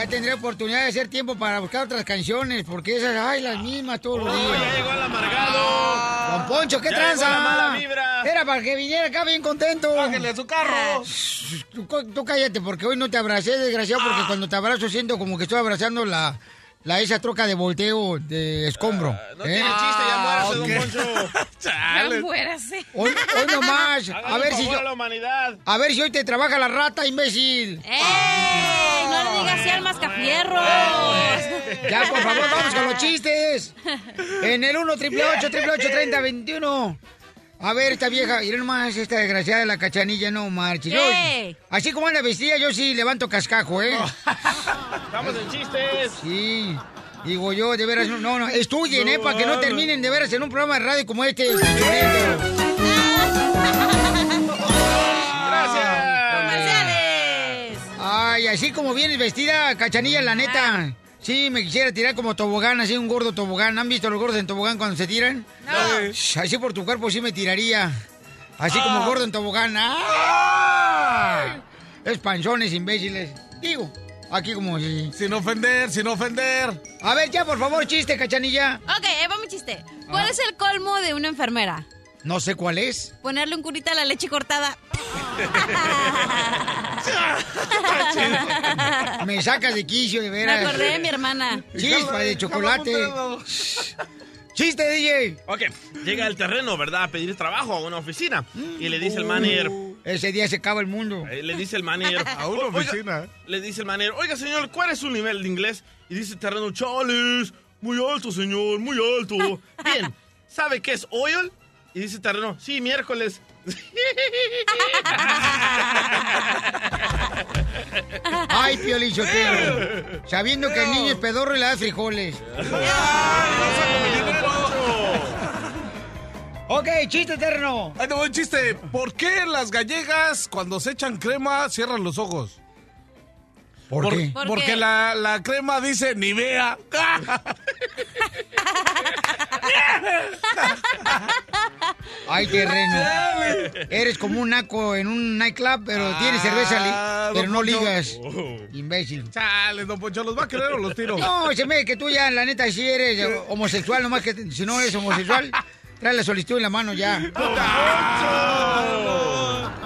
Ya tendré oportunidad de hacer tiempo para buscar otras canciones, porque esas, ay, las mismas todos los días. ya llegó el amargado. Don Poncho, ¿qué Ya tranza? llegó la mala vibra. Era para que viniera acá bien contento. Bájale a su carro. Tú, tú cállate, porque hoy no te abracé, desgraciado, porque cuando te abrazo siento como que estoy abrazando la, la esa troca de volteo de escombro. No ¿eh? tiene chiste, ya muérase, don ok. Poncho. Ya muérase. Hoy, hoy nomás, a ver si yo, a la humanidad. a ver si hoy te trabaja la rata, imbécil. ¡Ey! No le digas así al mascafierros. Ya, por favor, vamos con los chistes. En el 1 triple 8 triple 8 30 21. A ver, esta vieja, y nomás esta desgraciada de la cachanilla, no marches. Yo- así como anda vestida, yo sí levanto cascajo, ¿eh? Estamos en chistes. Sí. Digo yo, de veras, no, no, estudien, ¿eh? Para que no terminen de veras en un programa de radio como este. Gracias. ¡Comerciales! Ay, así como vienes vestida, cachanilla, la neta. Sí, me quisiera tirar como tobogán, así un gordo tobogán. ¿Han visto los gordos en tobogán cuando se tiran? No. Shh, Así por tu cuerpo sí me tiraría. Así como gordo en tobogán. ¡Ah! Es panzones, imbéciles. Digo, aquí como si... Sin ofender, sin ofender. A ver, ya, por favor, chiste, cachanilla. Ok, ahí va mi chiste. ¿Cuál es el colmo de una enfermera? No sé cuál es. Ponerle un curita a la leche cortada. Me sacas de quicio, de Me veras. acordé de mi hermana. Chispa de chocolate. Chiste, DJ. Ok, llega al terreno, ¿verdad? A pedir trabajo a una oficina. Y le dice el manager, Ese día se acaba el mundo. eh, le dice el manager, A una "Oiga", oficina. le dice el manager, oiga señor, ¿cuál es su nivel de inglés? Y dice el terreno, chales, muy alto señor, muy alto. Bien, ¿sabe qué es oil? Y dice el terreno, sí, miércoles. Ay, Piolín Sotelo. Sabiendo que el niño es pedorro y le da frijoles. Ok, chiste eterno. Ahí te voy un chiste. ¿Por qué las gallegas cuando se echan crema cierran los ojos? ¿Por, Por- qué? ¿Por porque qué? La, la crema dice ni vea. Ay, terreno. Eres como un naco en un nightclub, pero tienes cerveza, li- Ah, pero don no Poncho. ligas. Imbécil. Chale, don Poncho, ¿los va a querer o los tiro? No, se me que tú ya, la neta, sí eres homosexual, nomás que si no eres homosexual, trae la solicitud en la mano ya.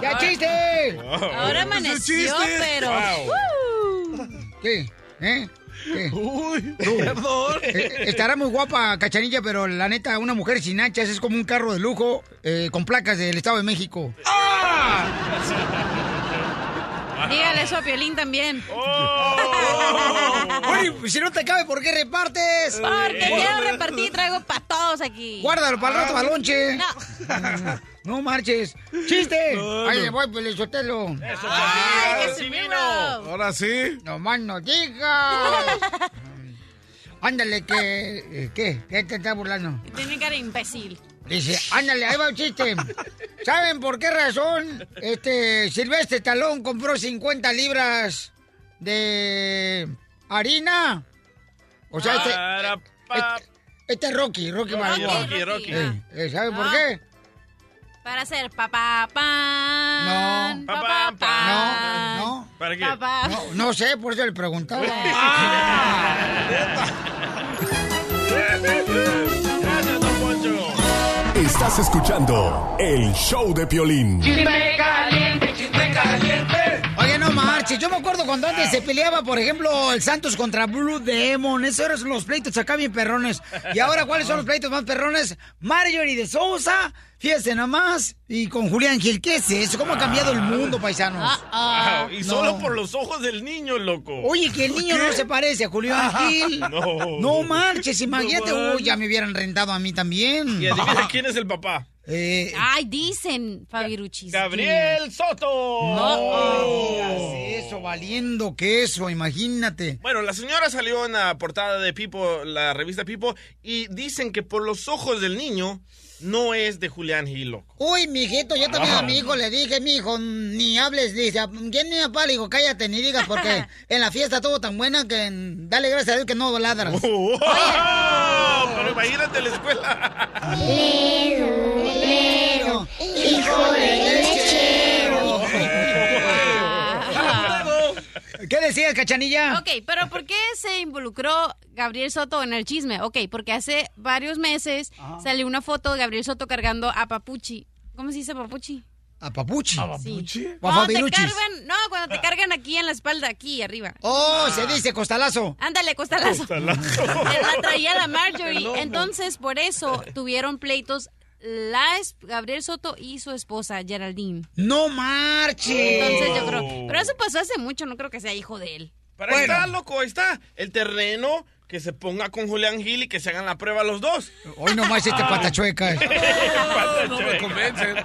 ¡Ya, chiste! Ahora amaneció, chiste. pero. Uh. ¿Qué? ¿Eh? ¿Qué? Uy, perdón. Eh, Estará muy guapa, cachanilla, pero la neta, una mujer sin hachas es como un carro de lujo eh, con placas del Estado de México. Dígale eso a Piolín también. Oye, pues, si no te cabe, ¿por qué repartes? Porque quiero repartir y traigo para todos aquí. Guárdalo para el rato, para el lonche. No. No marches. ¡Chiste! Ahí le voy, pues, Sotelo. Ay, que se vino. Ahora sí. No más no digas. Ándale, que... eh, ¿Qué? ¿Qué te está burlando? Tiene cara de imbécil. Dice, ándale, ahí va un chiste. ¿Saben por qué razón este Silvestre Talón compró 50 libras de harina? O sea, este, este, este es Rocky, Rocky Balboa. Rocky, Rocky. Eh, eh, ¿Saben por qué? Para hacer papá pan. No. Papá pan. no. ¿Para qué? Papá. No, no sé, por eso le preguntaba. Gracias, don Poncho. Estás escuchando el show de Piolín. Oye, no Yo me acuerdo cuando antes se peleaba, por ejemplo, el Santos contra Blue Demon. Esos eran los pleitos acá bien perrones. Y ahora, ¿cuáles son los pleitos más perrones? Marjorie de Sousa, fíjese nomás, y con Julián Gil. ¿Qué es eso? ¿Cómo ha cambiado el mundo, paisanos? Ah, ah. Y no. solo por los ojos del niño, loco. Oye, que el niño no se parece a Julián Gil. No. No marches, imagínate. No Uy, ya me hubieran rentado a mí también. Y adivina quién es el papá. Eh, Ay, dicen, Fabiruchis. Gabriel Soto. no digas eso, valiendo queso, imagínate. Bueno, la señora salió en la portada de People, la revista People, y dicen que por los ojos del niño no es de Julián Gil, loco. Uy, mijito, yo también a mi hijo le dije, mi hijo, ni hables, dice, ¿quién mi papá? Le digo, cállate, ni digas, porque en la fiesta estuvo tan buena que dale gracias a Dios que no ladras. Oh, pero imagínate la escuela. hijo de lechero. ¿Qué decías, cachanilla? Ok, pero ¿por qué se involucró Gabriel Soto en el chisme? Ok, porque hace varios meses salió una foto de Gabriel Soto cargando a Papuchi. ¿Cómo se dice Papuchi? A Papuchi. A Cuando te cargan, no, cuando te cargan aquí en la espalda, aquí arriba. Oh, se dice costalazo. Ándale, costalazo. Costalazo. La traía la Marjorie. Entonces, por eso tuvieron pleitos la es- Gabriel Soto y su esposa Geraldine. No marches. Entonces yo creo, pero eso pasó hace mucho, no creo que sea hijo de él. Pero ahí está, loco, ahí está. El terreno que se ponga con Julián Gil y que se hagan la prueba los dos. Hoy nomás este patachueca. No me convencen.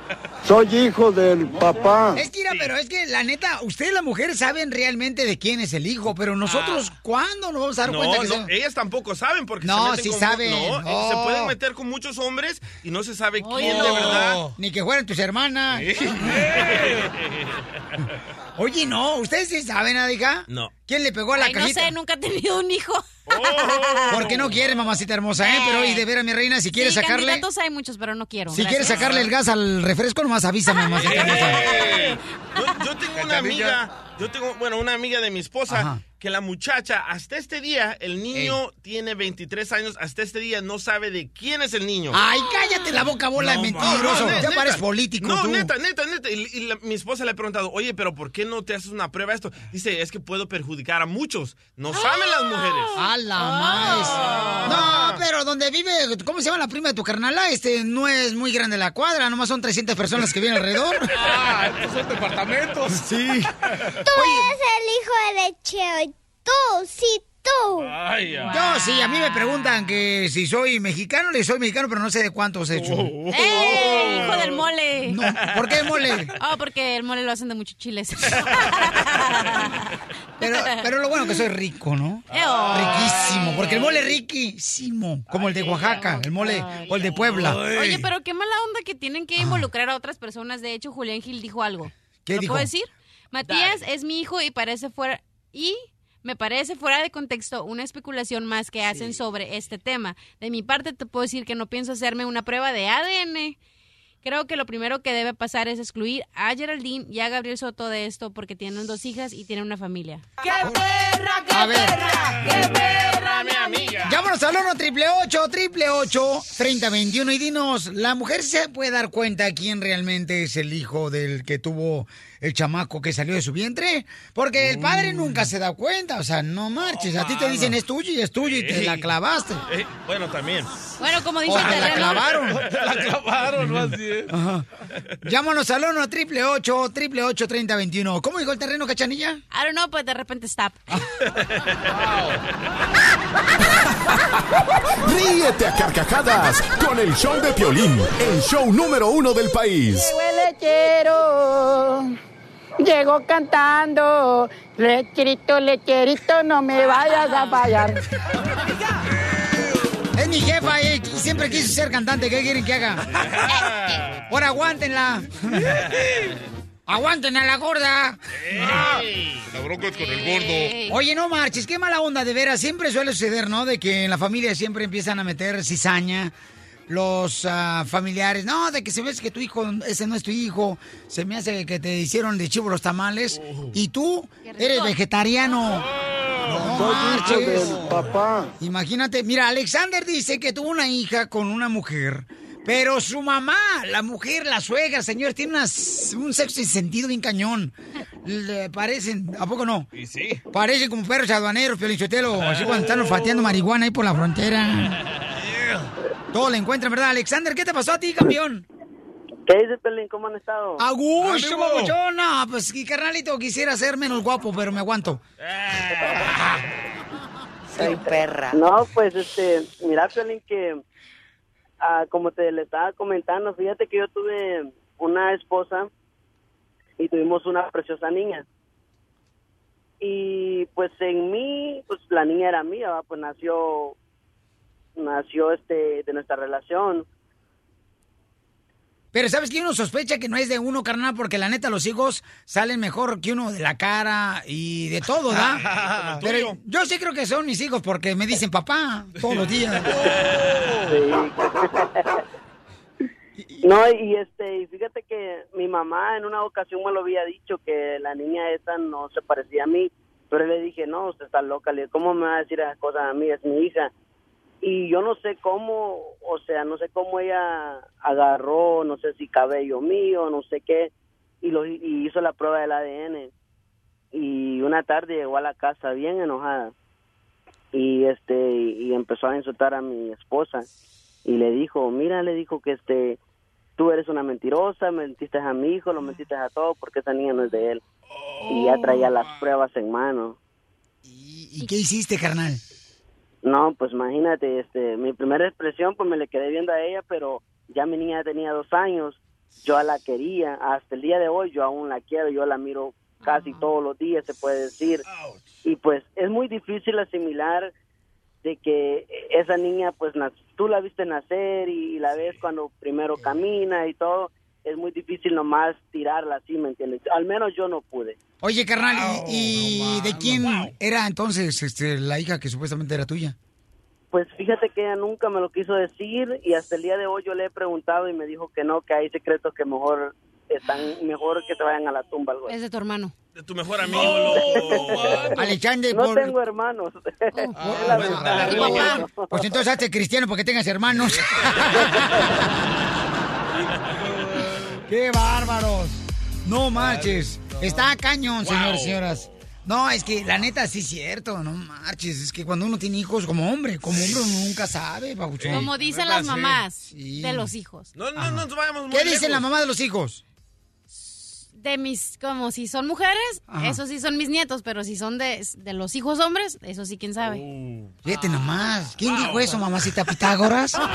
Soy hijo del papá. Es que, mira, pero es que la neta, ustedes las mujeres saben realmente de quién es el hijo, pero nosotros, ¿cuándo nos vamos a dar No, cuenta que no, son- ellas tampoco saben porque No, se meten sí con- saben. No, No. se pueden meter con muchos hombres y no se sabe quién no. de verdad. Ni que fueran tus hermanas. Oye, no, ¿ustedes sí saben, hija? No. ¿Quién le pegó a la Ay, no cajita? sé, nunca he tenido un hijo. Porque no quiere, mamacita hermosa, ¿eh? Pero, y de ver a mi reina, si quieres Sí, sacarle... candidatos hay muchos, pero no quiero. Si Gracias. quieres sacarle el gas al refresco, nomás avísame, mamacita hermosa. Yo, yo tengo una amiga, yo tengo, bueno, una amiga de mi esposa, Ajá. Que la muchacha, hasta este día, el niño tiene 23 años, hasta este día no sabe de quién es el niño. Ay, cállate la boca, bola de mentiroso. No, no, ya pares político, No, tú. neta, neta, neta. Y, y la- mi esposa le ha preguntado, oye, pero ¿por qué no te haces una prueba de esto? Dice, es que puedo perjudicar a muchos. No saben las mujeres. A la más. No, pero donde vive, ¿cómo se llama la prima de tu carnala? Este no es muy grande la cuadra, nomás son 300 personas que vienen alrededor. Ah, estos son departamentos. Sí. Tú eres el hijo de lechero y tú, sí, tú. Ay, ay. Yo sí, a mí me preguntan que si soy mexicano, le soy mexicano, pero no sé de cuántos he hecho. ¡Eh, hijo del mole! No, ¿por qué mole? Oh, porque el mole lo hacen de muchos chiles. Pero, pero lo bueno que soy rico, ¿no? Riquísimo, porque el mole es riquísimo, como el de Oaxaca, el mole o el de Puebla. Oye, pero qué mala onda que tienen que involucrar a otras personas. De hecho, Julián Gil dijo algo. ¿Qué ¿Lo dijo? puedo decir? Matías es mi hijo y parece fuera... Y me parece fuera de contexto una especulación más que hacen sobre este tema. De mi parte te puedo decir que no pienso hacerme una prueba de ADN. Creo que lo primero que debe pasar es excluir a Geraldine y a Gabriel Soto de esto porque tienen dos hijas y tienen una familia. A ver. mi amiga! Llámanos al 1 triple 8 triple 8 3021 y dinos, ¿la mujer se puede dar cuenta quién realmente es el hijo del que tuvo el chamaco que salió de su vientre? Porque el padre nunca se da cuenta, o sea, no marches, a ti te dicen es tuyo y es tuyo y te la clavaste. Eh, bueno, también. Bueno, como dice O el te la terreno, clavaron. La clavaron, más bien. Llámanos al 1 triple 8 triple 8 3021 ¿Cómo dijo el terreno, cachanilla? I don't know, but de repente stop. Ríete a carcajadas con el show de Piolín, el show número uno del país. Llegó el lechero, llegó cantando, lecherito, lecherito, no me vayas a fallar. Es mi jefa, eh, y siempre quiso ser cantante, ¿qué quieren que haga? Ahora aguántenla. Aguanten a la gorda. La bronca es con el gordo. Oye, no marches, qué mala onda, de veras. Siempre suele suceder, ¿no? De que en la familia siempre empiezan a meter cizaña. Los ah, familiares, no, de que se ves que tu hijo, ese no es tu hijo, se me hace que te hicieron de chivo los tamales y tú eres vegetariano. No marches. del papá. Imagínate, mira, Alexander dice que tuvo una hija con una mujer, pero su mamá, la mujer, la suegra, señor, tiene unas- un sexo sin sentido bien cañón. Le parecen, ¿a poco no? Y sí. Parecen como perros aduaneros, Piolichotelo, así cuando están olfateando marihuana ahí por la frontera. Todo le encuentran, ¿verdad? Alexander, ¿qué te pasó a ti, campeón? ¿Qué dice Pelín? ¿Cómo han estado? A gusto. No, pues, y carnalito, quisiera ser menos guapo, pero me aguanto. Soy perra. No, pues, este, mira, Pelín, que ah, como te le estaba comentando, fíjate que yo tuve una esposa y tuvimos una preciosa niña. Y pues en mí, pues la niña era mía, ¿va? pues nació, nació este de nuestra relación. Pero sabes que uno sospecha que no es de uno, carnal, porque la neta los hijos salen mejor que uno de la cara y de todo, ¿da? Pero yo sí creo que son mis hijos porque me dicen papá todos los días. No, y este, y fíjate que mi mamá en una ocasión me lo había dicho que la niña esa no se parecía a mí, pero le dije, no, usted está loca, le dije, ¿cómo me va a decir esas cosas a mí? Es mi hija. Y yo no sé cómo, o sea, no sé cómo ella agarró, no sé si cabello mío, no sé qué, y, lo, y hizo la prueba del ADN. Y una tarde llegó a la casa bien enojada y este y empezó a insultar a mi esposa y le dijo, mira, le dijo que este tú eres una mentirosa, mentiste a mi hijo, lo mentiste a todo porque esa niña no es de él. Y ya traía las pruebas en mano. ¿Y qué hiciste, carnal? No, pues imagínate, este, mi primera expresión, pues me le quedé viendo a ella, pero ya mi niña tenía dos años, yo la quería, hasta el día de hoy yo aún la quiero, yo la miro casi todos los días, se puede decir, y pues es muy difícil asimilar de que esa niña, pues tú la viste nacer y, la ves cuando primero camina y todo, es muy difícil nomás tirarla así, ¿me entiendes? Al menos yo no pude. Oye, carnal, ¿y, y de quién era entonces este, la hija que supuestamente era tuya? Pues fíjate que ella nunca me lo quiso decir y hasta el día de hoy yo le he preguntado y me dijo que no, que hay secretos que mejor están mejor que se vayan a la tumba algo. Es de tu hermano. De tu mejor amigo. Alexander, No por- tengo hermanos. Tu papá. Pues entonces hazte cristiano porque tengas hermanos. ¡Qué bárbaros! No marches. Está cañón, señores y señoras. No, es que la neta sí es cierto, no marches. Es que cuando uno tiene hijos como hombre, como hombre uno nunca sabe, babuchón. Como dicen las mamás de los hijos. No, no, no nos vayamos muy ¿Qué dice lejos. la mamá de los hijos? De mis, como si son mujeres, Ajá. esos sí son mis nietos, pero si son de, de los hijos hombres, eso sí, quién sabe. Fíjate nomás. ¿Quién dijo eso, mamacita Pitágoras?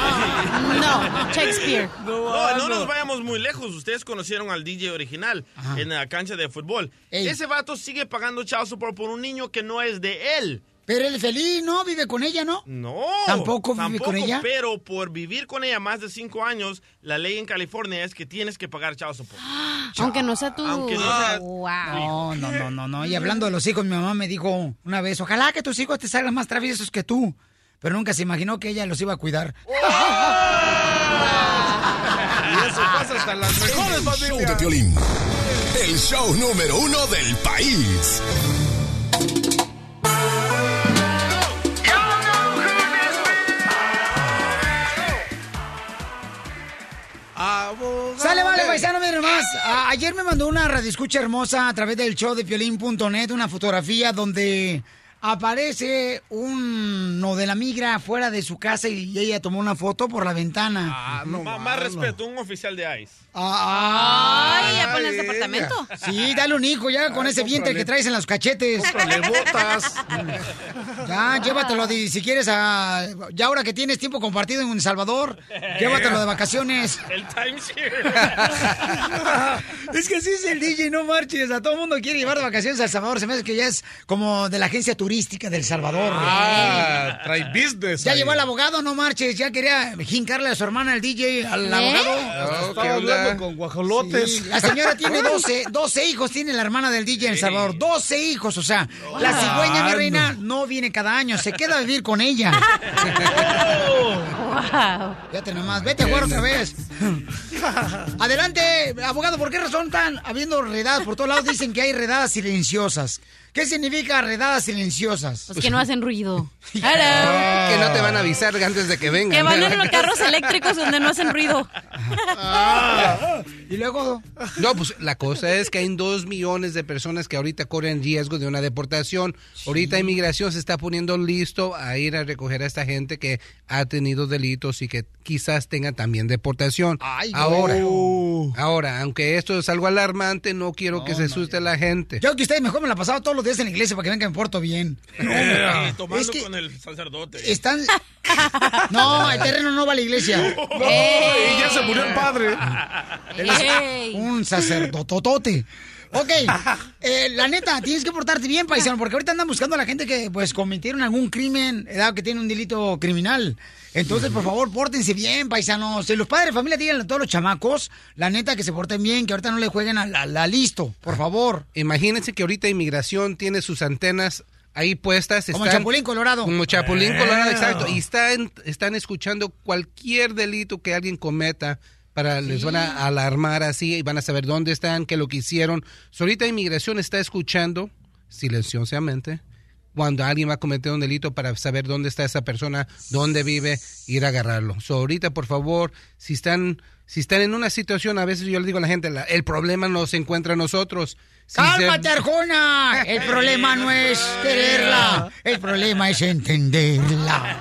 No, Shakespeare. No, no nos vayamos muy lejos. Ustedes conocieron al DJ original en la cancha de fútbol. Ese vato sigue pagando child support por un niño que no es de él. Pero él feliz, ¿no? Vive con ella, ¿no? No. ¿Tampoco vive con ella? Pero por vivir con ella más de cinco años, la ley en California es que tienes que pagar child support. Aunque no sea tu... Aunque no sea- Wow. No, no, no, no, no. Y hablando de los hijos, mi mamá me dijo una vez, ojalá que tus hijos te salgan más traviesos que tú. Pero nunca se imaginó que ella los iba a cuidar. Y eso pasa hasta las mejores El show de familias. Piolín. El show número uno del país. Sale, vale, paisano, miren más. A- ayer me mandó una radioescucha hermosa a través del show de piolín.net una fotografía donde aparece uno de la migra fuera de su casa y ella tomó una foto por la ventana. Ma- más respeto, un oficial de ICE. Ay, ya pones departamento. Sí, dale un hijo ya con ese vientre que traes en los cachetes. Cómprale botas. Ya, llévatelo de- si quieres a... Ya ahora que tienes tiempo compartido en El Salvador, llévatelo de vacaciones. El timeshare. Es que así es el DJ, no marches. A todo el mundo quiere llevar de vacaciones a El Salvador. Se me hace que ya es como de la agencia turística del Salvador. Ah, trae business. Ya ahí. llevó al abogado, no marches. Ya quería jincarle a su hermana, el DJ, al abogado. Hasta Estaba hablando con guajolotes. Sí, la señora tiene 12, 12 hijos, tiene la hermana del DJ en El Salvador. 12 hijos, o sea, la cigüeña, mi Ah, reina, no viene cada año, se queda a vivir con ella. Wow. Fíjate nomás, vete a jugar otra vez. Adelante, abogado, ¿por qué razón están habiendo redadas por todos lados? Dicen que hay redadas silenciosas. ¿Qué significa redadas silenciosas? Pues que no hacen ruido. Hello. Que no te van a avisar antes de que vengan. Que van en los carros eléctricos donde no hacen ruido. Y luego, No, pues la cosa es que hay dos millones de personas que ahorita corren riesgo de una deportación. Ahorita inmigración se está poniendo listo a ir a recoger a esta gente que ha tenido delitos y que quizás tenga también deportación. Ay, ahora, güey. ahora, aunque esto es algo alarmante, no quiero que se asuste la gente. yo que ustedes mejor me la pasaba todos los días en la iglesia para que vean que me porto bien. Eh, tomando Es que con el sacerdote. están... No, el terreno no va a la iglesia. y ya se murió el padre. Él es un sacerdototote. Ok, eh, la neta, tienes que portarte bien, paisano, porque ahorita andan buscando a la gente que, pues, cometieron algún crimen, edad que tiene un delito criminal. Entonces, por favor, pórtense bien, paisanos. Si los padres de familia digan a todos los chamacos, la neta, que se porten bien, que ahorita no le jueguen a la, la listo, por favor. Imagínense que ahorita inmigración tiene sus antenas ahí puestas. Como están- Chapulín Colorado. Como Chapulín Eh. Colorado, exacto. Y están, están escuchando cualquier delito que alguien cometa. Para, les van a alarmar así y van a saber dónde están, qué es lo que hicieron. So, ahorita inmigración está escuchando silenciosamente cuando alguien va a cometer un delito para saber dónde está esa persona, dónde vive, ir a agarrarlo. So, ahorita, por favor, si están, si están en una situación, a veces yo le digo a la gente, la- el problema no se encuentra en nosotros. Si se- ¡Cálmate, Arjona! El problema no es quererla, el problema es entenderla.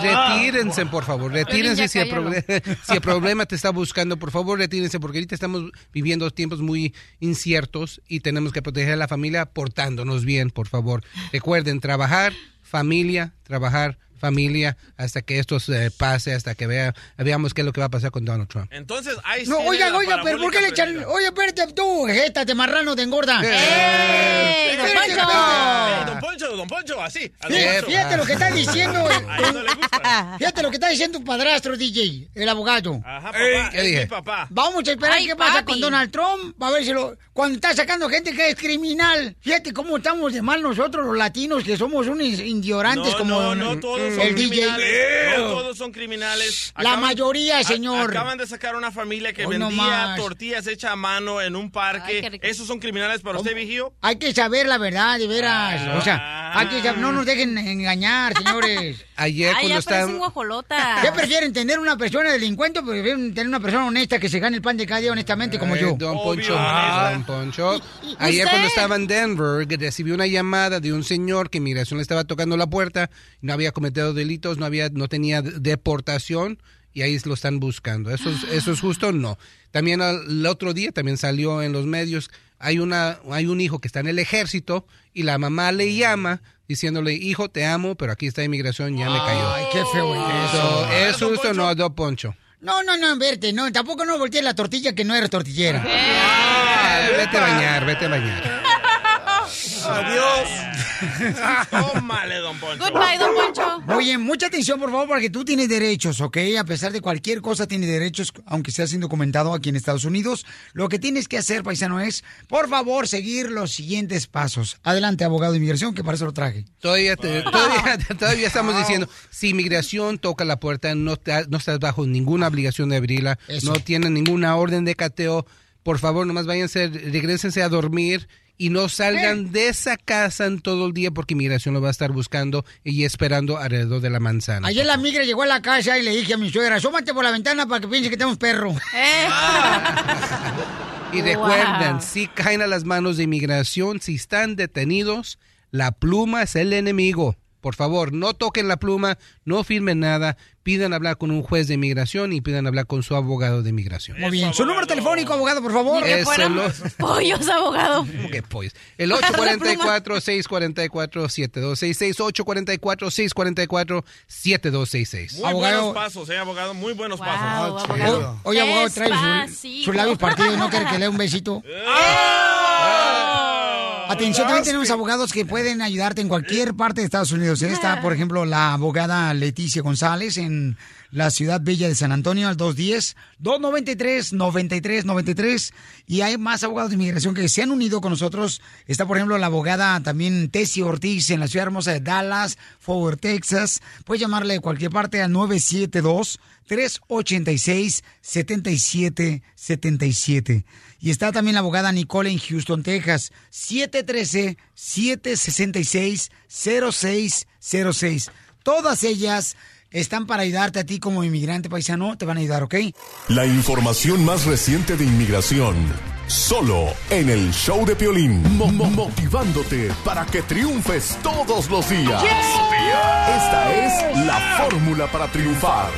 Retírense, por favor, retírense si el, cállalo. proble- si el problema te está buscando, por favor, retírense, porque ahorita estamos viviendo tiempos muy inciertos y tenemos que proteger a la familia portándonos bien, por favor. Recuerden, trabajar, familia, trabajar, familia, hasta que esto se pase, hasta que vea, veamos qué es lo que va a pasar con Donald Trump. Entonces, ahí No, oiga, oiga, pero ¿por qué le echan? Oye, espérate tú, jeta, te marrano, te engorda. ¡Ey, don Espérate, Poncho! espérate. ¡Ey, don Poncho, don Poncho! Así. don Fíjate, Poncho. fíjate lo que está diciendo. A él no le gusta. Fíjate lo que está diciendo tu padrastro, DJ, el abogado. Ajá, papá, ¿qué dije? papá. Vamos a esperar Ay, qué pasa con Donald Trump. A ver si lo. Cuando está sacando gente que es criminal. Fíjate cómo estamos de mal nosotros, los latinos, que somos unos indiorantes No, como no, no todos son el DJ. criminales. No todos son criminales. La mayoría, a- señor. Acaban de sacar una familia que Hoy no vendía tortillas hechas a mano en un parque. Ay. ¿Esos son criminales para usted, vigío? Hay que saber la verdad, de veras. O sea, hay que sab- no nos dejen engañar, señores. Ayer Ay, cuando estaba... ¿Qué prefieren, tener una persona delincuente o prefieren tener una persona honesta que se gane el pan de cada día honestamente como Eh, yo? Don Poncho, honesta. Don Poncho. Ayer ¿Usted? cuando estaba en Denver, recibí una llamada de un señor que inmigración le estaba tocando la puerta, no había cometido delitos, no había, no tenía deportación y ahí lo están buscando. ¿Eso es, eso es justo? No. También al- el otro día también salió en los medios, hay una, hay un hijo que está en el ejército y la mamá le llama diciéndole, hijo, te amo, pero aquí está inmigración, ya me cayó. Ay, qué feo es So, eso. ¿Es justo o no, Don Poncho? No, no, no, verte, no, tampoco no voltees la tortilla que no eres tortillera. Ah, vete a bañar, vete a bañar. Adiós. Tómale, don Poncho. Goodbye, don Poncho. Oye, mucha atención, por favor, porque tú tienes derechos, ¿ok? A pesar de cualquier cosa, tienes derechos, aunque sea siendo comentado aquí en Estados Unidos. Lo que tienes que hacer, paisano, es, por favor, seguir los siguientes pasos. Adelante, abogado de inmigración, que para eso lo traje. Todavía, te- todavía, todavía estamos diciendo, si inmigración toca la puerta, no, te- no estás bajo ninguna obligación de abrirla, Eso. no tienen ninguna orden de cateo, por favor, nomás váyanse, regresense a dormir y no salgan de esa casa en todo el día porque inmigración lo va a estar buscando y esperando alrededor de la manzana. Ayer la migra llegó a la casa y le dije a mi suegra, asómate por la ventana para que piense que tenemos perro. Eh. Y recuerden, Wow. si caen a las manos de inmigración, si están detenidos, la pluma es el enemigo. Por favor, no toquen la pluma, no firmen nada, pidan hablar con un juez de inmigración y pidan hablar con su abogado de inmigración. Muy bien. Su número telefónico, abogado, por favor. Que el o- pollos, abogado. ¿Cómo que pollos? El 844-644-7266, 844-644-7266. Muy Abogado. buenos pasos, eh, abogado. Muy buenos Wow, pasos. abogado. Oye, abogado, trae su- labios partidos, ¿no quiere que le dé un besito? Atención, también tenemos abogados que pueden ayudarte en cualquier parte de Estados Unidos. Está, por ejemplo, la abogada Leticia González en la ciudad bella de San Antonio al 210-293-9393. Y hay más abogados de inmigración que se han unido con nosotros. Está, por ejemplo, la abogada también Tessie Ortiz en la ciudad hermosa de Dallas, Fort Worth, Texas. Puedes llamarle de cualquier parte al 972 386 7777 Y está también la abogada Nicole en Houston, Texas. 713-766-0606. Todas ellas están para ayudarte a ti como inmigrante paisano. Te van a ayudar, ¿ok? La información más reciente de inmigración. Solo en el show de Piolín. Mo- mo- motivándote para que triunfes todos los días. Esta es la fórmula para triunfar.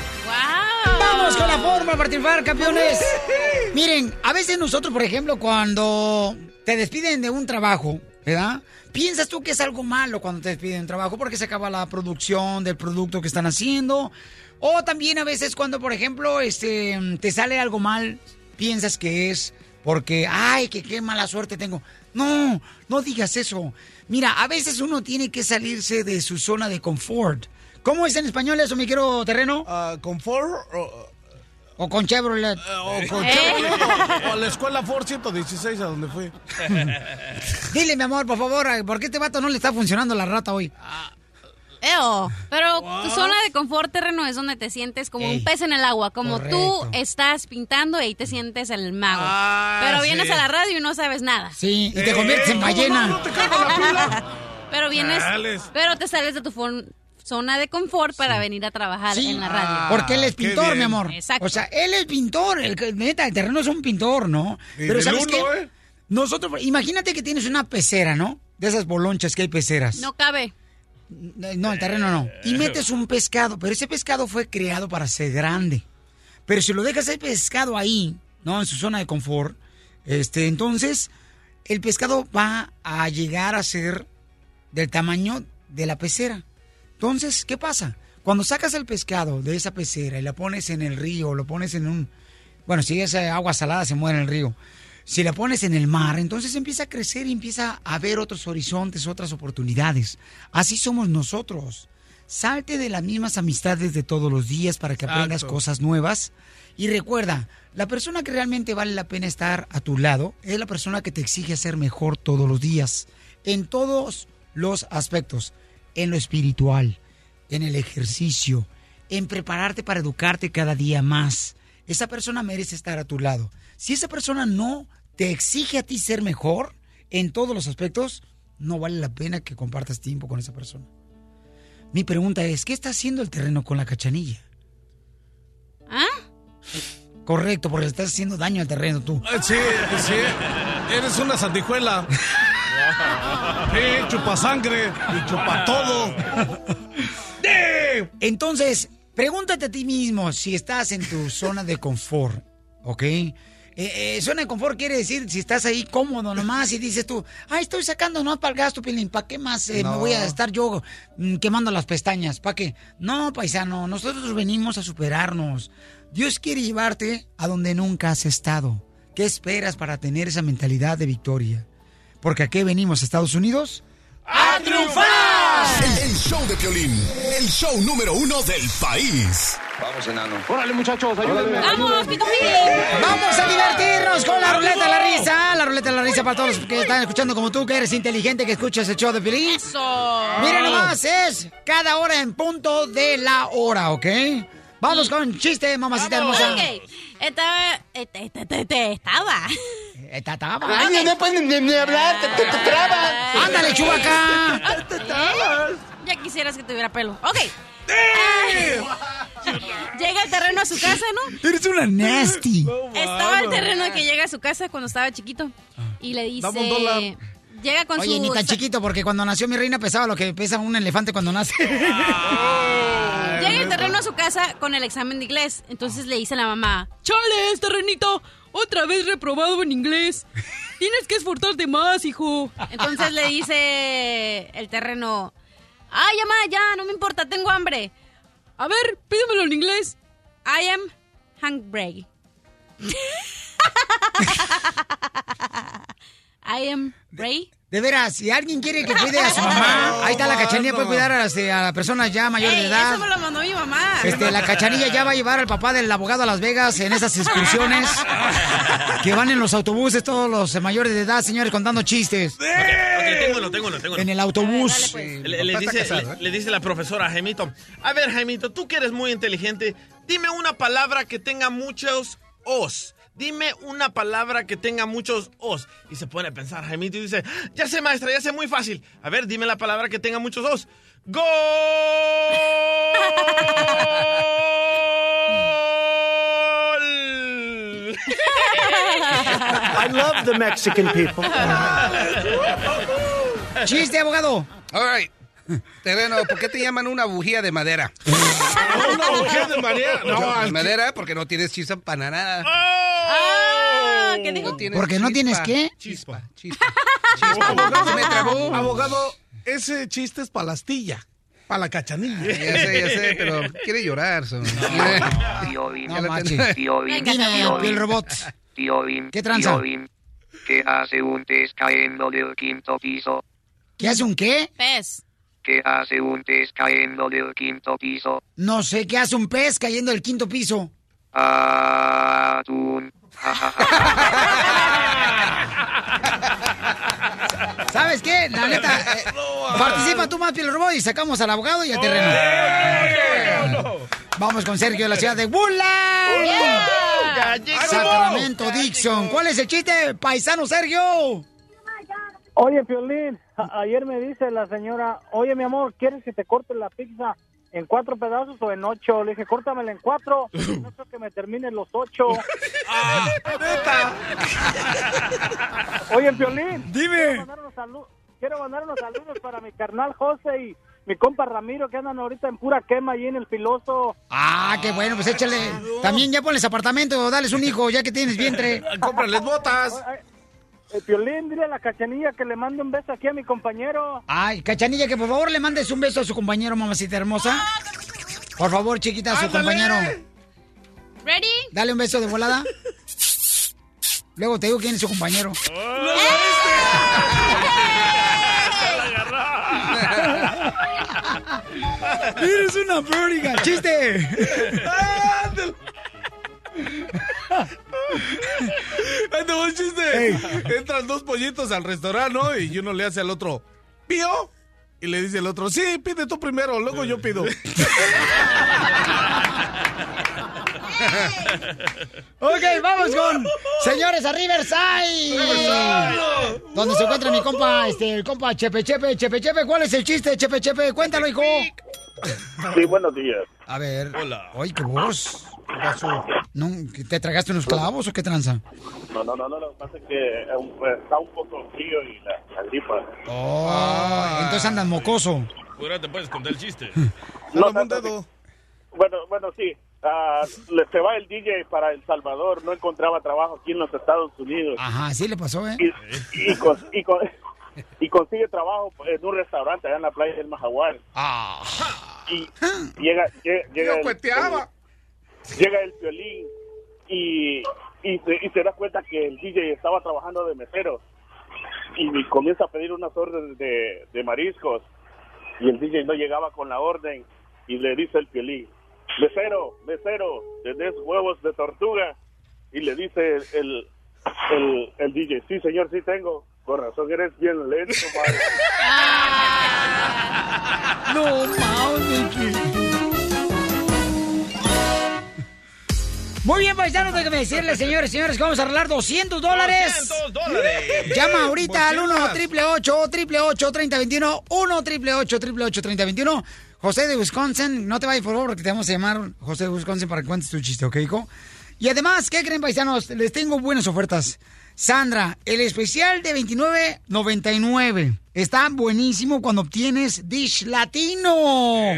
Vamos con la forma para triunfar, campeones. Miren, a veces nosotros, por ejemplo, cuando te despiden de un trabajo ¿verdad? ¿Piensas tú que es algo malo cuando te despiden de trabajo porque se acaba la producción del producto que están haciendo? O también a veces cuando, por ejemplo, este, te sale algo mal, piensas que es porque, ay, que qué mala suerte tengo. No, no digas eso. Mira, a veces uno tiene que salirse de su zona de confort. ¿Cómo es en español eso, mi quiero terreno? ¿Confort? O con Chevrolet. O con Chevrolet, o- o a la escuela Ford 116 a donde fui. Dile, mi amor, por favor, ¿por qué este vato no le está funcionando la rata hoy? Eo, pero tu zona de confort terreno es donde te sientes como Ey. un pez en el agua, como tú estás pintando y ahí te sientes el mago. Ah, pero vienes sí. a la radio y no sabes nada. Sí, y te conviertes en ballena. pero vienes, pero te sales de tu zona de confort para venir a trabajar Sí, en la radio. porque él es pintor, mi amor. Exacto. O sea, él es pintor. El, neta, el terreno es un pintor, ¿no? Y Pero ¿sabes uno, qué? ¿eh? Nosotros, imagínate que tienes una pecera, ¿no? De esas bolonchas que hay peceras. No cabe. No, el terreno no. Y metes un pescado, pero ese pescado fue creado para ser grande. Pero si lo dejas el pescado ahí, ¿no? En su zona de confort, este, entonces el pescado va a llegar a ser del tamaño de la pecera. Entonces, ¿qué pasa? Cuando sacas el pescado de esa pecera y la pones en el río, lo pones en un... Bueno, si es agua salada, se muere en el río. Si la pones en el mar, entonces empieza a crecer y empieza a ver otros horizontes, otras oportunidades. Así somos nosotros. Salte de las mismas amistades de todos los días para que aprendas Exacto. cosas nuevas. Y recuerda, la persona que realmente vale la pena estar a tu lado es la persona que te exige ser mejor todos los días. En todos los aspectos. En lo espiritual, en el ejercicio, en prepararte para educarte cada día más. Esa persona merece estar a tu lado. Si esa persona no te exige a ti ser mejor en todos los aspectos, no vale la pena que compartas tiempo con esa persona. Mi pregunta es, ¿qué está haciendo el terreno con la cachanilla? ¿Ah? Correcto, porque le estás haciendo daño al terreno tú. Sí, sí. Eres una sandijuela. Sí, chupa sangre y chupa todo. Entonces, pregúntate a ti mismo si estás en tu zona de confort, ¿ok? Eh, eh, zona de confort quiere decir si estás ahí cómodo nomás y dices tú, ay, estoy sacando no para el gasto, Pilín, ¿para qué más eh, me No. voy a estar yo mm, quemando las pestañas? ¿Para qué? No, paisano, nosotros venimos a superarnos. Dios quiere llevarte a donde nunca has estado. ¿Qué esperas para tener esa mentalidad de victoria? Porque aquí venimos a Estados Unidos ¡A triunfar! El, el show de Piolín, el show número uno del país. Vamos, enano. Órale, muchachos, ayúdenme. ¡Vamos, Vamos a divertirnos con la ruleta de la risa. La ruleta de la risa para todos los que están escuchando como tú, que eres inteligente, que escuchas el show de Piolín. Eso. Mira nomás, es cada hora en punto de la hora, ¿ok? Vamos con chiste, mamacita hermosa. Ok. Estaba. et- et- et- Estaba. Esta taba. Ay, no pueden ni, hablar, te, trabas. Ándale, chubaca. Ya quisieras que tuviera pelo. Ok. Ah, llega el terreno a su casa, ¿no? Eres una nasty. Estaba el terreno que llega a su casa cuando estaba chiquito. Y le dice. Llega con Oye, su. ni tan chiquito, porque cuando nació mi reina pesaba lo que pesa un elefante cuando nace. Llega el terreno a su casa con el examen de inglés. Entonces le dice a la mamá: ¡Chales, terrenito! Otra vez reprobado en inglés. Tienes que esforzarte más, hijo. Entonces le dice el terreno: ¡Ay, mamá, ya! No me importa, tengo hambre. A ver, pídemelo en inglés. I am hungry. I am Ray. De veras, si alguien quiere que cuide a su mamá, ahí está la cachanilla, puede cuidar a, este, a personas ya mayores de edad. Eso me lo mandó mi mamá. Este, la cachanilla ya va a llevar al papá del abogado a Las Vegas en esas excursiones que van en los autobuses todos los mayores de edad, señores, contando chistes. Ok, téngalo, téngalo, téngalo. En el autobús. Le, le dice, casado, le- le dice la profesora a Jaimito, a ver Jaimito, tú que eres muy inteligente, dime una palabra que tenga muchos os. Dime una palabra que tenga muchos os. Y se pone a pensar Jaimito y dice, ya sé maestra, ya sé muy fácil. A ver, dime la palabra que tenga muchos os. ¡Gol! I love the Mexican people. Chiste, abogado. All right. Terreno, ¿por qué te llaman una bujía de madera? Una mujer de María. No, al- madera porque no tienes chispa para nada. Ah, ¿Qué dijo? Porque no tienes qué. Chispa. Chispa. abogado, Se me trabó. abogado, ese chiste es para la astilla, para la cachanilla. Ya sé, ya sé, pero quiere llorar. so. Tío Bim, No marches. tío Bim, Dime, tío piel Bim, robot. tío Bim, ¿Qué tranza? tío Bim, ¿Qué hace un pez cayendo del quinto piso? ¿Qué hace un qué? Pez. ¿Qué hace un pez cayendo del quinto piso? No sé qué hace un pez cayendo del quinto piso. Atún. ¿Sabes qué? La neta, eh, participa tú más, piel robot, y sacamos al abogado y al terreno. Vamos con Sergio de la ciudad de Woodland. Sacramento, Dixon. ¿Cuál es el chiste, paisano Sergio? Oye, Piolín, ayer me dice la señora, oye, mi amor, ¿quieres que te corte la pizza en cuatro pedazos o en ocho? Le dije, córtamela en cuatro, no creo que me termine los ocho. Oye, Piolín. Dime. Quiero mandar, unos salu- quiero mandar unos saludos para mi carnal José y mi compa Ramiro, que andan ahorita en pura quema allí en el filoso. Ah, qué bueno, pues échale. También ya ponles apartamento, dales un hijo, ya que tienes vientre. Cómprales botas. El Piolín, dile a la cachanilla que le mande un beso aquí a mi compañero. Ay, cachanilla, que por favor le mandes un beso a su compañero, mamacita hermosa. Por favor, chiquita, a su Ándale. compañero. ¿Ready? Dale un beso de volada. Luego te digo quién es su compañero. Eres una pródiga, chiste. Ahí te un chiste. Entran dos pollitos al restaurante, ¿no? Y uno le hace al otro, ¿pío? Y le dice el otro, sí, pide tú primero, luego yo pido. Ok, vamos con señores a Riverside. Riverside. Donde se encuentra mi compa, este, el compa Chepe Chepe, Chepe Chepe. ¿Cuál es el chiste, Chepe Chepe? Cuéntalo, hijo. Sí, buenos días. A ver. Hola. Ay, qué voz. ¿Qué pasó? ¿No, ¿Te tragaste unos clavos o qué tranza? No, no, no, no, lo que pasa es que pues, está un poco frío y la, la gripa. Oh, entonces andan mocoso. Ahora te puedes contar el chiste. No, tanto Bueno, bueno, sí. Le se va el DJ para El Salvador, no encontraba trabajo aquí en los Estados Unidos. Ajá, sí le pasó, ¿eh? Y, y, y con- y consigue trabajo en un restaurante allá en la playa del Majagual. Ah. Y llega, llega, llega, Yo el, cueteaba. Llega el violín y, y, se, da cuenta que el DJ estaba trabajando de mesero y comienza a pedir unas órdenes de, de mariscos y el DJ no llegaba con la orden y le dice el violín, mesero, mesero, ¿tenés huevos de tortuga? Y le dice el, el, DJ, sí señor, sí tengo. Con razón eres bien lento, madre. No, mames, Muy bien, paisanos, déjenme decirles, señores, señores, que vamos a arreglar 200 dólares. 200 dólares. Llama ahorita al 1 Mochilas. triple 8 triple 8 3021 1 triple 8 triple 8 3021 José de Wisconsin, no te vayas por favor porque te vamos a llamar José de Wisconsin para que cuentes tu chiste, ¿ok, hijo? Y además, ¿qué creen, paisanos? Les tengo buenas ofertas. Sandra, el especial de 29.99 está buenísimo cuando obtienes Dish Latino.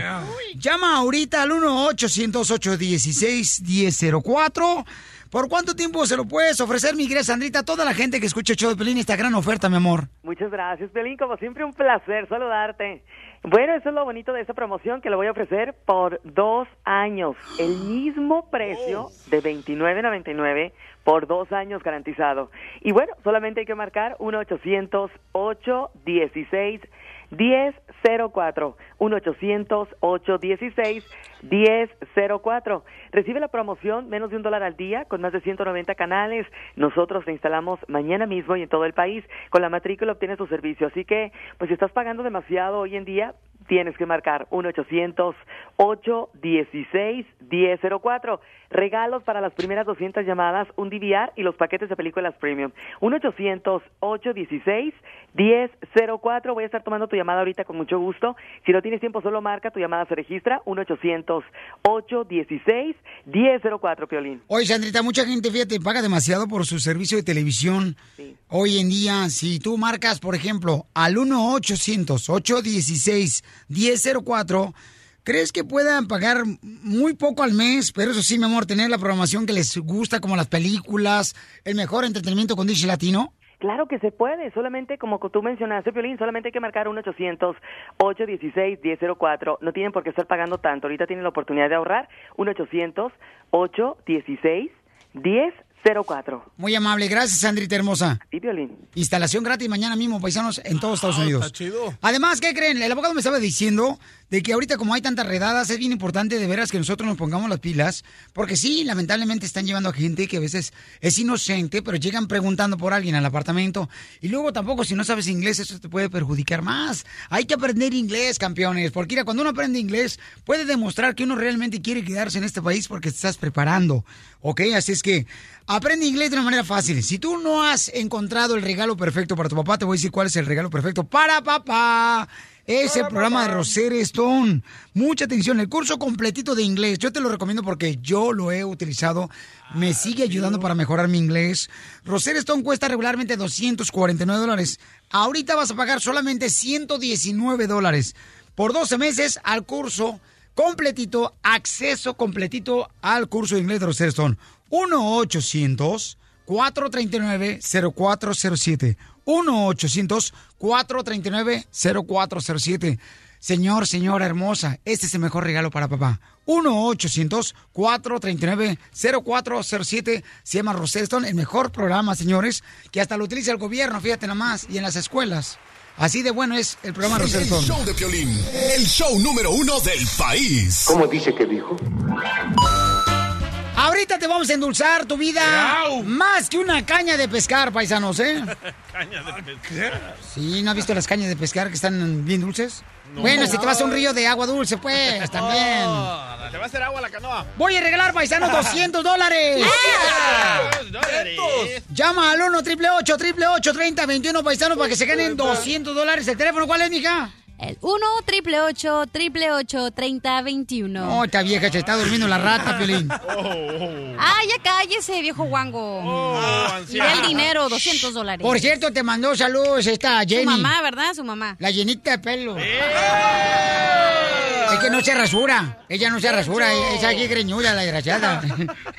Llama ahorita al 1-800-816-1004. ¿Por cuánto tiempo se lo puedes ofrecer, mi querida Sandrita, a toda la gente que escucha el show de Pelín, esta gran oferta, mi amor? Muchas gracias, Pelín. Como siempre, un placer saludarte. Bueno, eso es lo bonito de esta promoción que le voy a ofrecer por dos años. El mismo precio de $29.99 por dos años garantizado. Y bueno, solamente hay que marcar 1-800-816-1004. 1-800-816-1004. Recibe la promoción menos de un dólar al día con más de 190 canales. Nosotros te instalamos mañana mismo y en todo el país. Con la matrícula obtienes tu servicio. Así que, pues si estás pagando demasiado hoy en día, tienes que marcar 1-800-816-1004. Regalos para las primeras 200 llamadas, un DVR y los paquetes de películas premium. 1-800-816-1004. Voy a estar tomando tu llamada ahorita con mucho gusto. Si no tienes tiempo, solo marca, tu llamada se registra. 1-800-816-1004, Piolín. Oye, Sandrita, mucha gente, fíjate, paga demasiado por su servicio de televisión. Hoy en día, si tú marcas, por ejemplo, al 1004. ¿Crees que puedan pagar muy poco al mes? Pero eso sí, mi amor, tener la programación que les gusta, como las películas, el mejor entretenimiento con Dish Latino. Claro que se puede, solamente como tú mencionaste, Piolín, solamente hay que marcar 1-800-816-1004. No tienen por qué estar pagando tanto, ahorita tienen la oportunidad de ahorrar 1-800-816-1004. 04. Muy amable, gracias Sandrita hermosa. Y violín. Instalación gratis mañana mismo, paisanos, en todos Estados ah, Unidos. Está chido. Además, ¿qué creen? El abogado me estaba diciendo de que ahorita como hay tantas redadas, es bien importante de veras que nosotros nos pongamos las pilas, porque sí, lamentablemente están llevando a gente que a veces es inocente, pero llegan preguntando por alguien al apartamento. Y luego tampoco, si no sabes inglés, eso te puede perjudicar más. Hay que aprender inglés, campeones, porque mira, cuando uno aprende inglés, puede demostrar que uno realmente quiere quedarse en este país porque te estás preparando. ¿Ok? Así es que aprende inglés de una manera fácil. Si tú no has encontrado el regalo perfecto para tu papá, te voy a decir cuál es el regalo perfecto para papá. Es el programa de Roser Stone. Mucha atención, el curso completito de inglés. Yo te lo recomiendo porque yo lo he utilizado. Me sigue ayudando para mejorar mi inglés. Roser Stone cuesta regularmente 249 dólares. Ahorita vas a pagar solamente 119 dólares. Por 12 meses al curso completito, acceso completito al curso de inglés de Roser Stone. 1-800-439-0407. 1-800-439-0407. Señor, señora hermosa, este es el mejor regalo para papá. 1-800-439-0407. Se llama Roseston, el mejor programa, señores, que hasta lo utiliza el gobierno, fíjate nomás, y en las escuelas. Así de bueno es el programa El Roseston. show de Piolín, el show número uno del país. ¿Cómo dice que dijo? Ahorita te vamos a endulzar tu vida más que una caña de pescar, paisanos, ¿eh? Caña de pescar. Sí, ¿no has visto las cañas de pescar que están bien dulces? No. Bueno, si te vas a un río de agua dulce, pues, también. Oh, te va a hacer agua la canoa. Voy a regalar, paisanos, 200 dólares. dólares. Llama al 1 triple 8 triple 8 30 21 paisanos para que se ganen 200 dólares. ¿El teléfono cuál es, mija? El 1 triple 8 triple 8 30 21. No, esta vieja se está durmiendo la rata, Piolín. Ah, ya cállese, viejo guango. y da el dinero, 200 dólares. Por cierto, te mandó saludos esta Jenny. Su mamá, ¿verdad? Su mamá. La llenita de pelo. Es que no se rasura. Ella no se rasura. Es aquí greñuda, la desgraciada.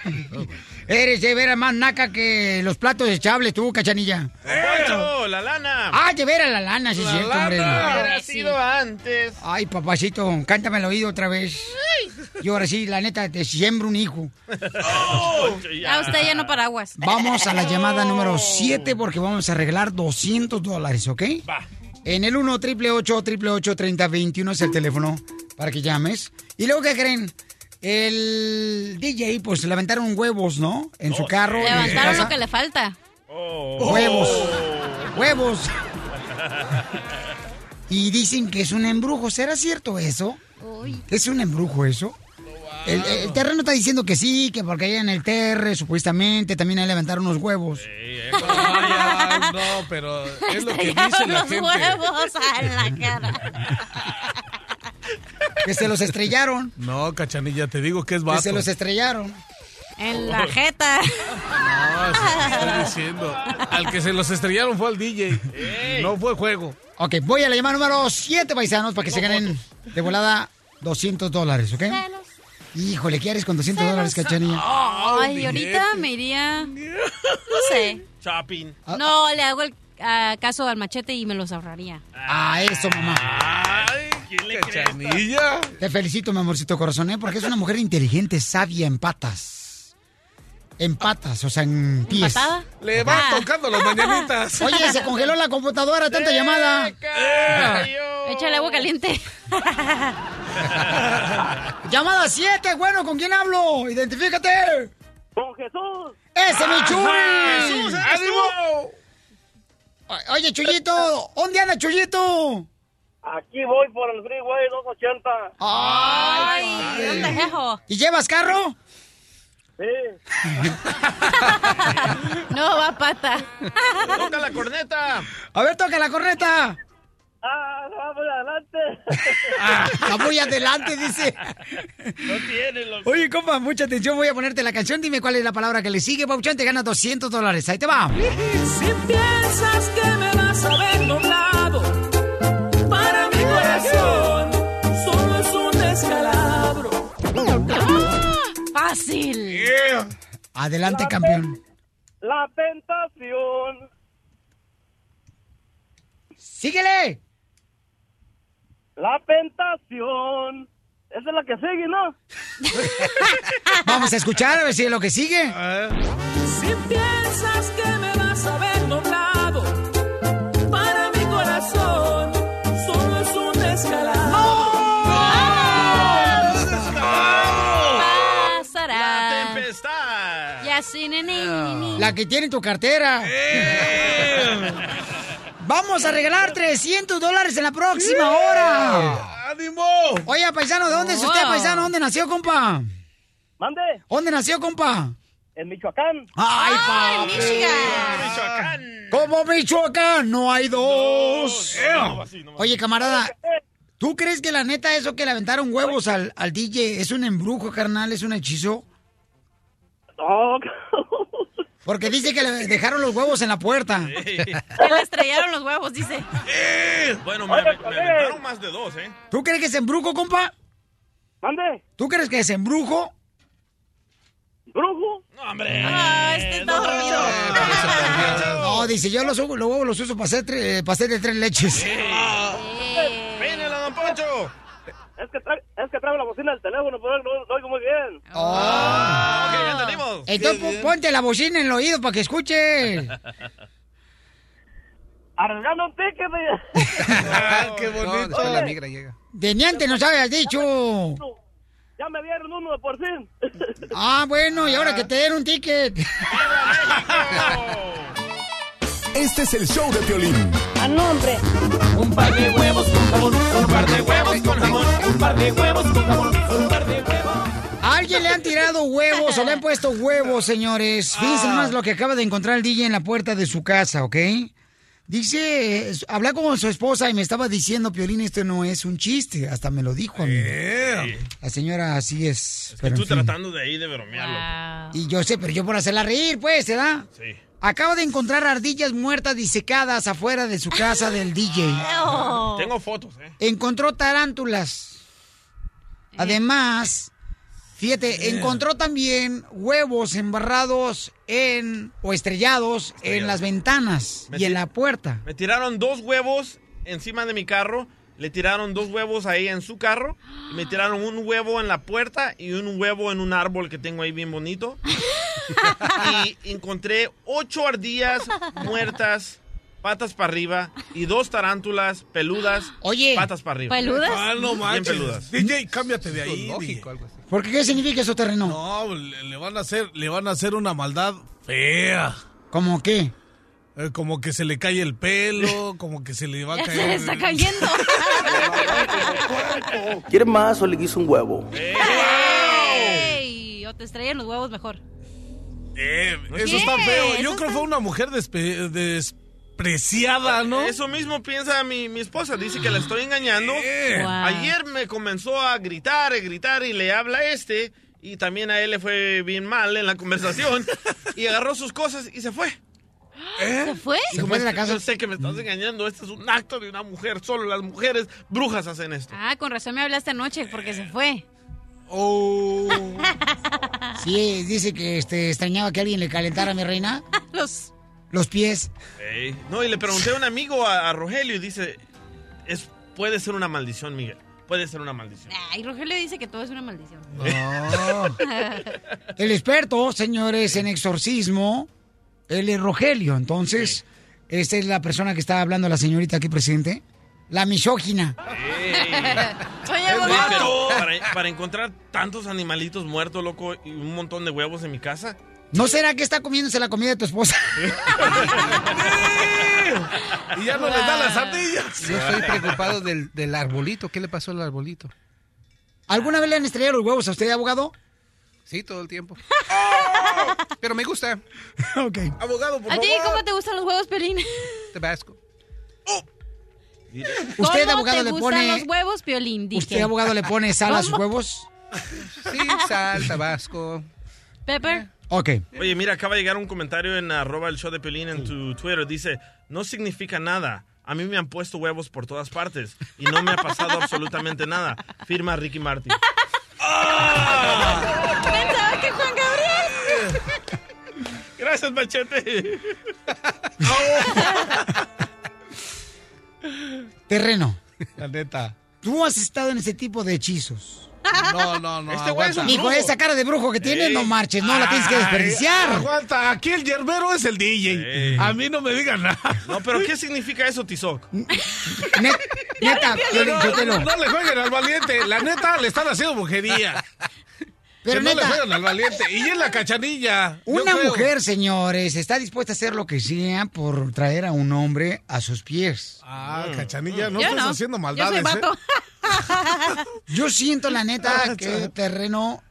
Eres de veras más naca que los platos desechables, tú, cachanilla. Poncho, la lana. Ah, de veras la lana, sí, es cierto, hombre. Hubiera sido antes. Ay, papacito, cántame el oído otra vez. Y ahora sí, la neta, te siembro un hijo. A usted ya no paraguas. Vamos a la llamada número 7 porque vamos a arreglar 200 dólares, ¿ok? Va. En el 1 triple 8 triple 8 30 21 es el teléfono para que llames. Y luego, ¿qué creen? El DJ, pues levantaron huevos, ¿no? En su carro. Levantaron lo que le falta. Huevos. Huevos. Y dicen que es un embrujo. ¿Será cierto eso? ¿Es un embrujo eso? El, el terreno está diciendo que sí, que porque allá en el terre, supuestamente, también ahí levantaron unos huevos. Ah, no, pero es lo que dice la Los gente. huevos en la cara. Que se los estrellaron. No, cachanilla, te digo que es Que vato. se los estrellaron. En la jeta. No, te estoy diciendo. Al que se los estrellaron fue al DJ. No fue juego. Ok, voy a la llamada número 7, paisanos, para que se ganen de volada 200 dólares, ¿ok? Híjole, ¿qué haces con 200 dólares, cachanilla? Ay, ahorita me iría. No sé. Shopping. No, le hago el ah, caso al machete y me los ahorraría. Ah, eso, mamá. Ay, ¿quién le cree? Te felicito, mi amorcito corazón, ¿eh? Porque es una mujer inteligente, sabia en patas. En patas, o sea, en pies. ¿Patada? Le va Ah. tocando las mañanitas. Oye, se congeló la computadora, tanta llamada. Échale agua caliente. Llamada 7, bueno, ¿con quién hablo? Identifícate. ¡Con Jesús! ¡Ese mi Chuy! ¡Jesús, eres tú! O- Oye, Chuyito, ¿dónde anda Chuyito? Aquí voy por el freeway 280. Ay, ¿dónde es eso? ¿Y llevas carro? Sí. No, va pata. Toca la corneta. A ver, toca la corneta. ¡Ah, vamos adelante! Ah, muy adelante, dice. No tiene, loco. Oye, compa, mucha atención, voy a ponerte la canción. Dime cuál es la palabra que le sigue, Pauchón. Te gana 200 dólares. Ahí te va. Si piensas que me vas a ver doblado, para mi corazón solo es un escalón. fácil. Adelante, La campeón. La tentación. ¡Síguele! La tentación. Esa es la que sigue, ¿no? Vamos a escuchar a ver si es lo que sigue. Si piensas que me vas a ver doblado, para mi corazón solo es un descalabro. Pasará. La tempestad. Y así, nene. La que tiene en tu cartera. Vamos a regalar 300 dólares en la próxima hora. ¡Ánimo! Oye, paisano, ¿de dónde es usted, paisano? ¿Dónde nació, compa? Mande, ¿Dónde nació, compa? en Michoacán. ¡Ay, Ay, papi! Michigan. Michoacán. Como Michoacán, no hay dos. No, así, no, Oye, camarada, ¿tú crees que la neta eso que le aventaron huevos al, al DJ es un embrujo, carnal? ¿Es un hechizo? No, Porque dice que le dejaron los huevos en la puerta. Se le estrellaron los huevos, dice. Bueno, me, me- me aventaron más de dos, ¿eh? ¿Tú crees que es embrujo, compa? mande, ¿Tú crees que es embrujo? brujo. No, hombre. Ah, este está dormido. No, dice, yo los, los huevos los uso para hacer tre- pastel de tres leches. ¡Pénelo, don Poncho! Es que, trae, es que traigo la bocina del teléfono, pero no lo oigo muy bien. Ah, ok, ya entendimos. Entonces pon- ponte la bocina en el oído para que escuche. Arriesgando un ticket. de- Ah, ¡Qué No, bonito! después la migra llega. De ni antes nos habías dicho. Ya me dieron uno por fin. Ah, bueno, y ahora que te den un ticket. Este es el show de Piolín. A nombre. Un par de huevos con jamón, un par de huevos con jamón, un par de huevos con jamón, un par de huevos. ¿A alguien le han tirado huevos o le han puesto huevos, señores? Fíjense nomás lo que acaba de encontrar el DJ en la puerta de su casa, ¿ok? Dice, eh, habla con su esposa y me estaba diciendo, Piolín, esto no es un chiste. Hasta me lo dijo a mí. La señora así es. Es que pero tú en fin. tratando de ahí de bromearlo. Y yo sé, pero yo por hacerla reír, pues, ¿verdad? Sí. Acaba de encontrar ardillas muertas disecadas afuera de su casa del DJ. Tengo fotos, ¿eh? Encontró tarántulas. Además, fíjate, encontró también huevos embarrados en o estrellados en las ventanas y en la puerta. Me tiraron dos huevos encima de mi carro. Le tiraron dos huevos ahí en su carro. Y me tiraron un huevo en la puerta y un huevo en un árbol que tengo ahí bien bonito. y encontré ocho ardillas muertas, patas para arriba, y dos tarántulas peludas, Oye, patas para arriba. Ah, no Bien manches. peludas. DJ, cámbiate de ahí. Lógico, DJ. algo así. ¿Por qué qué significa eso, terreno? No, le, le van a hacer, le van a hacer una maldad fea. ¿Cómo qué? Eh, como que se le cae el pelo, como que se le va a caer. se le está cayendo. ¿Quieres más o le quiso un huevo? Ey, o te estrellan los huevos mejor. Eh, eso está feo. Yo creo que está- fue una mujer despe- despreciada, ¿no? Eso mismo piensa mi, mi esposa. Dice que la estoy engañando. Eh. Wow. Ayer me comenzó a gritar, a gritar y le habla a este. Y también a él le fue bien mal en la conversación. y agarró sus cosas y se fue. ¿Se fue? Se fue de la casa. Yo sé que me estás engañando. Este es un acto de una mujer. Solo las mujeres brujas hacen esto. Ah, con razón me hablaste anoche porque se fue. Oh. Sí, dice que este, extrañaba que alguien le calentara a mi reina Los. los pies. No, y le pregunté a un amigo, a, a Rogelio, y dice, es, puede ser una maldición, Miguel. Puede ser una maldición. Ay, Rogelio dice que todo es una maldición. Oh. El experto, señores, en exorcismo, él es Rogelio. Entonces, esta es la persona que está hablando la señorita aquí presente. La misógina. Pero para, para encontrar tantos animalitos muertos, loco, y un montón de huevos en mi casa. ¿No será que está comiéndose la comida de tu esposa? Y ya no le da las ardillas. Yo estoy preocupado del, del arbolito. ¿Qué le pasó al arbolito? ¿Alguna vez le han estrellado los huevos a usted, abogado? Sí, todo el tiempo. Pero me gusta. ok. Abogado, por ¿A ti favor. cómo te gustan los huevos, Piolín? Tabasco. ¿Usted, ¿Cómo abogado, te le pone... los huevos, Piolín? ¿Usted, abogado, le pone sal a sus huevos? Sí, sal, tabasco. Pepper. Ok. Oye, mira, acaba de llegar un comentario en arroba el show de Pelín en tu Twitter. Dice, no significa nada. A mí me han puesto huevos por todas partes y no me ha pasado absolutamente nada. Firma Ricky Martin. Pensaba que Gracias, Machete. Terreno. La neta. Tú has estado en ese tipo de hechizos. No, no, no. Este güey es un esa cara de brujo que tiene, Ey. no marches, no la tienes que Ay, desperdiciar. Aguanta, aquí el yerbero es el DJ. Ey. A mí no me digan nada. No, pero ¿qué significa eso, Tizoc? Net- neta, No, Sotelo. no le jueguen al valiente. La neta, le están haciendo brujería. Pero que no le jueguen al valiente. Y es la cachanilla. yo una mujer, señores, está dispuesta a hacer lo que sea por traer a un hombre a sus pies. Ah, cachanilla, no Yo estás no. haciendo Yo maldades. soy ¿eh? Yo siento, la neta, que terreno,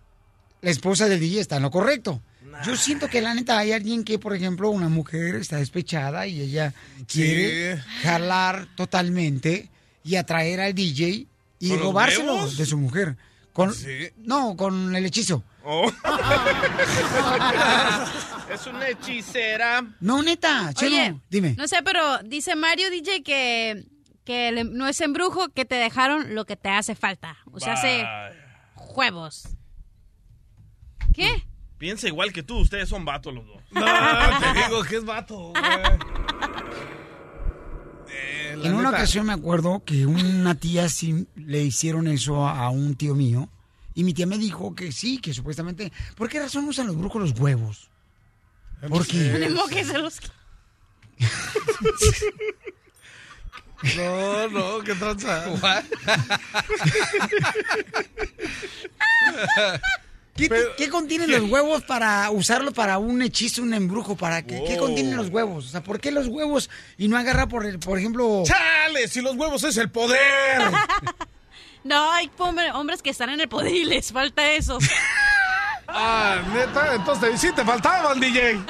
la esposa del DJ está en lo correcto. Yo siento que la neta hay alguien que, por ejemplo, una mujer está despechada y ella quiere jalar totalmente y atraer al DJ y ¿Con los robárselo de su mujer. Con, Sí. No, con el hechizo. Oh. es una hechicera. No, neta, chelo, Oye, dime. no sé, pero dice Mario DJ que, que el- no es embrujo, que te dejaron lo que te hace falta. O sea, hace huevos. ¿Qué? Piensa igual que tú, ustedes son vatos los dos. No, te digo que es vato, güey. Eh, En una neta. ocasión me acuerdo que una tía sí le hicieron eso a, a un tío mío. Y mi tía me dijo que sí, que supuestamente. ¿Por qué razón usan los brujos los huevos? Porque. Ni modo que se los... No, no, qué tranza. ¿Qué, qué contienen los huevos para usarlo para un hechizo, un embrujo? ¿Para qué, ¿Qué contienen los huevos? O sea, ¿por qué los huevos y no agarra por, el- por ejemplo... ¡Chale! Si los huevos es el poder. No, hay hombre- hombres que están en el poder y les falta eso. Ah, neta, entonces sí te faltaban, DJ.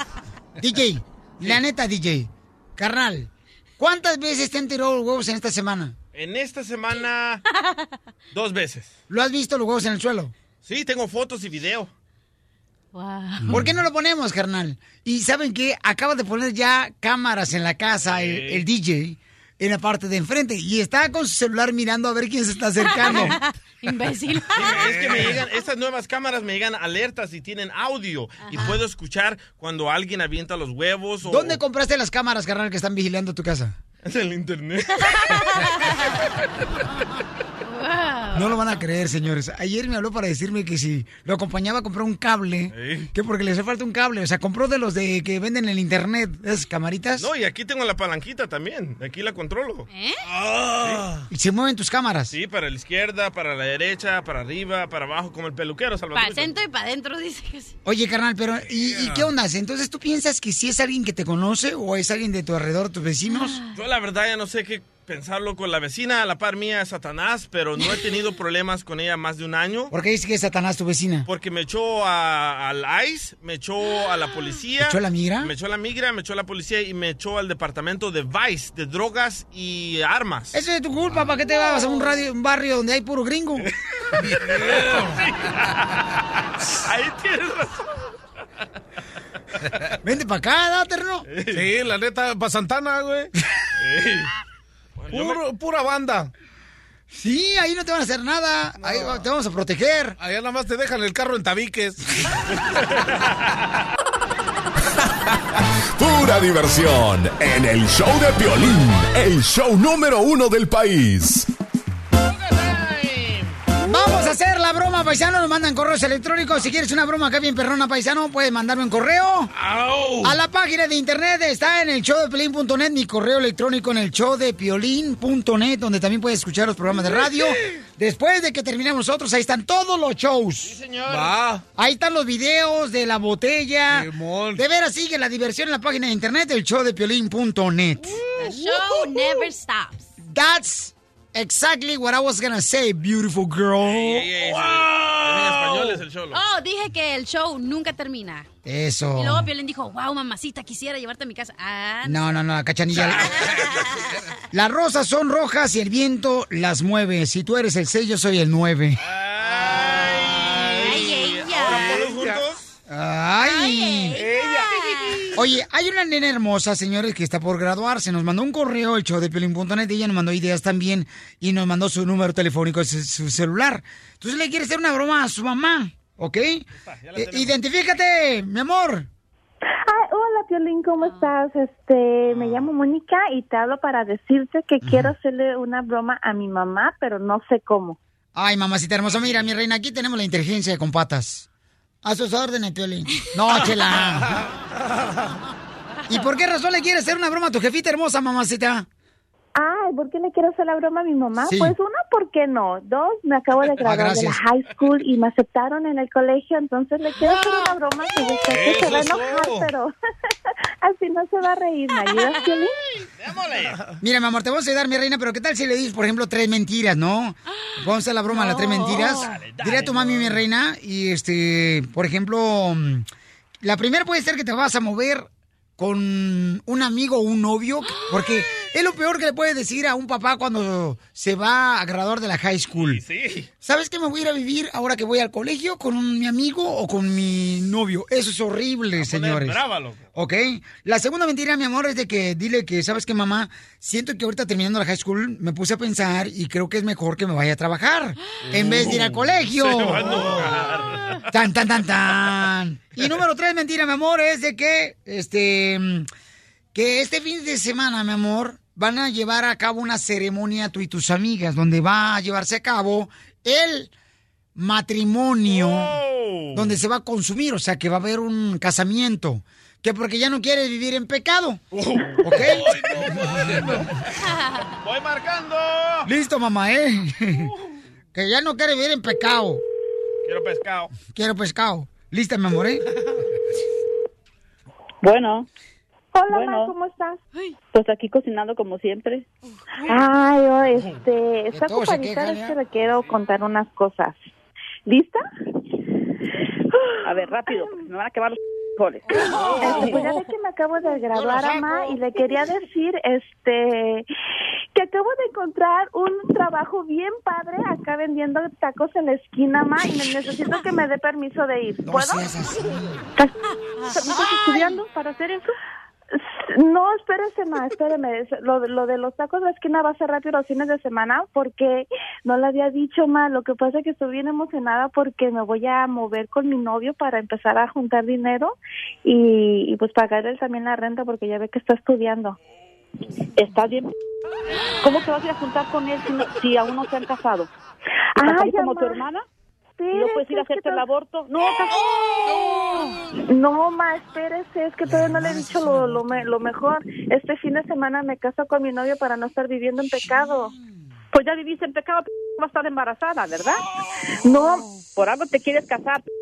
DJ, la neta, DJ, carnal, ¿cuántas veces te han tirado los huevos en esta semana? En esta semana, dos veces. ¿Lo has visto los huevos en el suelo? Sí, tengo fotos y video. Wow. ¿Por qué no lo ponemos, carnal? Y ¿saben qué? Acaba de poner ya cámaras en la casa, el, el DJ, en la parte de enfrente. Y está con su celular mirando a ver quién se está acercando. Imbécil. Sí, es que me llegan, estas nuevas cámaras me llegan alertas y tienen audio. Y puedo escuchar cuando alguien avienta los huevos o... ¿Dónde compraste las cámaras, carnal, que están vigilando tu casa? En el internet. No lo van a creer, señores. Ayer me habló para decirme que si lo acompañaba a comprar un cable, Ey. que porque le hace falta un cable. O sea, compró de los de que venden en el internet, esas camaritas. No, y aquí tengo la palanquita también. Aquí la controlo. ¿Eh? Y se mueven tus cámaras. Sí, para la izquierda, para la derecha, para arriba, para abajo, como el peluquero, Para Salvador. el centro y para adentro, dice que sí. Oye, carnal, pero ¿y, y qué onda? Entonces, ¿tú piensas que si es alguien que te conoce o es alguien de tu alrededor, tus vecinos? Yo la verdad ya no sé qué pensarlo con la vecina, a la par mía es Satanás, pero no he tenido problemas con ella más de un año. ¿Por qué dices que es Satanás tu vecina? Porque me echó a- al ICE, me echó a la policía. ¿Te echó a la migra? Me echó a la migra, me echó a la policía y me echó al departamento de Vice, de drogas y armas. Eso es tu culpa, ¿para qué te vas a un, radio, un barrio donde hay puro gringo? Ahí tienes razón. Vente para acá, ¿no, terno? Sí, la neta, para Santana, güey. Puro- Pura banda. Sí, ahí no te van a hacer nada. Ahí te vamos a proteger. Allá nada más te dejan el carro en tabiques. Pura diversión en el show de Piolín, el show número uno del país. Vamos a hacer la broma, paisano. Nos mandan correos electrónicos. Si quieres una broma acá bien perrona, paisano, puedes mandarme un correo. A la página de internet está en el showdepiolín.net, mi correo electrónico en el showdepiolín.net, donde también puedes escuchar los programas de radio. Después de que terminemos nosotros, ahí están todos los shows. Sí, señor. Va. Ahí están los videos de la botella. Simón. De veras, sigue la diversión en la página de internet del showdepiolín.net. The show never stops. That's exactly what I was gonna say, beautiful girl. Ey, En español es el cholo. Oh, dije que el show nunca termina. Eso. Y luego Piolín dijo, wow, mamacita, quisiera llevarte a mi casa. Ah, No, no, no, la cachanilla. Las rosas son rojas y el viento las mueve. Si tú eres el 6, yo soy el 9. Ay, ella. ponlos juntos. Ay. Oye, hay una nena hermosa, señores, que está por graduarse. Nos mandó un correo, el show de Piolín.net. Ella nos mandó ideas también y nos mandó su número telefónico, su, su celular. Entonces le quiere hacer una broma a su mamá, ¿ok? Eh, identifícate, mi amor. Ay, hola, Piolín, ¿cómo estás? Este, me llamo Mónica y te hablo para decirte que quiero hacerle una broma a mi mamá, pero no sé cómo. Ay, mamacita hermosa, mira, mi reina, aquí tenemos la inteligencia con patas. A sus órdenes, Piolín. No, chela. ¿Y por qué razón le quieres hacer una broma a tu jefita hermosa, mamacita? Ay, ¿por qué le quiero hacer la broma a mi mamá? Sí. Pues una, ¿por qué no? Dos, me acabo de graduar de la high school y me aceptaron en el colegio, entonces le quiero hacer una broma que yo sé que se va a enojar, todo. pero al final se va a reír. ¿Me ayudas, Piolín? Mira, mi amor, te vamos a ayudar, mi reina, pero ¿qué tal si le dices, por ejemplo, tres mentiras, no? Vamos a hacer la broma a las tres mentiras. Dile a tu mami, mi reina, y este, por ejemplo, mm, la primera puede ser que te vas a mover con un amigo o un novio, porque es lo peor que le puedes decir a un papá cuando se va a graduar de la high school. ¿Sabes que me voy a ir a vivir ahora que voy al colegio con un- mi amigo o con mi novio? Eso es horrible, señores. brava, loco. ¿Ok? La segunda mentira, mi amor, es de que dile que, ¿sabes qué, mamá? Siento que ahorita terminando la high school me puse a pensar y creo que es mejor que me vaya a trabajar en vez de ir al colegio. Se va a. Tan, tan, tan, tan. Y número tres, mentira, mi amor, es de que, este, que este fin de semana, mi amor, van a llevar a cabo una ceremonia tú y tus amigas, donde va a llevarse a cabo el matrimonio, donde se va a consumir, o sea, que va a haber un casamiento. Que porque ya no quieres vivir en pecado. ¿Ok? Voy marcando. Listo, mamá, ¿eh? que ya no quiere vivir en pecado. Quiero pescado. Quiero pescado. Lista, mi amor, ¿eh? Bueno. Hola, bueno. ma, ¿cómo estás? Pues aquí cocinando como siempre. Ay, oh, este, está ocupadita, es que le quiero contar unas cosas. ¿Lista? A ver, rápido, porque me van a quemar los frijoles. Este, pues ya ve que me acabo de graduar, mamá, y le quería decir, este, que acabo de encontrar un trabajo bien padre acá vendiendo tacos en la esquina, ma, y me necesito que me dé permiso de ir. ¿Puedo? ¿Estás estudiando para hacer eso? No, espérese, ma, espéreme. Es- Lo, de- lo de los tacos de esquina va a ser rápido los fines de semana porque no le había dicho, ma. Lo que pasa es que estoy bien emocionada porque me voy a mover con mi novio para empezar a juntar dinero y, y pues pagarle también la renta porque ya ve que está estudiando. ¿Estás bien? ¿Cómo te vas a ir a juntar con él si, no- si aún no se han casado? Ay, ¿Estás ahí como tu hermana? ¿Y no Espérese, puedes ir a hacerte el to- aborto? No, No, ma, espérese, es que todavía no le he dicho lo, lo, me- lo mejor. Este fin de semana me caso con mi novio para no estar viviendo en pecado. Pues ya viviste en pecado, p- vas a estar embarazada, ¿verdad? No. Por algo te quieres casar. p-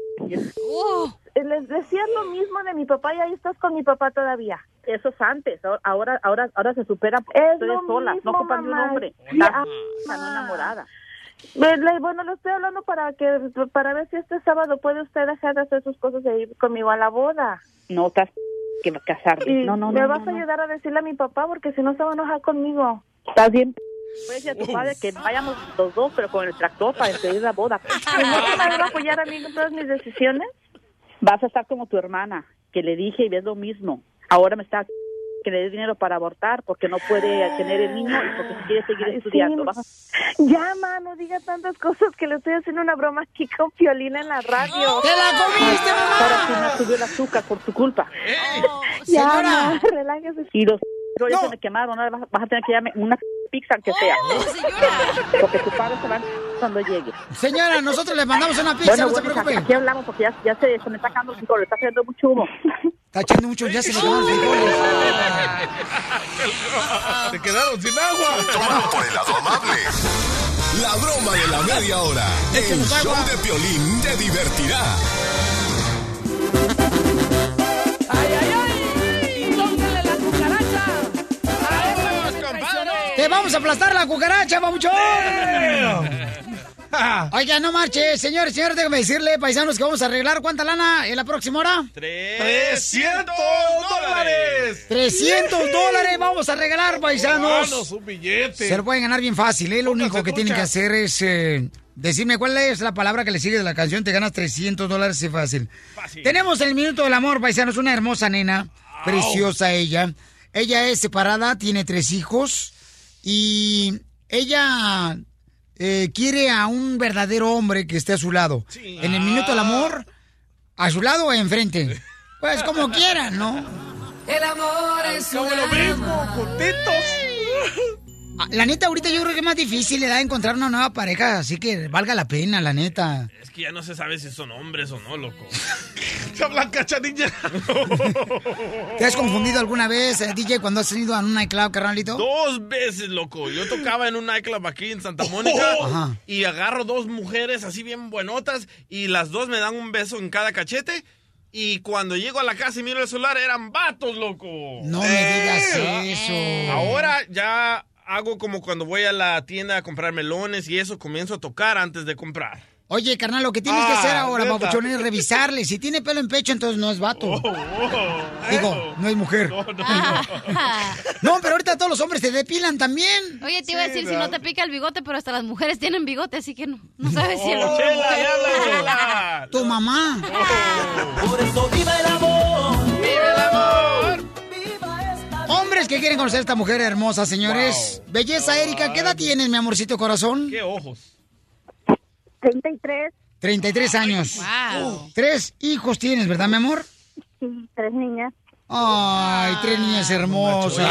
Les decía lo mismo de mi papá y ahí estás con mi papá todavía. Eso es antes, ahora ahora ahora se supera Es lo solas, mismo, no ocupan de un hombre. Estás ah, no enamorada. Le- Bueno, le estoy hablando para que para ver si este sábado puede usted dejar de hacer sus cosas de ir conmigo a la boda. No, estás que. Y No, no, me no. vas no, a no. ayudar a decirle a mi papá porque si no se va a enojar conmigo. Estás bien. p- Puedes decir a tu padre que vayamos los dos, pero con el tractor para despedir la boda. ¿Y no me va a apoyar a mí en todas mis decisiones? Vas a estar como tu hermana, que le dije y ves lo mismo. Ahora me está que le dé dinero para abortar porque no puede tener el niño y porque quiere seguir Ay, estudiando. sí. Vas a- Ya, ma, no diga tantas cosas que le estoy haciendo una broma aquí con Piolina en la radio. ¡Te la comiste, Ahora sí me subió el azúcar por tu culpa. Ya, Señora. ma, relájese. Y los pero ya se me quemaron, ahora vas, vas a tener que darme una pizza aunque sea. Porque tu padre se va cuando llegue. Señora, nosotros le mandamos una pizza, Bueno, no se bueno, preocupe. aquí hablamos porque ya, ya se, se me está sacando el frijoles, está haciendo mucho humo. Está echando mucho, ya se le acabaron los frijoles. Se quedaron sin agua. Tómalo por el lado amable. La broma de la media hora. El show de Piolín te divertirá. ¡Te vamos a aplastar la cucaracha, babuchón! Oiga, no marche, señores, señores, déjame decirle, paisanos, que vamos a arreglar cuánta lana en la próxima hora. 300 dólares. 300 dólares vamos a regalar, paisanos. Un billete. Se lo pueden ganar bien fácil, ¿eh? Lo único que tienen que hacer es eh, decirme cuál es la palabra que le sigue de la canción. Te ganas 300 dólares, es fácil. Tenemos el Minuto del Amor, paisanos, una hermosa nena, preciosa ella. Ella es separada, tiene tres hijos y ella eh, quiere a un verdadero hombre que esté a su lado. En el Minuto del Amor, a su lado o enfrente. Pues como quieran, ¿no? El amor es Como lo mismo, juntitos. Ah, La neta, ahorita yo creo que es más difícil le da encontrar una nueva pareja, así que valga la pena, la neta. Es que ya no se sabe si son hombres o no, loco. Habla cachanilla. ¿Te has confundido alguna vez, eh, DJ, cuando has ido a un nightclub, carnalito? Dos veces, loco. Yo tocaba en un nightclub aquí en Santa Mónica y agarro dos mujeres así bien buenotas y las dos me dan un beso en cada cachete. Y cuando llego a la casa y miro el celular, eran vatos, loco. No me digas Eh. eso. Ahora ya hago como cuando voy a la tienda a comprar melones y eso, comienzo a tocar antes de comprar. Oye, carnal, lo que tienes que Ah, hacer ahora, neta. papuchón, es revisarle. Si tiene pelo en pecho, entonces no es vato. Digo, no es mujer. No, pero ahorita todos los hombres se depilan también. Oye, te iba a decir si no te pica el bigote, pero hasta las mujeres tienen bigote, así que no, no sabes si Oh, Chela, ya Chela. Tu mamá. Por eso viva el amor. ¡Vive el amor! Hombres que quieren conocer a esta mujer hermosa, señores. Belleza, Erika, ¿qué edad tienes, mi amorcito corazón? ¡Qué ojos! 33, 33 años. Wow. Tres hijos tienes, ¿verdad, mi amor? sí, tres niñas. Ay, tres niñas hermosas.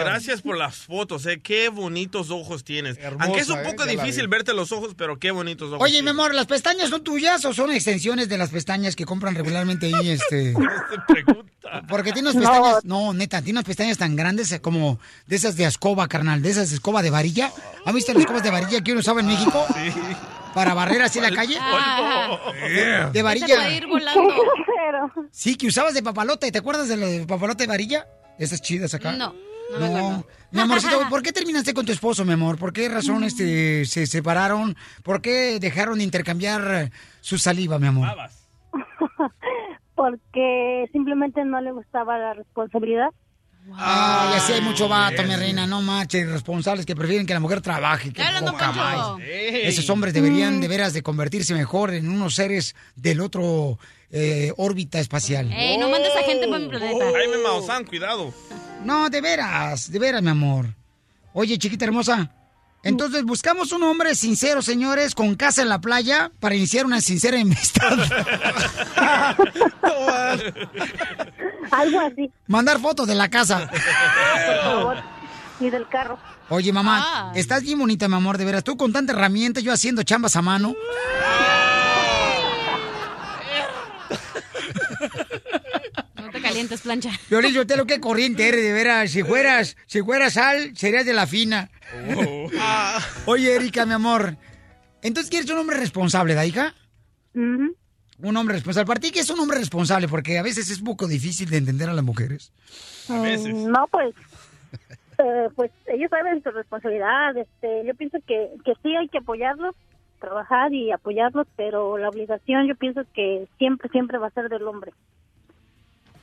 Gracias por las fotos, eh. Qué bonitos ojos tienes. Aunque es un eh, poco difícil vi. verte los ojos, pero qué bonitos ojos. Oye, mi amor, ¿las pestañas son tuyas o son extensiones de las pestañas que compran regularmente ahí, este? Porque tiene unas No. pestañas, no, neta, tiene unas pestañas tan grandes eh, como de esas de escoba, carnal, de esas de escoba de varilla. ¿Han visto las escobas de varilla que uno usaba en México? Para barrer así la calle. Ah, De se varilla. puede ir volando. Sí, que usabas de papalote. ¿Te acuerdas de lo de papalote de varilla? Esas chidas acá. No, no me acuerdo. Mi amorcito, ¿por qué terminaste con tu esposo, mi amor? ¿Por qué razón este, se separaron? ¿Por qué dejaron de intercambiar su saliva, mi amor? porque simplemente no le gustaba la responsabilidad. Ay, así hay mucho vato, mi reina, no manches, irresponsables que prefieren que la mujer trabaje, que don poca más. Esos hombres deberían de veras de convertirse mejor en unos seres del otro eh, órbita espacial. Ey, no mandes a gente para mi planeta. Jaime Maussan, cuidado. No, de veras, de veras, mi amor. Oye, chiquita hermosa. Entonces buscamos un hombre sincero, señores, con casa en la playa para iniciar una sincera amistad. Algo así, Mandar fotos de la casa. por favor. Y del carro. Oye, mamá, Ah. estás bien bonita, mi amor, de veras. Tú con tanta herramienta, yo haciendo chambas a mano. Calientes, plancha. Violín, yo te lo que corriente eres, de veras. Si fueras, si fueras sal, serías de la fina. Ah. Oye, Erika, mi amor. Entonces, ¿quieres un hombre responsable, da hija? Un hombre responsable. ¿Para ti qué es un hombre responsable? Porque a veces es un poco difícil de entender a las mujeres. veces. Mm, No, pues, eh, pues ellos saben su responsabilidad. Este, yo pienso que, que sí hay que apoyarlos, trabajar y apoyarlos, pero la obligación yo pienso que siempre, siempre va a ser del hombre.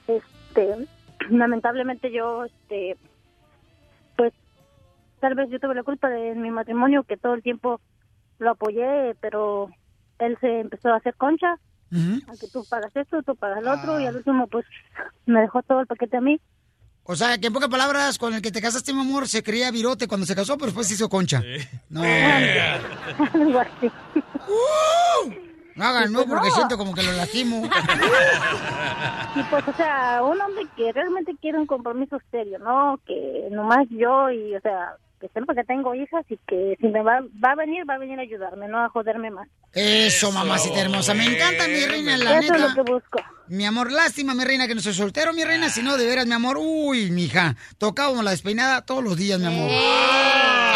Este, lamentablemente yo, este, pues, tal vez yo tuve la culpa de mi matrimonio que todo el tiempo lo apoyé, pero él se empezó a hacer concha a que tú pagas esto, tú pagas lo otro, y al último, pues, me dejó todo el paquete a mí. O sea, que en pocas palabras, con el que te casaste, mi amor, se creía virote cuando se casó, pero después se hizo concha. No. Algo así. No hagan, no, Pues porque no. siento como que lo lastimo. Y pues, o sea, un hombre que realmente quiere un compromiso serio, ¿no? Que nomás yo y, o sea, que sepa que tengo hijas y que si me va, va a venir, va a venir a ayudarme, no a joderme más. Eso, mamacita hermosa. Me encanta, mi reina, la Eso es neta. lo que busco. Mi amor, lástima, mi reina, que no soy soltero, mi reina. Si no, de veras, mi amor. Uy, mija. Tocábamos la despeinada todos los días, mi amor.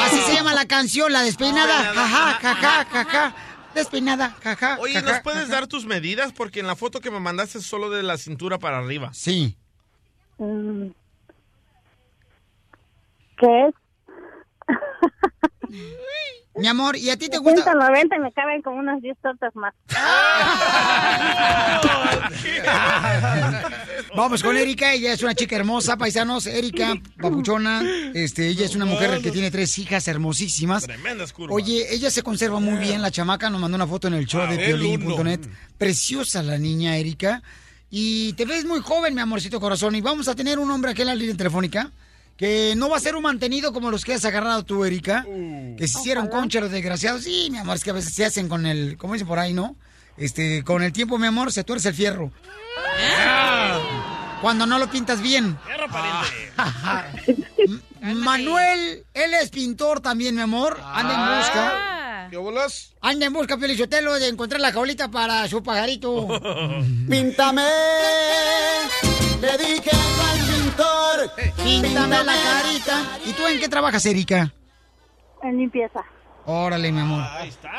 Así se llama la canción, la despeinada. Jaja, jaja, jaja. Despeinada, jaja. Oye, jaja, ¿nos puedes jaja. dar tus medidas? Porque en la foto que me mandaste es solo de la cintura para arriba. Sí. Mm. ¿Qué es? Mi amor, ¿y a ti te gusta? 190 y me caben como unas 10 tortas más. Vamos con Erika, ella es una chica hermosa, paisanos. Erika, papuchona, este, ella es una mujer que tiene tres hijas hermosísimas. Tremendas curvas. Oye, ella se conserva muy bien, la chamaca nos mandó una foto en el show de el piolín.net. Preciosa la niña Erika. Y te ves muy joven, mi amorcito corazón. Y vamos a tener un hombre aquí en la línea telefónica que no va a ser un mantenido como los que has agarrado tú, Erika. Que se hicieron concha los desgraciados. Sí, mi amor, es que a veces se hacen con el, ¿cómo dicen por ahí, no? Este, con el tiempo, mi amor, se tuerce el fierro. cuando no lo pintas bien. M- Manuel, él es pintor también, mi amor. Anda en busca. ¿Qué bolas? Anda en busca, Pelichotelo, de encontrar la jaulita para su pajarito. Píntame, le dije al pintor. Píntame la carita. ¿Y tú en qué trabajas, Erika? En limpieza. Órale, mi amor.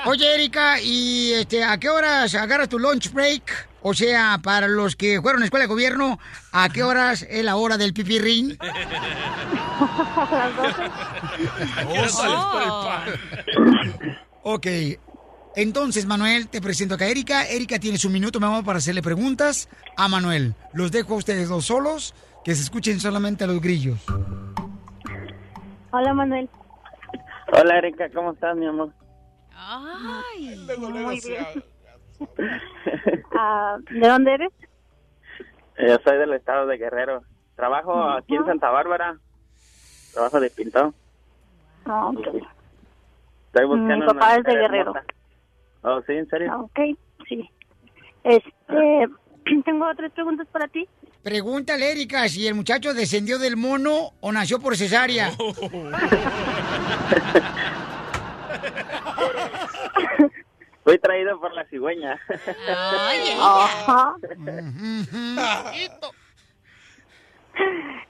Oye, Erika, ¿y este, a qué horas agarras tu lunch break? O sea, para los que fueron a escuela de gobierno, ¿a qué horas es la hora del pipirrín? Por el pan. Ok. Entonces, Manuel, te presento acá a Erika. Erika tiene su minuto, mi amor, para hacerle preguntas a Manuel. Los dejo a ustedes dos solos, que se escuchen solamente a los grillos. Hola, Manuel. Hola Erika, ¿cómo estás, mi amor? Ay, Muy bien. Ah, ¿De dónde eres? Yo soy del estado de Guerrero. Trabajo aquí en Santa Bárbara. Trabajo de pintor. Ah, ok. Estoy buscando Mi papá una es de Guerrero. hermosa. Oh, sí, en serio. Ah, Ok, sí. Este, tengo tres preguntas para ti. Pregúntale, Erika, si el muchacho descendió del mono o nació por cesárea. Fui traído por la cigüeña. Ajá.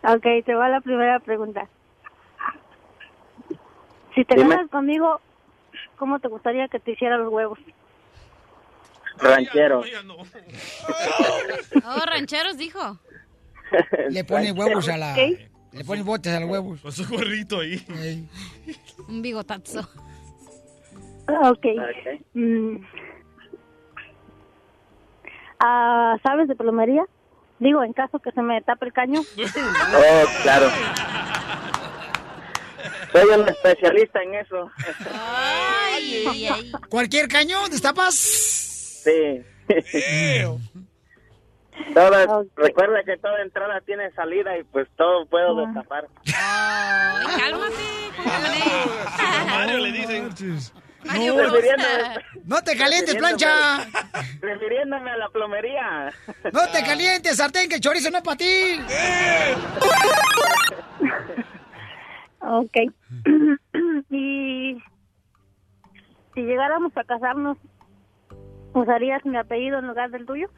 Ok, te va la primera pregunta. Si te Dime. casas conmigo, ¿cómo te gustaría que te hiciera los huevos? Ranchero. Oh, rancheros dijo. Le pone huevos a la... Ok. Le pone botes a los huevos. Con su gorrito ahí. Un bigotazo. Ah, Ok. Mm. Ah, ¿Sabes de plomería? Digo, en caso que se me tape el caño. Oh, claro. Soy un especialista en eso. Ay, ay, ay. ¿Cualquier cañón destapas? Sí. Toda, Recuerda que toda entrada tiene salida y pues todo puedo destapar. Ay, cálmate. Mario le dicen. Mario No. No te calientes, plancha. Refiriéndome a la plomería. No te calientes, sartén, que el chorizo no es para ti. Ok. y si llegáramos a casarnos, ¿usarías mi apellido en lugar del tuyo?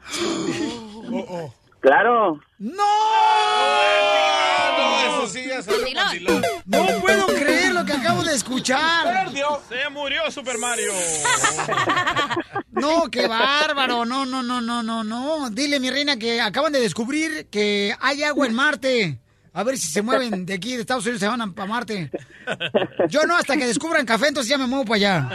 Claro. ¡No! eso sí ya salió mandilón. No puedo creer lo que acabo de escuchar. Se murió Super Mario. No, qué bárbaro. No, no, no, no, no, no. Dile, mi reina, que acaban de descubrir que hay agua en Marte. A ver si se mueven de aquí, de Estados Unidos, se van para Marte. Yo no, hasta que descubran café, entonces ya me muevo para allá.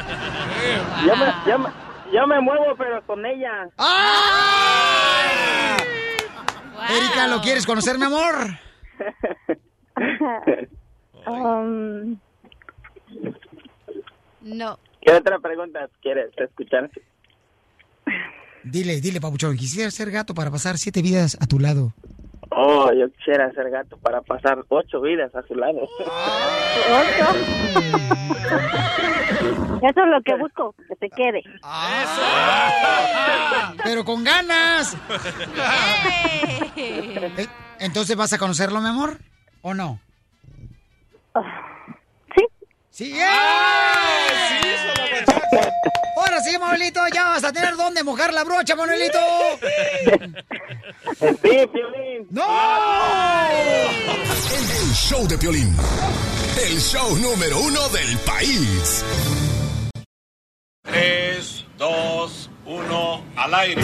Yo me, yo, me, yo me muevo, pero con ella. ¡Ah! Erika, ¿lo quieres conocer, mi amor? Um, No. ¿Qué otra pregunta quieres escuchar? Dile, dile, papuchón, quisiera ser gato para pasar siete vidas a tu lado. Oh, yo quisiera ser gato para pasar ocho vidas a su lado. Eso es lo que busco, que se quede. Pero con ganas. Eh, Entonces, ¿vas a conocerlo, mi amor? ¿O no? Sí. Sí. Ahora sí, Manuelito, ya vas a tener dónde mojar la brocha, Manuelito. Sí, Piolín. ¡No! El show de Piolín. El show número uno del país. 3, 2, 1, al aire.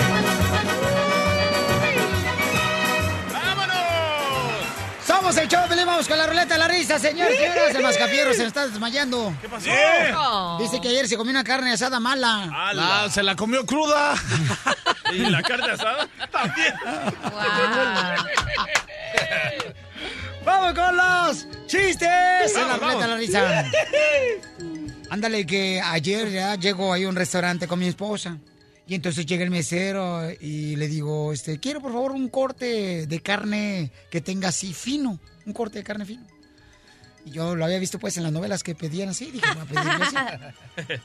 Somos el show, vamos con la ruleta de la risa, señor. señoras, el mascafierro se nos está desmayando. ¿Qué pasó? Dice que ayer se comió una carne asada mala. Ah, se la comió cruda. ¿Y la carne asada? También. ¡Vamos con los chistes! en la Vamos, ruleta de la vamos. risa. Ándale, que ayer ya llego ahí a un restaurante con mi esposa. Y entonces llega el mesero y le digo, este, quiero por favor un corte de carne que tenga así fino, un corte de carne fino. Y yo lo había visto pues en las novelas que pedían así, dije, voy a así.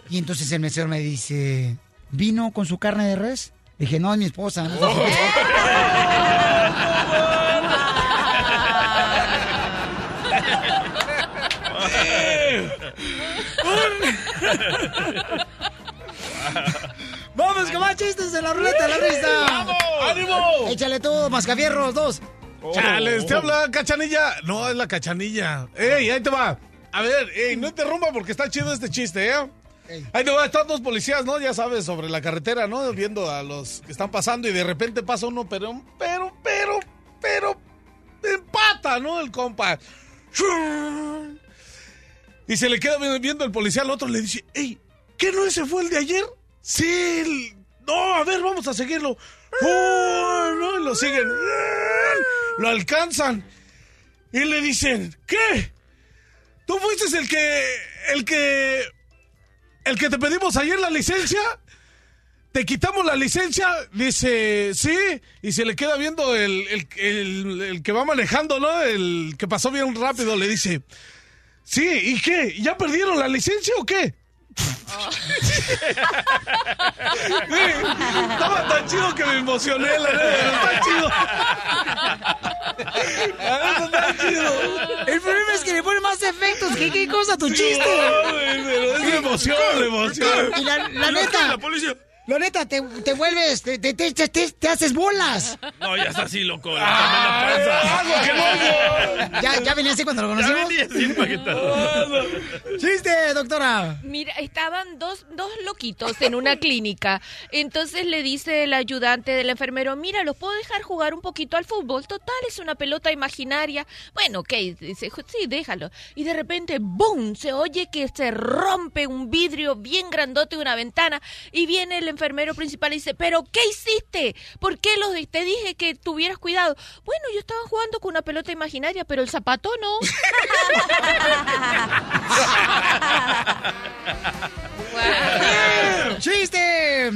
Y entonces el mesero me dice, ¿vino con su carne de res? Dije, no, es mi esposa. No es mi esposa. Vamos con más chistes en la ruleta de la risa. ¡Vamos! ¡Ánimo! Échale tú, mascafierros, dos. Chales, te habla Cachanilla. No, es la Cachanilla. Ey, ahí te va. A ver, ey, no interrumpa porque está chido este chiste, ¿eh? Ahí te va, están dos policías, ¿no? Ya sabes, sobre la carretera, ¿no? Viendo a los que están pasando y de repente pasa uno, pero, pero, pero, pero, empata, ¿no? El compa. Y se le queda viendo el policía al otro, le dice, ey, ¿qué no ese fue el de ayer? Sí, no, a ver, vamos a seguirlo. No, lo siguen. Lo alcanzan. Y le dicen, ¿qué? ¿Tú fuiste el que, el que, el que te pedimos ayer la licencia? ¿Te quitamos la licencia? Dice, sí. Y se le queda viendo el, el- el- el que va manejando, ¿no? El que pasó bien rápido. Le dice, sí, ¿y qué? ¿Ya perdieron la licencia o qué? Sí, estaba tan chido que me emocioné, la neta, está chido. La neta, está chido. El problema es que le pone más efectos. ¿Qué, qué cosa tu chiste? No, pero es la emoción, la emoción. Y la, la neta. La policía. La neta, te, te vuelves, te, te, te, te- te haces bolas. No, ya está así, loco. La tremenda panza. Ya, ya venía así cuando lo Ya conocimos. venía así. Chiste, doctora. Mira, estaban dos, dos loquitos en una clínica. Entonces le dice el ayudante del enfermero, mira, los puedo dejar jugar un poquito al fútbol. Total, es una pelota imaginaria. Bueno, ok, dice, sí, déjalo. Y de repente, ¡boom! Se oye que se rompe un vidrio bien grandote de una ventana. Y viene el enfermero principal y dice, ¿pero qué hiciste? ¿Por qué los de- te dije que tuvieras cuidado? Bueno, yo estaba jugando con una pelota imaginaria, pero el zapato no. ¡Chiste!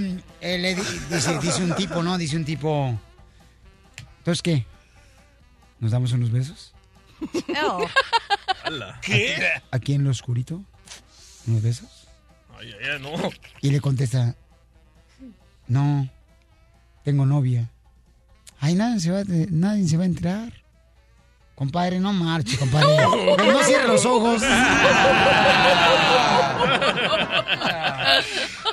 Eh, le di- dice, dice un tipo, ¿no? Dice un tipo. ¿Entonces qué? ¿Nos damos unos besos? ¿Qué? ¿Aquí en lo oscurito? ¿Unos besos? Ay, ay, ay, no. Y le contesta, no, tengo novia. Ay, nadie se va, a- nadie se va a entrar. Compadre, no marche, compadre. No, no cierre los ojos.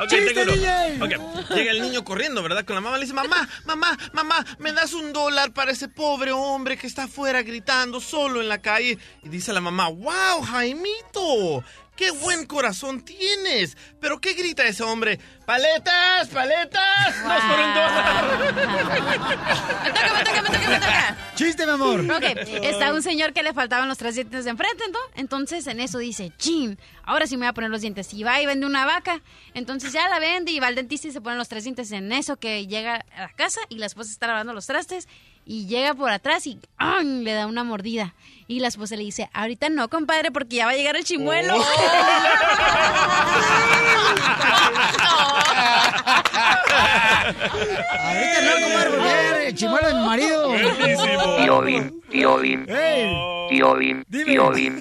Ok, ¡Chiste, tengo uno. DJ! Ok, Llega el niño corriendo, ¿verdad? Con la mamá le dice, mamá, mamá, mamá, ¿me das un dólar para ese pobre hombre que está afuera gritando solo en la calle? Y dice la mamá, wow, Jaimito, qué buen corazón tienes. ¿Pero qué grita ese hombre? ¡Paletas, paletas! ¡Dos por un dólar! Me toca, me toca, me toca, me toca. Chiste, mi amor. Ok, está un señor que le faltaban los tres dientes de enfrente, ¿no? Entonces en eso dice, chin, ahora sí me voy a poner los dientes. Y va y vende una vaca. Entonces ya la vende y va al dentista y se ponen los tres dientes en eso que llega a la casa y la esposa está lavando los trastes y llega por atrás y ¡ah! le da una mordida. Y la esposa le dice, ahorita no, compadre, porque ya va a llegar el chimuelo. Ahorita no, compadre, porque el chimuelo de mi marido. Piolín, Piolín, Ey. Piolín, Piolín.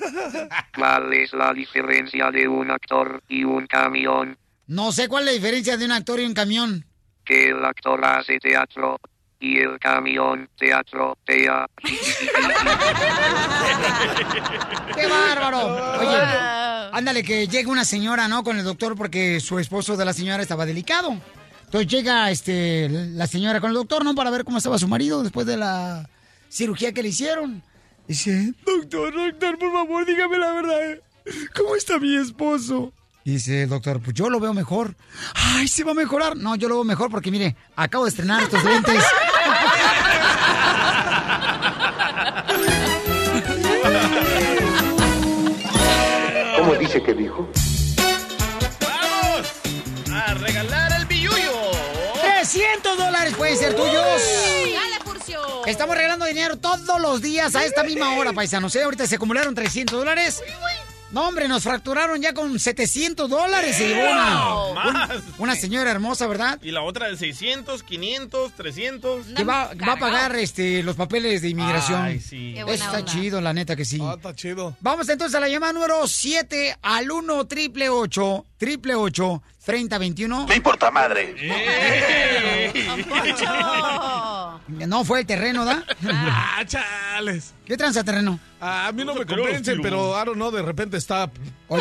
¿Cuál es la diferencia de un actor y un camión? No sé cuál es la diferencia de un actor y un camión. Que el actor hace teatro y el camión teatro tea. ¡Qué bárbaro! Oye, ándale, que llega una señora, ¿no? Con el doctor porque su esposo de la señora estaba delicado. Entonces llega este, la señora con el doctor, ¿no? Para ver cómo estaba su marido después de la cirugía que le hicieron. Dice, doctor, doctor, por favor, dígame la verdad. ¿Cómo está mi esposo? Dice el doctor, pues yo lo veo mejor. Ay, ¿se va a mejorar? No, yo lo veo mejor porque, mire, acabo de estrenar estos lentes. ¿Cómo dice que dijo? ¡A regalar el billuyo! 300 dólares pueden ser tuyos. ¡Dale, Furcio! Estamos regalando dinero todos los días a esta misma hora, paisanos. ¿eh? Ahorita se acumularon 300 dólares. No, hombre, nos fracturaron ya con 700 dólares. Se llevó una, ¡Wow! un- Más. una señora hermosa, ¿verdad? Y la otra de 600, 500, 300. Que va, va a pagar este, los papeles de inmigración. Ay, sí. Qué Eso está onda. chido, la neta que sí. Ah, está chido. Vamos entonces a la llamada número 7 al 1 triple 8 triple 8 3021. Me importa madre. No, fue el terreno, ¿da? Ah, chales. ¿Qué tranza terreno? A mí no me convencen, tío. pero I don't know, de repente está...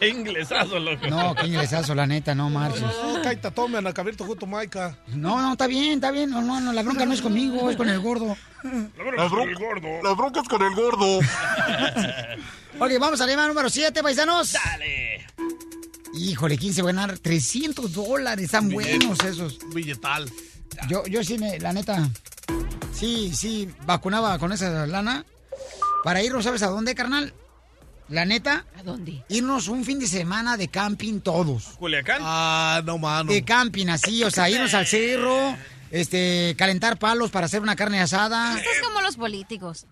Inglesazo, loco. No, qué ingresazo, la neta, no marches. No, kaita tome, Ana Cabirto, justo Maica. No, no, está bien, está bien. No, no, no, la bronca no es conmigo, es con el gordo. La bronca, la bronca es con el gordo. Ok, vamos a llamar número 7, paisanos. Dale. Híjole, ¿quién se va a ganar? 300 dólares, están buenos esos. Billetal. Yo, yo sí, me, la neta, sí, sí, vacunaba con esa lana para irnos, ¿sabes a dónde, carnal? La neta. ¿A dónde? Irnos un fin de semana de camping todos. Culiacán. Ah, no, mano. De camping, así, o sea, irnos al cerro, este, calentar palos para hacer una carne asada. Esto es como los políticos.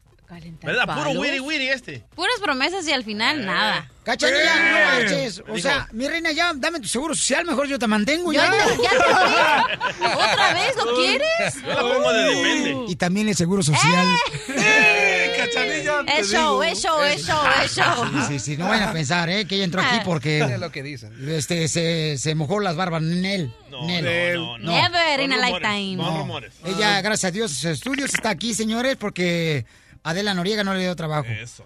¿Verdad? Puro palos. wiri wiri este. Puras promesas y al final nada. Cachanilla, no Eh. marches. O Dijo. sea, mi reina, ya dame tu seguro social, mejor yo te mantengo. Ya. ya- ya te. ¿Otra vez? ¿Lo quieres? Yo la pongo de depende. Y también el seguro social. ¡Eh, cachanilla! te Es show, es show, es show, es show. Sí, sí, sí, no vayan a pensar, ¿eh? Que ella entró aquí Es porque lo que dicen. este, se, se mojó las barbas. Nel. No, Nel. no, no. Never in a lifetime. No. rumores. Ella, gracias a Dios, sus estudios está aquí, señores, porque Adela Noriega no le dio trabajo. Eso.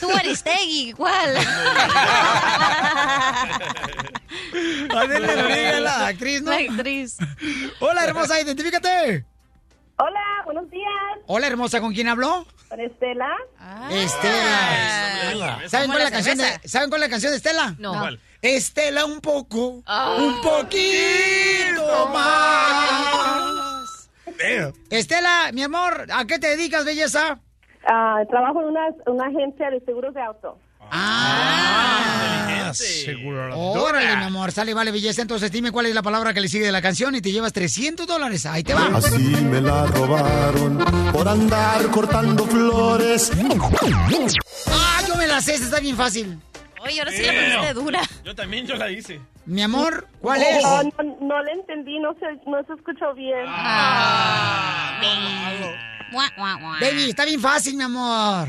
Tú Aristegui, igual. Adela Noriega, la actriz, ¿no? La actriz. Hola, hermosa, identifícate. Hola, buenos días. Hola, hermosa, ¿con quién habló? Con Estela. Estela. ¿Saben cuál, es la canción de. ¿Saben cuál es la canción de Estela? No. ¿Cuál? Estela un poco, Ah. un poquito más. Estela, mi amor, ¿a qué te dedicas, belleza? Ah, trabajo en una, una agencia de seguros de auto. Ah, Inteligente. órale, mi amor, sale, vale, belleza. Entonces dime cuál es la palabra que le sigue de la canción y te llevas 300 dólares. Ahí te va. Así me la robaron por andar cortando flores. Ah, yo me la sé, esta está bien fácil. Oye, ahora sí la pusiste dura. Yo también yo la hice. Mi amor, ¿cuál es? No, no, no le entendí, no se, no se escuchó bien. Ah, mua, mua. Baby, está bien fácil, mi amor.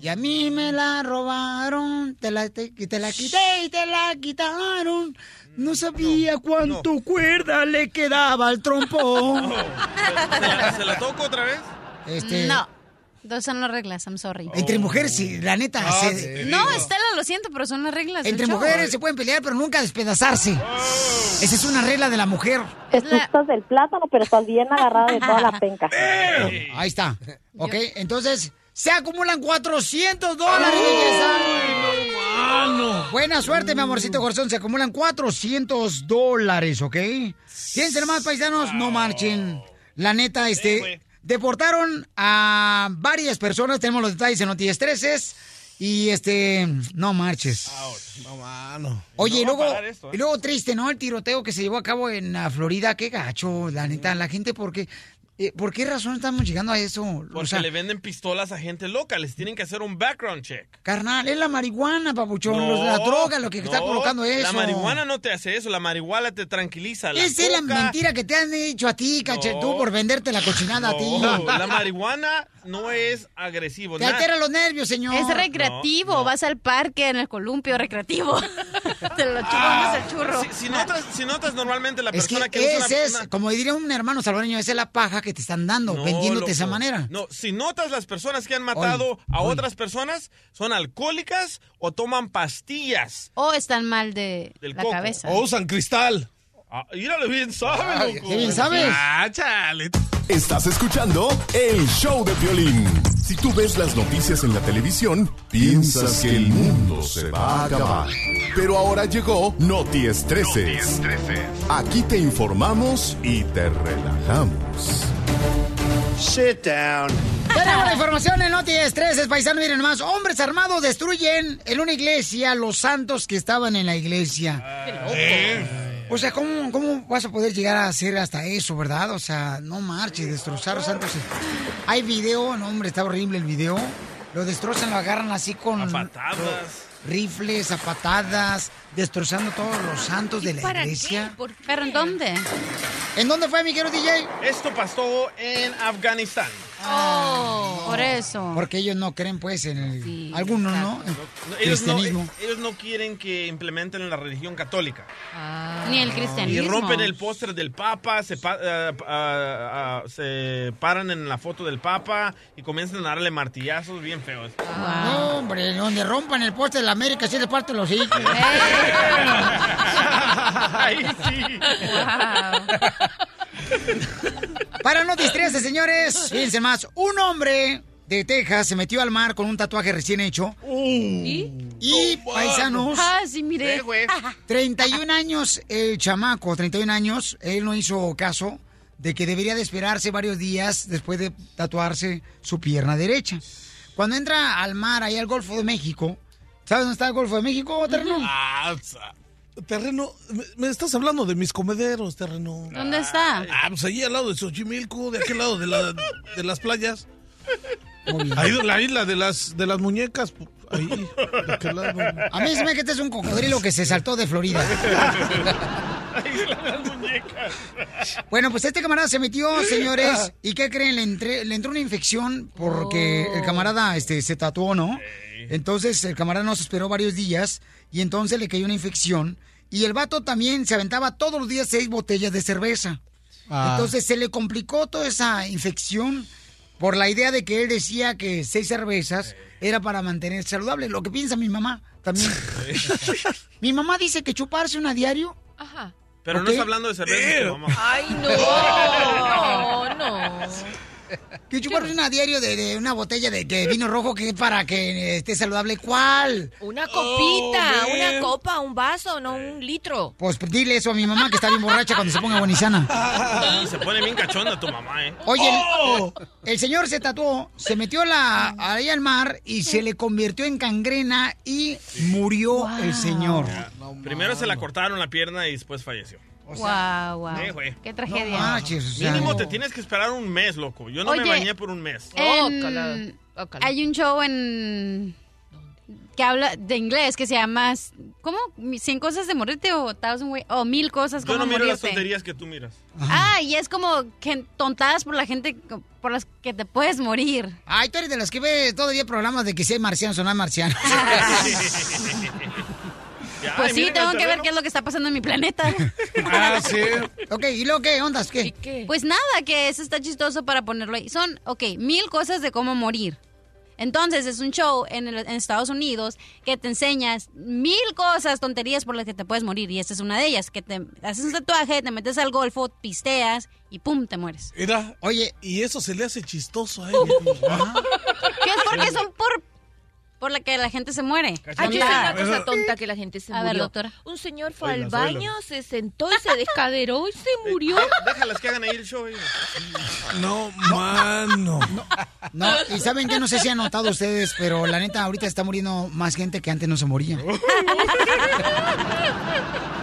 Y a mí me la robaron, te la, te, te la quité y te la quitaron. No sabía cuánto cuerda le quedaba al trompón. ¿Se la, se la toco otra vez? Este, No. Dos son las reglas, I'm sorry. Entre mujeres, sí, la neta. Ah, se- No, Estela, lo siento, pero son las reglas. entre show. mujeres se pueden pelear, pero nunca despedazarse. Esa es una regla de la mujer. Estás del plátano, pero estás bien agarrada de toda la penca. Ahí está. Ok, entonces se acumulan 400 dólares, belleza. Buena suerte, mi amorcito corazón. Se acumulan 400 dólares, ¿ok? Fíjense más, paisanos, no marchen. La neta, este, deportaron a varias personas. Tenemos los detalles en Noticias 13. Y este, no marches. No, mano. Oye, y No luego, esto, ¿eh? y luego triste, ¿no? El tiroteo que se llevó a cabo en Florida, qué gacho, la neta, la gente, ¿por qué? Eh, ¿Por qué razón estamos llegando a eso? Porque o sea, le venden pistolas a gente loca. Les tienen que hacer un background check. carnal, es la marihuana, papuchón, No, la droga, lo que está no, provocando eso. La marihuana no te hace eso. La marihuana te tranquiliza. La Esa es la mentira que te han dicho a ti, caché, No. tú, por venderte la cochinada a ti. No, la marihuana no es agresivo. Te altera los nervios, señor. Es recreativo, vas al parque en el columpio recreativo. Te lo chupamos el churro. Si, si notas, si notas normalmente la Es que, persona que, usa ese una- es, una- como diría un hermano salvadoreño, esa es la paja que te están dando, No, vendiéndote loco. de esa manera. No, si notas las personas que han matado a otras personas son alcohólicas o toman pastillas O están mal de del la coco. cabeza. O usan cristal. Ah, míralo bien sabe, loco. qué bien sabes. Ah, chale. Estás escuchando el show de violín. Si tú ves las noticias en la televisión, piensas que el mundo se va a acabar. Pero ahora llegó Noti Estreses. Aquí te informamos y te relajamos. Sit down. Tenemos la información en Noti Estreses, paisano. Miren más, hombres armados destruyen en una iglesia los santos que estaban en la iglesia. O sea, ¿cómo, ¿cómo vas a poder llegar a hacer hasta eso, verdad? O sea, no marches, destrozar los santos. Hay video, no, hombre, está horrible el video. Lo destrozan, lo agarran así con A patadas. rifles, a patadas, destrozando todos los santos de la ¿Para iglesia. qué? ¿Por qué? ¿Pero en dónde? ¿En dónde fue, mi querido DJ? Esto pasó en Afganistán. Oh, Por eso. Porque ellos no creen, pues, en el... algunos, ¿no? No, ellos, no, cristianismo. ellos no quieren que implementen la religión católica. Ni el Y cristianismo. rompen el póster del Papa, se, pa- ah, ah, ah, se paran en la foto del Papa y comienzan a darle martillazos bien feos. No, hombre, donde rompan el poste de la América, sí le parten los hijos. Ahí sí. Para no distraerse, señores, fíjense más. Un hombre de Texas se metió al mar con un tatuaje recién hecho. ¿Y? Y, paisanos, Ah, sí, miré. 31 años el chamaco, 31 años, él no hizo caso de que debería de esperarse varios días después de tatuarse su pierna derecha. Cuando entra al mar, ahí al Golfo de México, ¿sabes dónde está el Golfo de México, terreno? Ah, terreno, me, me estás hablando de mis comederos, terreno. ¿Dónde está? Ah, pues allí al lado de Xochimilco, de aquel lado de, la, de las playas. Ahí la isla de las, de las muñecas. pu- Ahí, de aquel lado. A mí se me que este es un cocodrilo que se saltó de Florida. Bueno, pues este camarada se metió, señores, y ¿qué creen? Le, entré- le entró una infección porque el camarada este, se tatuó, ¿no? Entonces el camarada no se esperó varios días y entonces le cayó una infección y el vato también se aventaba todos los días seis botellas de cerveza. Ah. Entonces se le complicó toda esa infección por la idea de que él decía que seis cervezas era para mantenerse saludable. Lo que piensa mi mamá también. mi mamá dice que chuparse una diario Ajá. Pero no está hablando de cerveza, mamá. Ay, no, no, no. Que chuparse una diario de, de una botella de, de vino rojo que para que esté saludable. ¿Cuál? Una copita, Oh, una copa, un vaso, no un litro. Pues dile eso a mi mamá que está bien borracha cuando se ponga buenizana. Y se pone bien cachonda tu mamá, ¿eh? Oye, el, el señor se tatuó, se metió la, ahí al mar y se le convirtió en cangrena y murió el señor. Primero se la cortaron la pierna y después falleció. Wow, wow. Sí, güey. Qué tragedia. No manches, o sea, Mínimo no. te tienes que esperar un mes, loco. Yo no Oye, me bañé por un mes. En- hay un show en que habla de inglés que se llama ¿cómo? 100 cosas de morirte o thousand way- o mil cosas Yo como no miro las tonterías que tú miras. Ah, y es como que tontadas por la gente por las que te puedes morir. Ay, tú eres de los que ve todavía programas de que si hay marcianos o no hay marcianos. Pues sí, tengo que ver qué es lo que está pasando en mi planeta. Ah, sí. Ok, ¿y luego qué? ¿Ondas? ¿Qué? Pues nada, que eso está chistoso para ponerlo ahí. Son, ok, mil cosas de cómo morir. Entonces es un show en, el- en Estados Unidos que te enseñas mil cosas, tonterías por las que te puedes morir. Y esta es una de ellas, que te haces un tatuaje, te metes al golfo, pisteas y pum, te mueres. Mira, oye, y eso se le hace chistoso a él. ¿Qué es porque son por, por la que la gente se muere? Hay que Tonta. una cosa tonta que la gente se A ver, doctora. Un señor fue al baño, se sentó y se descaderó y se murió. Déjalas que hagan ahí el show. ahí. No, mano. No, y saben que no sé si han notado ustedes, pero la neta ahorita está muriendo más gente que antes no se moría.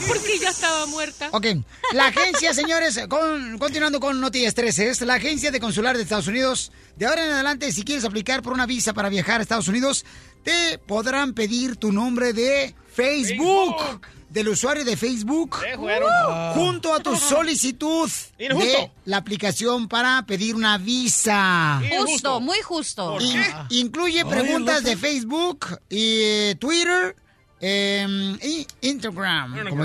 No, porque ya estaba muerta. Ok, la agencia, señores, con- continuando con Noticias 13, es la agencia de consular de Estados Unidos. De ahora en adelante, si quieres aplicar por una visa para viajar a Estados Unidos, te podrán pedir tu nombre de Facebook, del usuario de Facebook, güero. junto a tu solicitud Injusto. de la aplicación para pedir una visa. Justo, muy justo. Y- incluye preguntas de Facebook y eh, Twitter eh, y Instagram. como.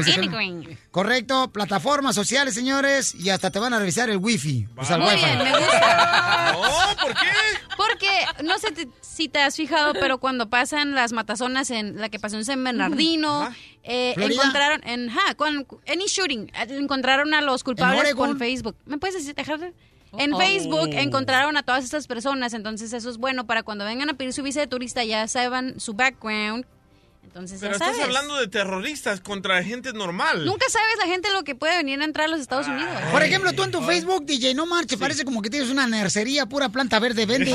Correcto, plataformas sociales, señores, y hasta te van a revisar el wifi. O sea, el Muy wifi. bien, me gusta. No, ¿por qué? Porque no sé te- si te has fijado, pero cuando pasan las matazonas en la que pasó en San Bernardino, eh, ¿Florida? encontraron en ja, con any shooting, eh, encontraron a los culpables con Facebook. ¿Me puedes decir, dejar? de- En Oh. Facebook encontraron a todas estas personas, entonces eso es bueno para cuando vengan a pedir su visa de turista ya saben su background. Entonces Pero ya estás sabes. hablando de terroristas contra gente normal. Nunca sabes la gente lo que puede venir a entrar a los Estados Unidos. Por ejemplo, tú en tu Facebook, DJ, no marche, parece como que tienes una nercería, pura planta verde, vende.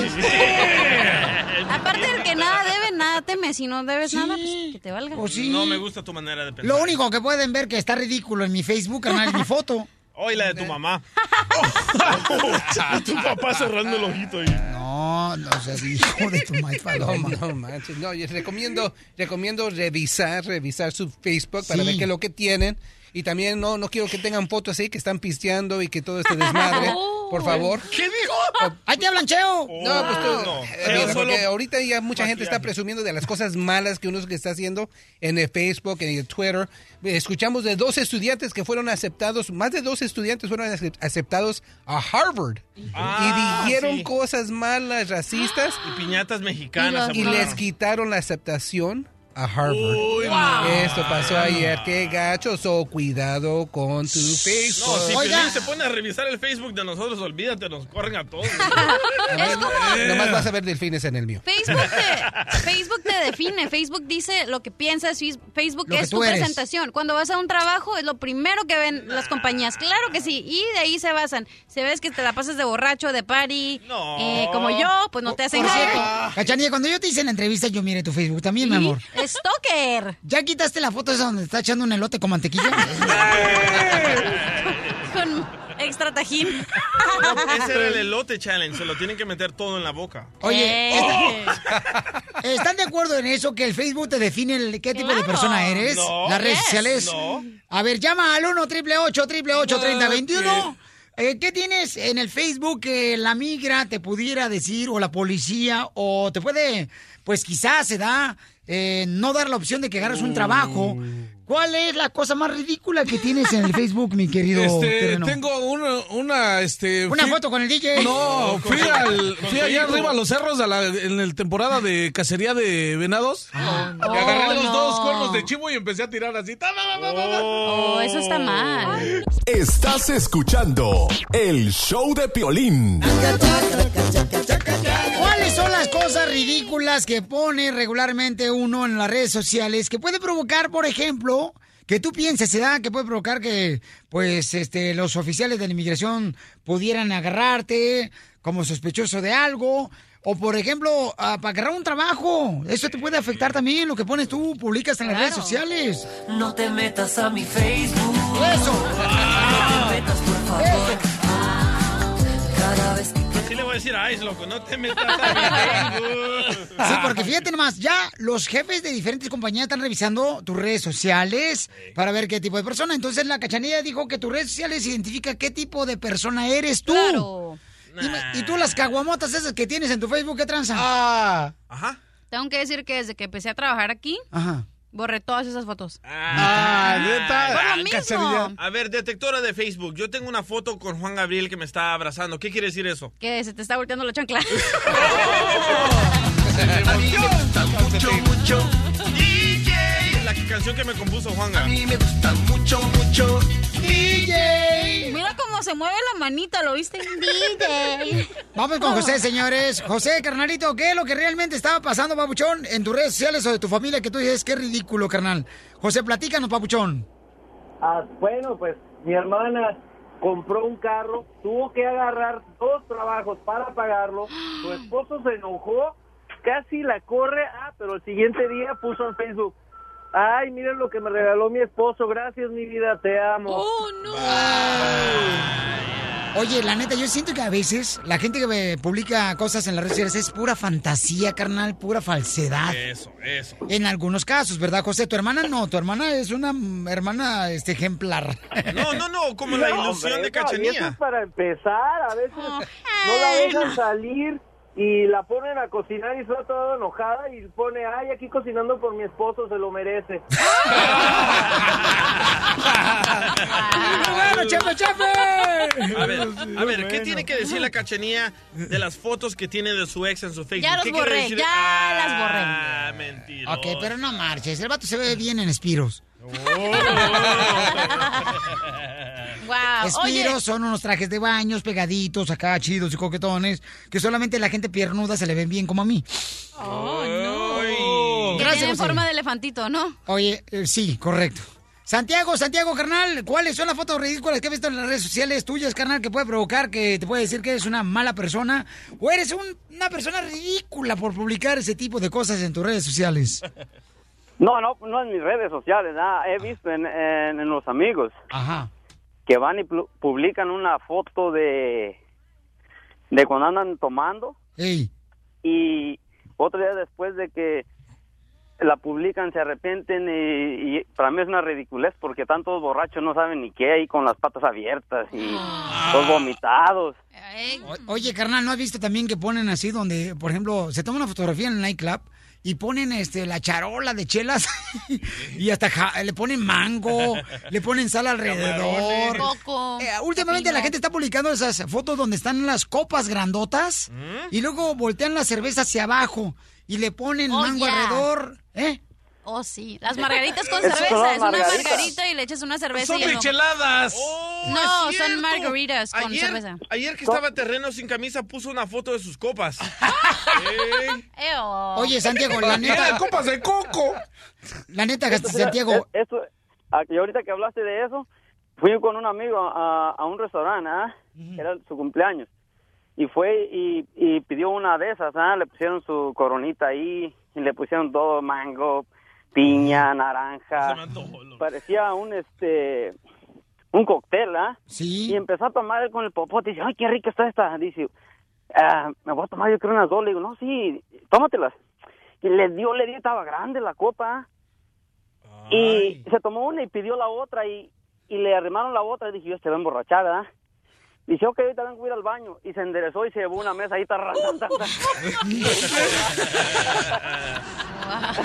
Aparte de que nada debe, nada teme. Si no debes nada, pues que te valga. Pues sí. No me gusta tu manera de pensar. Lo único que pueden ver que está ridículo en mi Facebook, carnal, es mi foto. Hoy la de tu mamá. tu papá cerrando el ojito ahí. No, no seas hijo de tu maíz paloma. No, no manches. No, yo recomiendo, recomiendo revisar, revisar su Facebook para Sí. ver qué es lo que tienen. Y también no, no quiero que tengan fotos ahí que están pisteando y que todo este desmadre. Por favor. ¿Qué dijo? ¡Ahí te hablan, Cheo! No, pues tú, no. eh, Cheo mira, solo porque ahorita ya mucha gente está presumiendo de las cosas malas que uno que está haciendo en el Facebook, en el Twitter. Escuchamos de dos estudiantes que fueron aceptados, más de dos estudiantes fueron acep- aceptados a Harvard Ah, y dijeron sí. cosas malas, racistas. Y piñatas mexicanas. Y les quitaron la aceptación a Harvard. Uy, no. Esto pasó ayer. Qué gacho. So, cuidado con tu Facebook. No, si Oiga. Se pone a revisar el Facebook de nosotros, olvídate, nos corren a todos. Es como... Nomás vas a ver delfines en el mío. Facebook te, Facebook te define, Facebook dice lo que piensas, Facebook Lo es tu eres. presentación. Cuando vas a un trabajo es lo primero que ven las compañías, claro que sí, y de ahí se basan. Si ves que te la pasas de borracho, de party, eh, como yo, pues no te hacen cierto, Cachanilla, cuando yo te hice la entrevista, yo miré tu Facebook también, mi amor. Stalker. ¿Ya quitaste la foto esa donde está echando un elote con mantequilla? Con extra tajín. Ese era el elote challenge, se lo tienen que meter todo en la boca. Oye, ¿está- ¿están de acuerdo en eso que el Facebook te define el- qué tipo de persona eres? No. Las redes Yes. sociales. No. A ver, llama al 1 888 888 3021 Eh, ¿Qué tienes en el Facebook que la migra te pudiera decir o la policía o te puede, pues quizás se da, eh, no dar la opción de que agarres un trabajo? ¿Cuál es la cosa más ridícula que tienes en el Facebook, mi querido Este, tengo una, una, este... Una fui- foto con el DJ. No, fui, al, fui allá arriba a los cerros de la, en la temporada de cacería de venados. Ah. Y agarré Oh, los no. dos cuernos de chivo y empecé a tirar así. Oh, eso está mal. Estás escuchando el show de Piolín. ¿Cuáles son las cosas ridículas que pone regularmente uno en las redes sociales que puede provocar, por ejemplo, que tú pienses, se da que puede provocar que, pues, este, los oficiales de la inmigración pudieran agarrarte como sospechoso de algo? O, por ejemplo, ah, para agarrar un trabajo. Eso te puede afectar también lo que pones tú, publicas en las redes sociales. No te metas a mi Facebook. Eso. No te metas, por favor. Cada vez que Así le voy a decir a Ice, loco, no te metas a. Sí, porque fíjate nomás, ya los jefes de diferentes compañías están revisando tus redes sociales para ver qué tipo de persona. Entonces la cachanilla dijo que tus redes sociales identifica qué tipo de persona eres tú. Claro. ¿Y tú las caguamotas esas que tienes en tu Facebook qué tranza? Ah. Ajá. Tengo que decir que desde que empecé a trabajar aquí, Ajá. Borré todas esas fotos. Ah, Por lo mismo. A ver, detectora de Facebook, yo tengo una foto con Juan Gabriel que me está abrazando. ¿Qué quiere decir eso? Que se te está volteando la chancla. mucho, mucho. Canción que me compuso Juan A mí me gusta mucho, mucho. DJ. Mira cómo se mueve la manita, ¿lo viste? DJ. Vamos con José, señores. José, carnalito, ¿qué es lo que realmente estaba pasando, papuchón, en tus redes sociales o de tu familia que tú dices es ridículo, carnal? José, platícanos, papuchón. Ah, bueno, pues mi hermana compró un carro, tuvo que agarrar dos trabajos para pagarlo. Su esposo se enojó, casi la corre, ah, pero el siguiente día puso en Facebook. Ay, miren lo que me regaló mi esposo, gracias mi vida, te amo. Oh, no. Oye, la neta, yo siento que a veces la gente que eh, publica cosas en las redes sociales es pura fantasía, carnal, pura falsedad. Eso, eso. En algunos casos, ¿verdad, José? Tu hermana no, tu hermana es una hermana este ejemplar. No, no, no, como la No, ilusión hombre, de no, y eso Cachanía. es para empezar, a veces no la dejan salir y la ponen a cocinar y está toda enojada y pone, ay, aquí cocinando por mi esposo, se lo merece. ¡Bueno, chefe, chefe! A ver, a ver, ¿qué tiene que decir la Cachanía de las fotos que tiene de su ex en su Facebook? Ya los ¿Qué quiere borré, decir? ya las borré. Ah, mentira. Ok, pero no marches, el vato se ve bien en Espiros. Wow. Espiros son unos trajes de baños pegaditos acá, chidos y coquetones, que solamente la gente piernuda se le ven bien como a mí. Oh, no. Que Gracias, tiene José. forma de elefantito, ¿no? Oye, eh, sí, correcto. Santiago, Santiago, carnal, ¿cuáles son las fotos ridículas que has visto en las redes sociales tuyas, carnal, que puede provocar que te puede decir que eres una mala persona o eres un- una persona ridícula por publicar ese tipo de cosas en tus redes sociales? No, no, no en mis redes sociales, nada. He visto en, en- en los amigos Ajá. Que van y publican una foto de, de cuando andan tomando. Y otro día después de que la publican, se arrepienten y, y para mí es una ridiculez porque están todos borrachos, no saben ni qué, ahí con las patas abiertas y todos vomitados. O- Oye, carnal, ¿no has visto también que ponen así donde, por ejemplo, se toma una fotografía en el nightclub y ponen este la charola de chelas y hasta ja- le ponen mango, le ponen sal alrededor. Coco. Eh, últimamente la gente está publicando esas fotos donde están las copas grandotas y luego voltean la cerveza hacia abajo y le ponen Oh, mango yeah. alrededor. ¿Eh? Oh, sí. Las margaritas con cerveza. Es una margaritas. margarita y le echas una cerveza Son y. No, es son margaritas con ayer, cerveza. Ayer que estaba terreno sin camisa puso una foto de sus copas. Ey. Oye, Santiago, la neta. copas de coco. La neta, Esto, Santiago. es- Esto, ah, y ahorita que hablaste de eso, fui con un amigo a, a un restaurante, ¿ah? Era su cumpleaños. Y fue y, y pidió una de esas, ¿ah? Le pusieron su coronita ahí y le pusieron todo mango, piña, naranja. Parecía un este un cóctel, ¿ah? Sí. Y empezó a tomar con el popote y dice, "Ay, qué rica está esta." Dice, "Ah, me voy a tomar yo creo unas dos." Le digo, "No, sí, tómatelas." Y le dio, le dio, estaba grande la copa. Y se tomó una y pidió la otra y, y le arrimaron la otra. Y dije, yo, se va a emborrachar, ¿verdad? Dice, ok, ahorita vengo a ir al baño. Y se enderezó y se llevó una mesa ahí. tarra, tarra, tarra.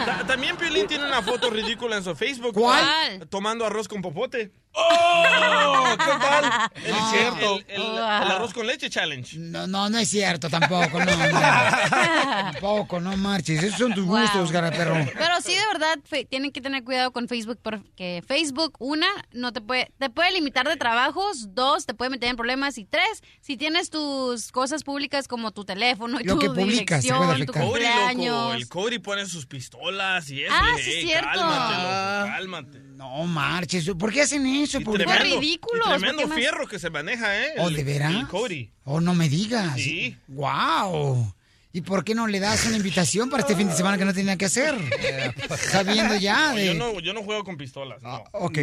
Ta- También Piolín tiene una foto ridícula en su Facebook. ¿Cuál? Tomando arroz con popote. ¡Oh! ¿Qué tal? El, Es cierto. el- el- el arroz con leche challenge. No, no, no es cierto tampoco, no, no. tampoco, no marches. Esos son tus gustos, cara perro. Pero sí, de verdad, fe- tienen que tener cuidado con Facebook porque Facebook, una, no te puede, te puede limitar de trabajos, dos, te puede meter en problemas y tres, si tienes tus cosas públicas como tu teléfono y Lo tu que publicas te puede dirección, tu afectar. Cody, loco. cumpleaños. El Cody pone sus pistolas y eso. Ah, sí, "Ey, cierto. Cálmate, loco, cálmate. No marches. ¿Por qué hacen eso? Por Tremendo, ridículos, y tremendo ¿por qué más? fierro que se maneja, ¿eh? ¿Oh, El- de veras? El Cody. Oh, no me digas. Sí. Wow. ¿Y por qué no le das una invitación para este fin de semana que no nada que hacer? Sabiendo ya No, de... yo, no, yo no juego con pistolas. No. Ok.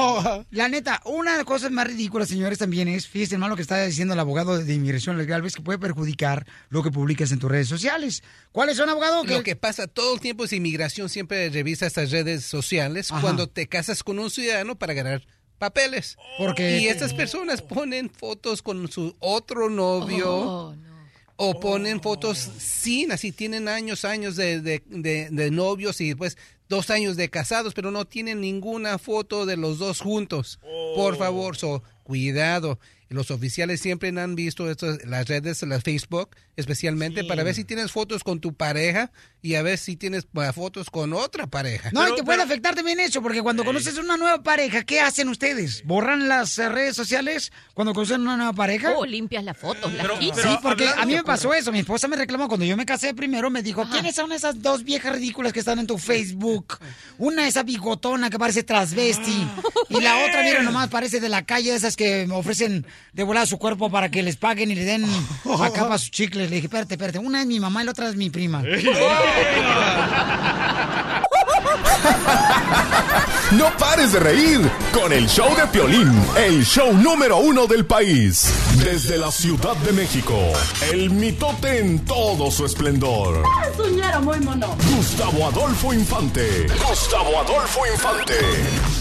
La neta, una de las cosas más ridículas, señores, también es, fíjense, hermano, lo que está diciendo el abogado de inmigración legal, ves que puede perjudicar lo que publicas en tus redes sociales. ¿Cuáles son, abogado? Lo que pasa todo el tiempo es inmigración siempre revisa estas redes sociales Ajá. cuando te casas con un ciudadano para ganar papeles. Porque y estas personas ponen fotos con su otro novio. Oh, O ponen fotos sin, así tienen años, años de, de, de- de novios y después dos años de casados, pero no tienen ninguna foto de los dos juntos. Por favor, so, cuidado. Los oficiales siempre han visto esto, las redes, las Facebook, especialmente para ver si tienes fotos con tu pareja y a ver si tienes uh, fotos con otra pareja. No, y te puede afectar también eso, porque cuando conoces una nueva pareja, ¿qué hacen ustedes? ¿Borran las eh, redes sociales cuando conocen una nueva pareja? Oh, limpias las fotos, las quitas. sí, porque a mí me pasó eso. Mi esposa me reclamó cuando yo me casé primero. Me dijo: ¿Quiénes son esas dos viejas ridículas que están en tu Facebook? Una, esa bigotona que parece transvesti. Y la otra, mira, nomás parece de la calle, esas que me ofrecen de volar su cuerpo para que les paguen y le den acá para sus chicles. Le dije: Espérate, espérate. Una es mi mamá y la otra es mi prima. No pares de reír con el show de Piolín, el show número uno del país. Desde la Ciudad de México, el mitote en todo su esplendor. Es un ñero muy mono. Gustavo Adolfo Infante. Gustavo Adolfo Infante.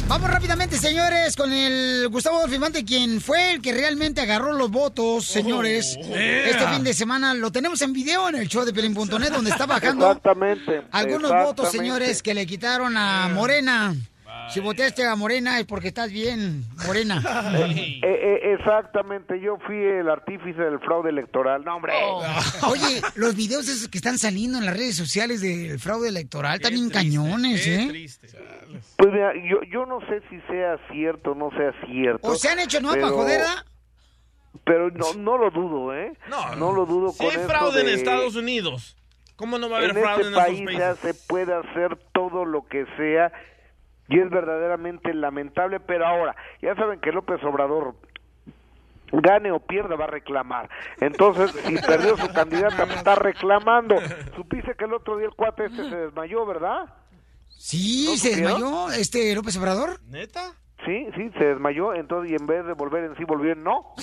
Vamos rápidamente, señores, con el Gustavo Adolfo Infante, quien fue el que realmente agarró los votos, señores. Este fin de semana lo tenemos en video en el show de Pelín.net, donde está bajando Exactamente. algunos exactamente. votos, señores, que le quitaron a Morena. Si votaste a Morena es porque estás bien, Morena. Eh, eh, exactamente, yo fui el artífice del fraude electoral. No, hombre. Oye, los videos esos que están saliendo en las redes sociales del fraude electoral también cañones, ¿eh? Pues mira, yo, yo no sé si sea cierto o no sea cierto. ¿O se han hecho no para pero- joder, ¿verdad? Pero no, no lo dudo, ¿eh? No, lo dudo Si con hay fraude en de- Estados Unidos, ¿cómo no va a haber en fraude este en país ya se puede hacer todo lo que sea y es verdaderamente lamentable, pero ahora, ya saben que López Obrador gane o pierda va a reclamar. Entonces, si perdió su candidata, pues, está reclamando. Supiste que el otro día el cuate este se desmayó, ¿verdad? Sí, ¿No se supieron? desmayó este López Obrador. ¿Neta? Sí, sí, se desmayó, entonces y en vez de volver en sí volvió en no.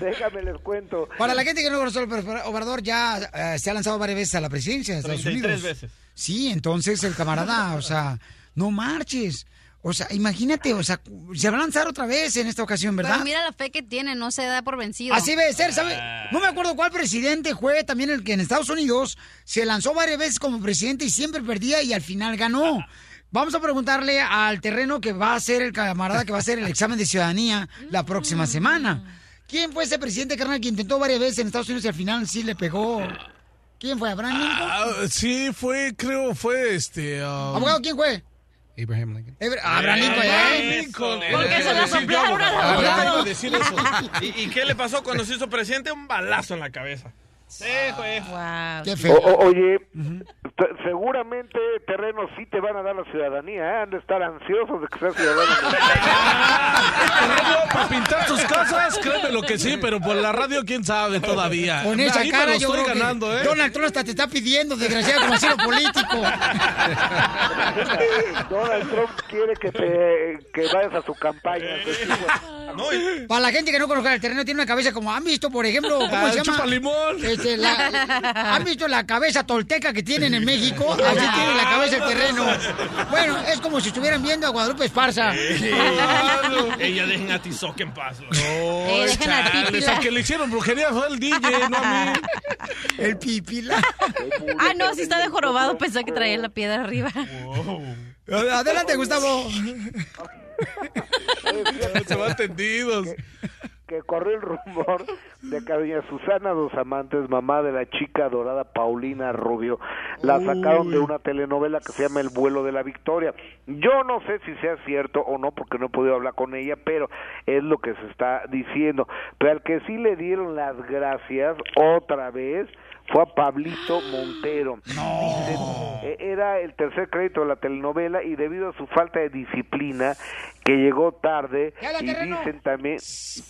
Déjame les cuento. Para la gente que no conoce, Obrador ya eh, se ha lanzado varias veces a la presidencia de Estados 33 Unidos. veces. Sí, entonces el camarada, o sea, no marches. O sea, imagínate, o sea, se va a lanzar otra vez en esta ocasión, ¿verdad? Pero mira la fe que tiene, no se da por vencido. Así debe ser, ¿sabe? No me acuerdo cuál presidente fue también el que en Estados Unidos se lanzó varias veces como presidente y siempre perdía y al final ganó. Vamos a preguntarle al terreno que va a ser el camarada que va a hacer el examen de ciudadanía la próxima semana. ¿Quién fue ese presidente, carnal, que intentó varias veces en Estados Unidos y al final sí le pegó? ¿Quién fue? ¿Abraham Lincoln? Ah, sí, fue, creo, fue este. um, Abogado, ¿quién fue? Abraham Lincoln. Abraham Lincoln, Abraham ¿eh? Lincoln. Porque Iba se a la decir yo, soplaron al abogado. abogado. Iba a decir eso. ¿Y, y qué le pasó cuando se hizo presidente? Un balazo en la cabeza. Sí, güey. O- o- oye, te- seguramente terrenos sí te van a dar la ciudadanía, ¿eh? Han de estar ansiosos de que seas ciudadano. Para pintar sus casas, créeme lo que sí, pero por la radio, quién sabe todavía. Con esa Ahí me cara lo yo estoy creo ganando, que ¿eh? Donald Trump hasta te está pidiendo, desgraciado, como asilo político. Donald Trump quiere que te que vayas a su campaña. Para la gente que no conozca el terreno, tiene una cabeza como, ¿han visto, por ejemplo, cómo Ah, se llama? chupalimón. Este, la- ¿Han visto la cabeza tolteca que tienen en México? Así tiene la cabeza el terreno. Bueno, es como si estuvieran viendo a Guadalupe Esparza. Ella dejen a Tizoc en paz. No, Eh, al chales, al que le hicieron brujería fue el DJ, no a mí. El pipila. Ah, no, si está de jorobado, pensé que traía la piedra arriba. Adelante, Gustavo. Se van tendidos. Que corrió el rumor de que doña Susana Dos Amantes, mamá de la chica dorada Paulina Rubio, la sacaron de una telenovela que se llama El vuelo de la victoria. Yo no sé si sea cierto o no, porque no he podido hablar con ella, pero es lo que se está diciendo. Pero al que sí le dieron las gracias otra vez fue a Pablito Montero. Dicen, eh, Era el tercer crédito de la telenovela y debido a su falta de disciplina, que llegó tarde, ¡Ya, y terreno! dicen también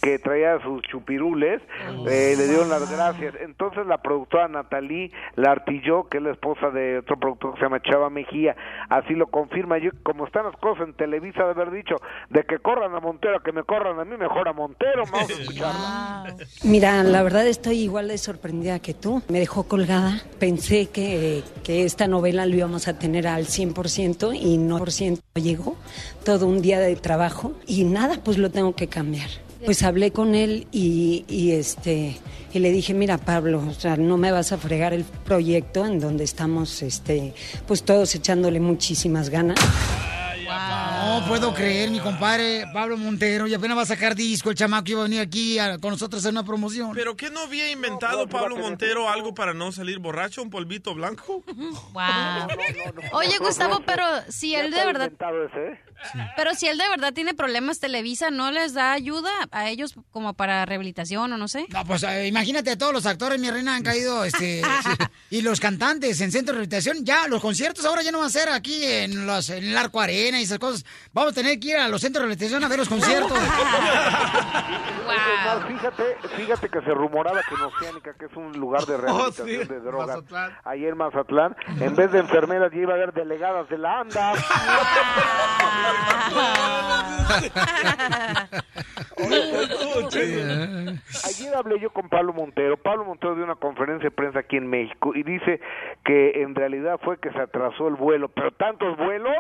que traía sus chupirules, eh, le dieron las gracias. Entonces la productora Natalie Lartilló, que es la esposa de otro productor que se llama Chava Mejía, así lo confirma. Yo, como están las cosas en Televisa, de haber dicho, de que corran a Montero, que me corran a mí, mejor a Montero, vamos a escucharlo. Mira, la verdad estoy igual de sorprendida que tú. Me dejó colgada. Pensé que, que esta novela lo íbamos a tener al 100% y no por ciento llegó. Todo un día de trabajo y nada, pues lo tengo que cambiar. Pues hablé con él y, y, este y le dije, mira Pablo, o sea, no me vas a fregar el proyecto en donde estamos este pues todos echándole muchísimas ganas. No puedo creer, mi compadre Pablo Montero, y apenas va a sacar disco, el chamaco iba a venir aquí a- con nosotros a una promoción. ¿Pero qué no había inventado Pablo Montero algo para no salir borracho? ¿Un polvito blanco? Wow. Oye, Gustavo, pero si él de verdad, ese, pero si él de verdad tiene problemas, Televisa no les da ayuda a ellos como para rehabilitación o no sé. No, pues eh, imagínate, todos los actores, mi reina, han caído, este, y los cantantes en centro de rehabilitación, ya, los conciertos ahora ya no van a ser aquí en, los, en el Arco Arena y esas cosas. Vamos a tener que ir a los centros de rehabilitación a ver los conciertos. Fíjate, fíjate que se rumoraba que en Oceánica, que es un lugar de rehabilitación Oh, sí, de drogas, Mazatlán. ahí en Mazatlán, en vez de enfermeras ya iba a haber delegadas de la ANDA. Ayer hablé yo con Pablo Montero. Pablo Montero dio una conferencia de prensa aquí en México y dice que en realidad fue que se atrasó el vuelo, pero tantos vuelos.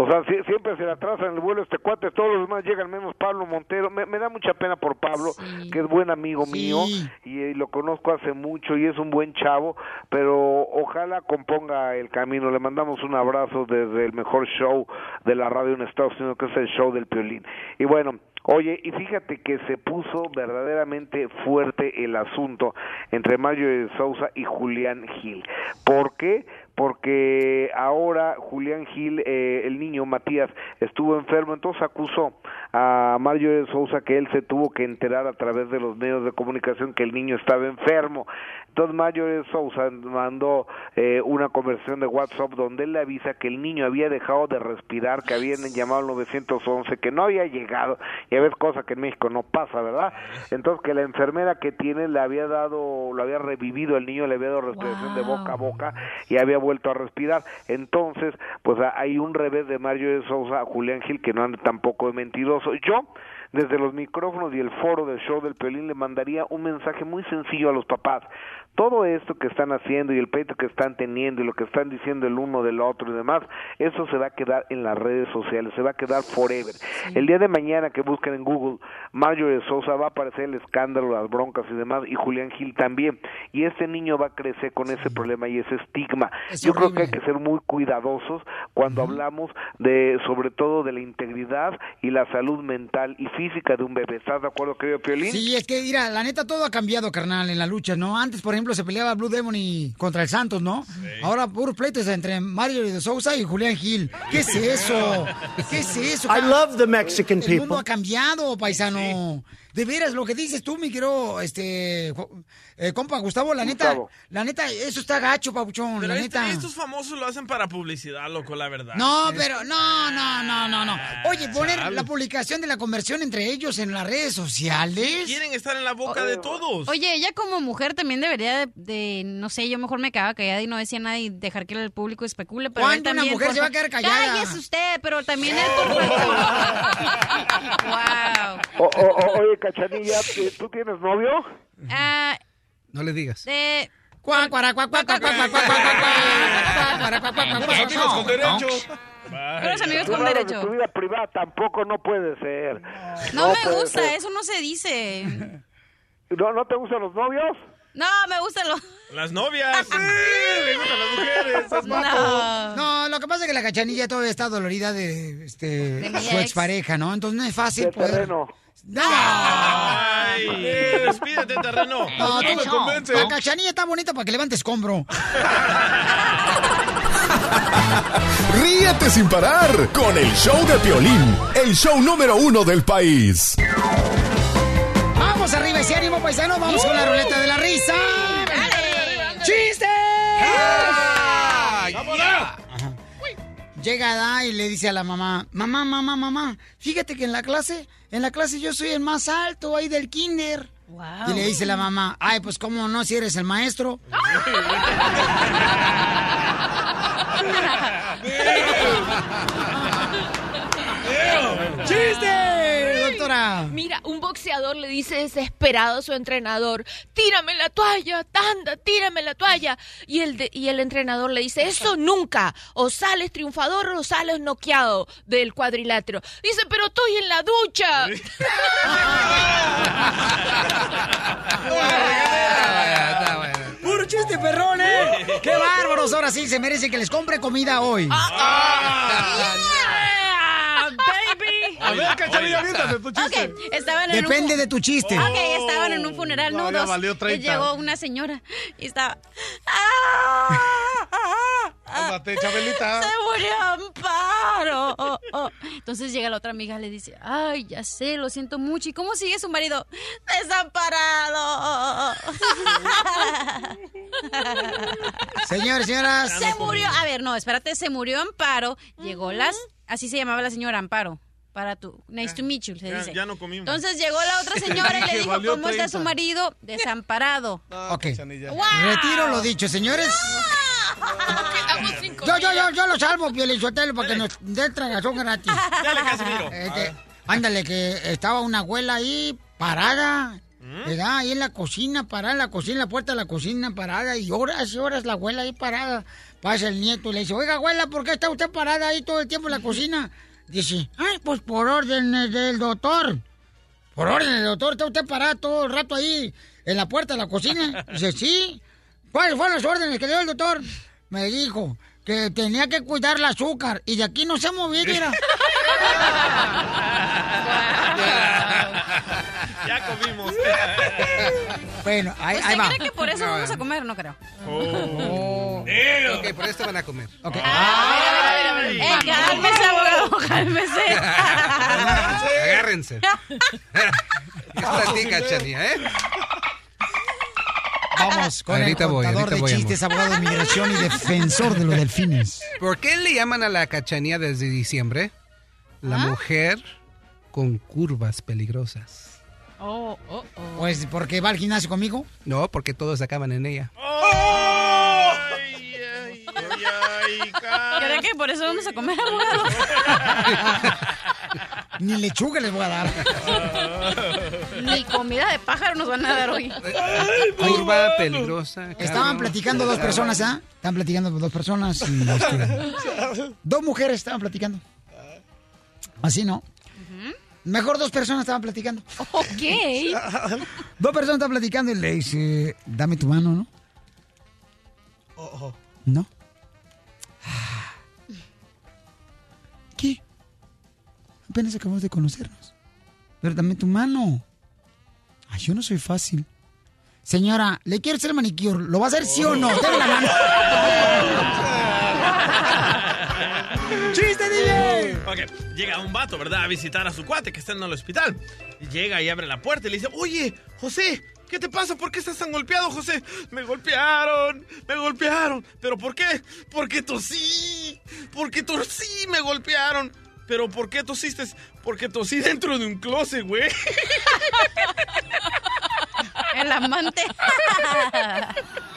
O sea, sie- siempre se le atrasa en el vuelo este cuate, todos los demás llegan menos Pablo Montero. Me, me da mucha pena por Pablo, que es buen amigo mío y, eh, lo conozco hace mucho y es un buen chavo, pero ojalá componga el camino. Le mandamos un abrazo desde el mejor show de la radio en Estados Unidos, que es el show del Piolín. Y bueno, Oye, y fíjate que se puso verdaderamente fuerte el asunto entre Mario de Sousa y Julián Gil. ¿Por qué? Porque ahora Julián Gil, eh, el niño Matías, estuvo enfermo, entonces acusó a Mario de Sousa que él se tuvo que enterar a través de los medios de comunicación que el niño estaba enfermo. Entonces Mario de Sousa mandó eh, una conversación de WhatsApp donde él le avisa que el niño había dejado de respirar, que habían llamado al 911, que no había llegado, y a veces cosa que en México no pasa, ¿verdad? Entonces que la enfermera que tiene le había dado, lo había revivido el niño, le había dado respiración de boca a boca y había vuelto a respirar. Entonces, pues hay un revés de Mario de Sousa a Julián Gil que no anda tampoco de mentiroso. Yo, desde los micrófonos y el foro del show del Pelín, le mandaría un mensaje muy sencillo a los papás. Todo esto que están haciendo y el pleito que están teniendo y lo que están diciendo el uno del otro y demás, eso se va a quedar en las redes sociales, se va a quedar forever. El día de mañana que busquen en Google, Mario de Sosa va a aparecer el escándalo, las broncas y demás, y Julián Gil también. Y este niño va a crecer con ese problema y ese estigma. Es Yo creo que hay que ser muy cuidadosos cuando hablamos de, sobre todo, de la integridad y la salud mental y física de un bebé. ¿Estás de acuerdo, querido Piolín? Sí, es que, mira, la neta todo ha cambiado, carnal, en la lucha, ¿no? Antes, por ejemplo, se peleaba Blue Demon y contra el Santos, ¿no? Ahora puros pleitos entre Mario de Sousa y Julián Gil. ¿Qué es eso? ¿Qué es eso? I love the Mexican El mundo people. ha cambiado, paisano. De veras, lo que dices tú, mi querido, este, eh, compa Gustavo, la neta, Gustavo. la neta, eso está gacho, papuchón, Pero la este- neta. estos famosos lo hacen para publicidad, loco, la verdad. No, pero no, no, no, no, no. Oye, poner chale. la publicación de la conversión entre ellos en las redes sociales. Quieren estar en la boca de todos. Oye, ella como mujer también debería de, de, no sé, yo mejor me quedaba callada y no decía nada y dejar que el público especule. Pero él ¿Cuándo una mujer por se va a quedar callada? Cállese usted, pero también él por wow. O- o- o- oye, Cachanilla, ¿tú- ¿tú tienes novio? Ah, No le digas. cuac, cuac, cuac, cuac, Puros amigos con derecho. De tu vida privada tampoco no puede ser. No, me puede gusta, ser. eso no se dice. ¿No, ¿No te gustan los novios? No, me gustan los... Las novias. Sí, le gustan las mujeres. es guapo. No, lo que pasa es que la cachanilla todavía está dolorida de, este, De su ex. expareja, ¿no? Entonces no es fácil De poder... terreno. ¡No! Ay, despídete, terreno. No, No me tú- convence. La cachanilla está bonita para que levante escombro. Ríete sin parar con el show de Piolín, el show número uno del país. Vamos arriba ese ánimo, paisano. Vamos con la ruleta de la risa. ¡Chiste! Llega Ada y le dice a la mamá, mamá, mamá, mamá, fíjate que en la clase, en la clase yo soy el más alto ahí del kinder. Y le dice la mamá, ay, pues cómo no, si eres el maestro. ¡Chiste, Mira, un boxeador le dice desesperado a su entrenador, tírame la toalla, tanda, tírame la toalla. Y el, de- y el entrenador le dice, eso nunca, o sales triunfador o sales noqueado del cuadrilátero. Dice, pero estoy en la ducha. ¡Puro chiste, perrón, eh! ¡Qué bárbaros! Ahora sí, se merece que les compre comida hoy. Ah, baby. A ver, Cachanilla, aviéntate tu chiste. Ok, estaban en un Depende de tu chiste. Ok, estaban en un funeral, No, no, ya dos. valió Y 30. llegó una señora y estaba... Cálmate, Chabelita. Se murió Amparo. Oh, oh. Entonces llega la otra amiga y le dice, ay, ya sé, lo siento mucho. ¿Y cómo sigue su marido? Desamparado. Señores, señoras. Se murió. A ver, no, espérate, se murió Amparo. Llegó las. Así se llamaba la señora Amparo. Para tu. Nice to meet you, se Ya, dice. ya no comimos. Entonces llegó la otra señora y le dijo: ¿Cómo está 30. su marido? Desamparado. Ok. Cachanilla. Retiro lo dicho, señores. Yo, yo, yo, yo lo salvo, Pielichotelo, para que nos dé tragazón gratis. Dale, Casimiro. Este, ándale, que estaba una abuela ahí parada, ¿verdad? Ahí en la cocina, parada en la cocina, en la puerta de la cocina, parada, y horas y horas la abuela ahí parada. Pasa el nieto y le dice, oiga, abuela, ¿por qué está usted parada ahí todo el tiempo en la cocina? Dice, ay, pues por órdenes del doctor. Por orden del doctor, está usted parada todo el rato ahí en la puerta de la cocina. Dice, sí. ¿Cuáles fueron las órdenes que dio el doctor? Me dijo que tenía que cuidar el azúcar y de aquí no se movía, mira. Ya comimos. Bueno, ahí, ¿Usted ahí va. cree que por eso vamos a comer? No creo. Oh. Ok, por esto van a comer. Ok. Eh, cálmese, abogado, cálmese. Agárrense. Ti, Cachanilla, ¿eh? Vamos con Ahorita el voy, contador ahorita de voy, chistes, abogado de inmigración y defensor de los delfines. ¿Por qué le llaman a la Cachanilla desde diciembre? La ¿Ah? mujer con curvas peligrosas. Oh, oh, oh. Pues porque va al gimnasio conmigo. No, porque todos acaban en ella. Ay, ay, ay, ¿Creen que por eso vamos a comer abogado? Ni lechuga les voy a dar. Ni comida de pájaro nos van a dar hoy. Curva peligrosa. Estaban platicando dos personas, ¿ah? Estaban platicando dos personas. y, dos mujeres estaban platicando. Así, ¿no? Mejor dos personas estaban platicando. Ok. Dos personas estaban platicando y le dice, dame tu mano, ¿no? ¿No? ¿Qué? Apenas acabamos de conocernos. Pero dame tu mano. Ay, yo no soy fácil. Señora, le quiero hacer manicure. ¿Lo va a hacer sí o no? Dame la mano. Llega un vato, ¿verdad? A visitar a su cuate que está en el hospital. Llega y abre la puerta y le dice, oye, José, ¿qué te pasa? ¿Por qué estás tan golpeado, José? Me golpearon, me golpearon. ¿Pero por qué? Porque tosí, porque tosí, me golpearon. ¿Pero por qué tosiste? Porque tosí dentro de un closet, güey. El amante.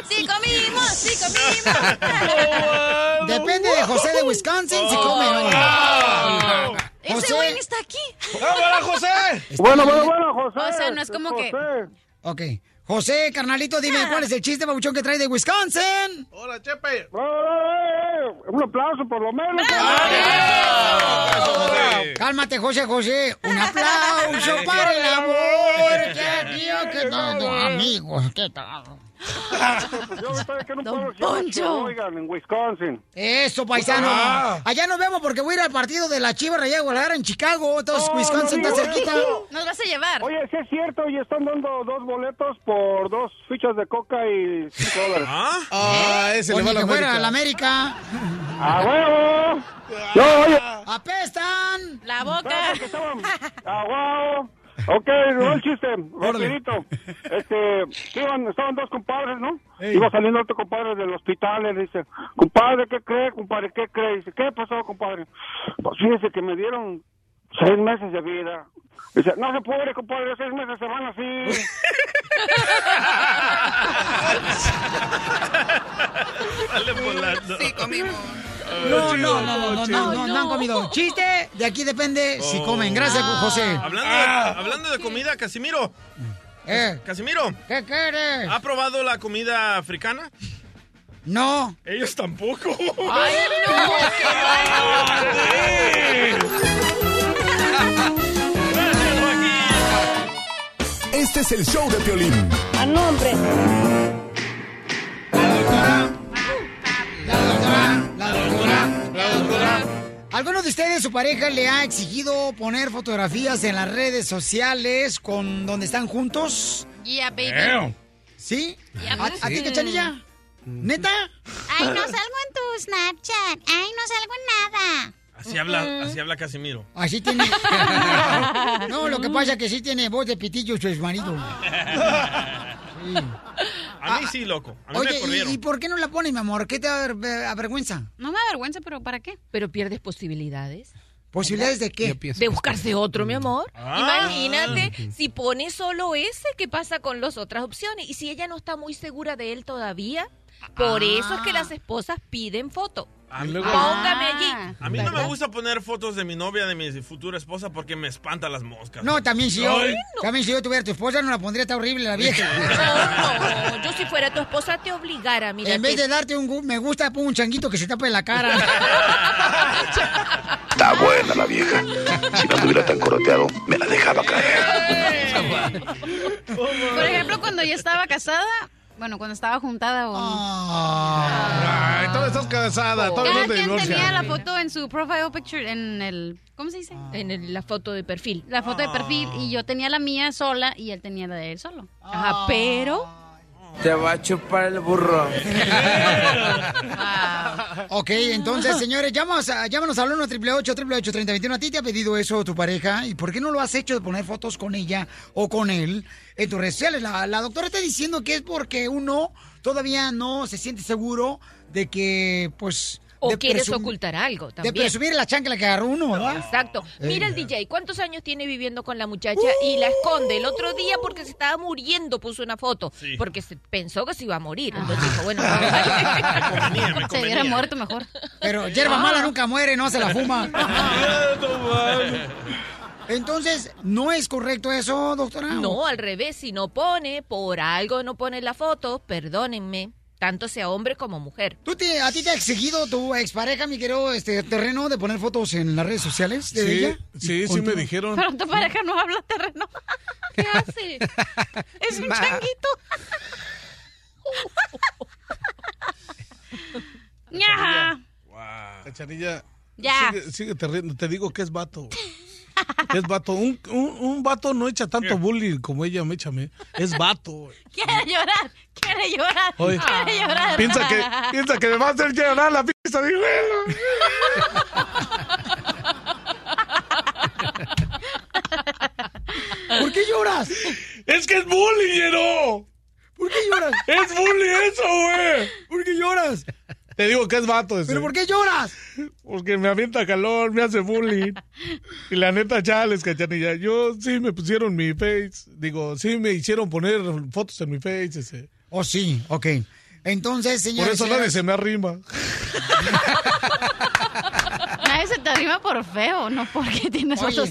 Sí comimos, sí comimos. Depende de José de Wisconsin si come o no. Ese güey está aquí. ¡Hola, José! Bueno, bueno, bueno, José. O sea, no es como que... Ok. José, carnalito, dime cuál es el chiste babuchón que trae de Wisconsin. Hola, Chepe. Un aplauso por lo menos. Cálmate, José, José. Un aplauso para el amor. ¿Qué, tío? ¿Qué tal, amigos? ¿Qué tal? Yo estoy que no puedo decir que oigan en Wisconsin. Eso, paisano. Ah. Allá nos vemos porque voy a ir al partido de la Chivas Rayada Guadalajara en Chicago. Entonces, No, Wisconsin no está cerquita. eso. Nos vas a llevar. Oye, sí es cierto, y están dando dos boletos por dos fichas de coca y cinco dólares. Ah, ese le va a la fuera a la América. ¡A huevo! Yo, oye, ¡Apestan! La boca. ¡A huevo! Ok, no el chiste, rapidito. Este, iban, estaban dos compadres, ¿no? Iba saliendo otro compadre del hospital y le dice, compadre, ¿qué cree, compadre? ¿Qué cree? Dice, ¿qué pasó, compadre? Pues fíjese que me dieron seis meses de vida. Dice, no se puede, compadre, seis meses se van así. Sale volando. Sí, comimos. No, no, no, no, no, no, han comido. Chiste, de aquí depende si comen. Gracias, José. Hablando de, hablando de comida, Casimiro. Eh. Casimiro. ¿Qué quieres? ¿Ha probado la comida africana? No. Ellos tampoco. Ay, no. Este es el show de Piolín. A nombre. ¿Alguno de ustedes, su pareja, le ha exigido poner fotografías en las redes sociales con donde están juntos? Yeah, baby. Damn. ¿Sí? Ya, ¿A, a ti, cachanilla? ¿Neta? Ay, no salgo en tu Snapchat. Ay, no salgo en nada. Así habla, así habla Casimiro. Así tiene. No, lo que pasa es que sí tiene voz de pitillo su marido. Sí. A mí sí, loco. A mí me Oye, corrieron. ¿y, y por qué no la pones, mi amor? ¿Qué te aver- avergüenza? No me avergüenza, pero ¿para qué? Pero pierdes posibilidades. ¿Posibilidades de qué? De buscarse otro, mi amor. Ah. Imagínate, si pone solo ese, ¿qué pasa con las otras opciones? Y si ella no está muy segura de él todavía, por eso es que las esposas piden foto. A mí, Póngame Ah. allí. a mí no me gusta poner fotos de mi novia, de mi futura esposa, porque me espanta las moscas. No, también si yo, Ay. también si yo tuviera tu esposa, no la pondría tan horrible la vieja. No, no, yo si fuera tu esposa te obligara, mira. En vez de darte un me gusta, pon un changuito que se tape la cara. Está buena la vieja. Si no estuviera tan coroteado, me la dejaba caer. Por ejemplo, cuando yo estaba casada, bueno, cuando estaba juntada o... Ay, todavía estás casada, todavía Cada no te quien tenía la foto en su profile picture, en el... ¿Cómo se dice? En el- la foto de perfil. La foto de perfil. Y yo tenía la mía sola y él tenía la de él solo. Ajá, pero... Te va a chupar el burro. ok, entonces, señores, llámanos, llámanos al 1 888 3021 A ti te ha pedido eso tu pareja. ¿Y por qué no lo has hecho de poner fotos con ella o con él en tus redes sociales? La doctora está diciendo que es porque uno todavía no se siente seguro de que, pues, O de quieres ocultar algo De también. presumir la chancla que agarró uno, ¿verdad? Exacto. Mira el Eh. DJ, ¿cuántos años tiene viviendo con la muchacha y la esconde? El otro día porque se estaba muriendo puso una foto, porque se pensó que se iba a morir. Entonces dijo, bueno, vamos a... Se hubiera muerto mejor. Pero hierba Ah. mala nunca muere, no se la fuma. Entonces, ¿no es correcto eso, doctora? No, al revés, si no pone, por algo no pone la foto, perdónenme, tanto sea hombre como mujer. ¿Tú te, ¿A ti te ha exigido tu expareja, mi querido este, terreno, de poner fotos en las redes sociales de Sí, ella? sí, sí me dijeron. Pero tu pareja no habla terreno. ¿Qué hace? Es un Ma. changuito. Ya. Cachanilla, Ya. Sigue, riendo. Te digo que es vato. Es vato. Un, un, un vato no echa tanto bullying como ella me echa a mí. Es vato. Quiere llorar. Quiere llorar. Oye, Quiere llorar. piensa que, piensa que me va a hacer llorar la pista de. ¿Por qué lloras? Es que es bullying, Yero. ¿Por qué lloras? Es bullying eso, güey. ¿Por qué lloras? Te digo que es vato ese. ¿Pero por qué lloras? Porque me avienta calor, me hace bullying. Y la neta, chales, cachanilla. Yo sí me pusieron mi face. Digo, sí me hicieron poner fotos en mi face. Ese. Oh, sí, ok. Entonces, señor. Por eso nadie se me arrima. Nadie se te arrima por feo, no porque tienes Oye. otros.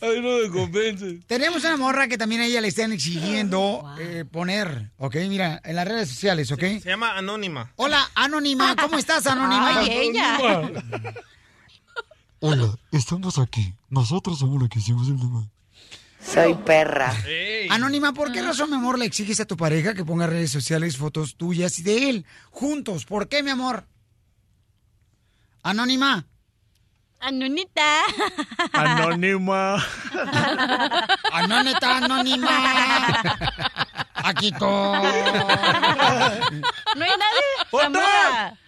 Ay, no me convence. Tenemos una morra que también a ella le están exigiendo eh, poner, ok, mira, en las redes sociales, ok. Se llama Anónima. Hola, Anónima, ¿cómo estás, Anónima? Ay, ella. Hola, estamos aquí. Nosotros somos los que hicimos el tema. Soy perra. Anónima, ¿por qué razón, mi amor, le exiges a tu pareja que ponga en redes sociales fotos tuyas y de él juntos? ¿Por qué, mi amor? Anónima. Anonita. Anónima. Anónita, anónima. Aquí todo. No hay nadie.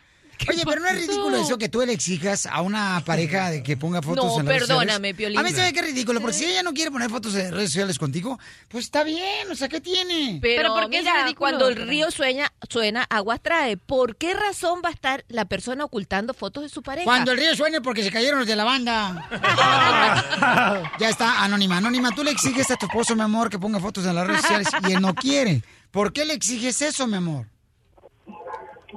Oye, pero no es ridículo eso que tú le exijas a una pareja de que ponga fotos No, en redes perdóname, sociales? Piolín. A mí se ve que es ridículo, porque si ella no quiere poner fotos en redes sociales contigo, pues está bien, o sea, ¿qué tiene? Pero, ¿por qué es mira, ridículo? cuando el río sueña, suena, aguas trae. ¿Por qué razón va a estar la persona ocultando fotos de su pareja? Cuando el río suene porque se cayeron los de la banda. ya está, Anónima. Anónima, tú le exiges a tu esposo, mi amor, que ponga fotos en las redes sociales y él no quiere. ¿Por qué le exiges eso, mi amor?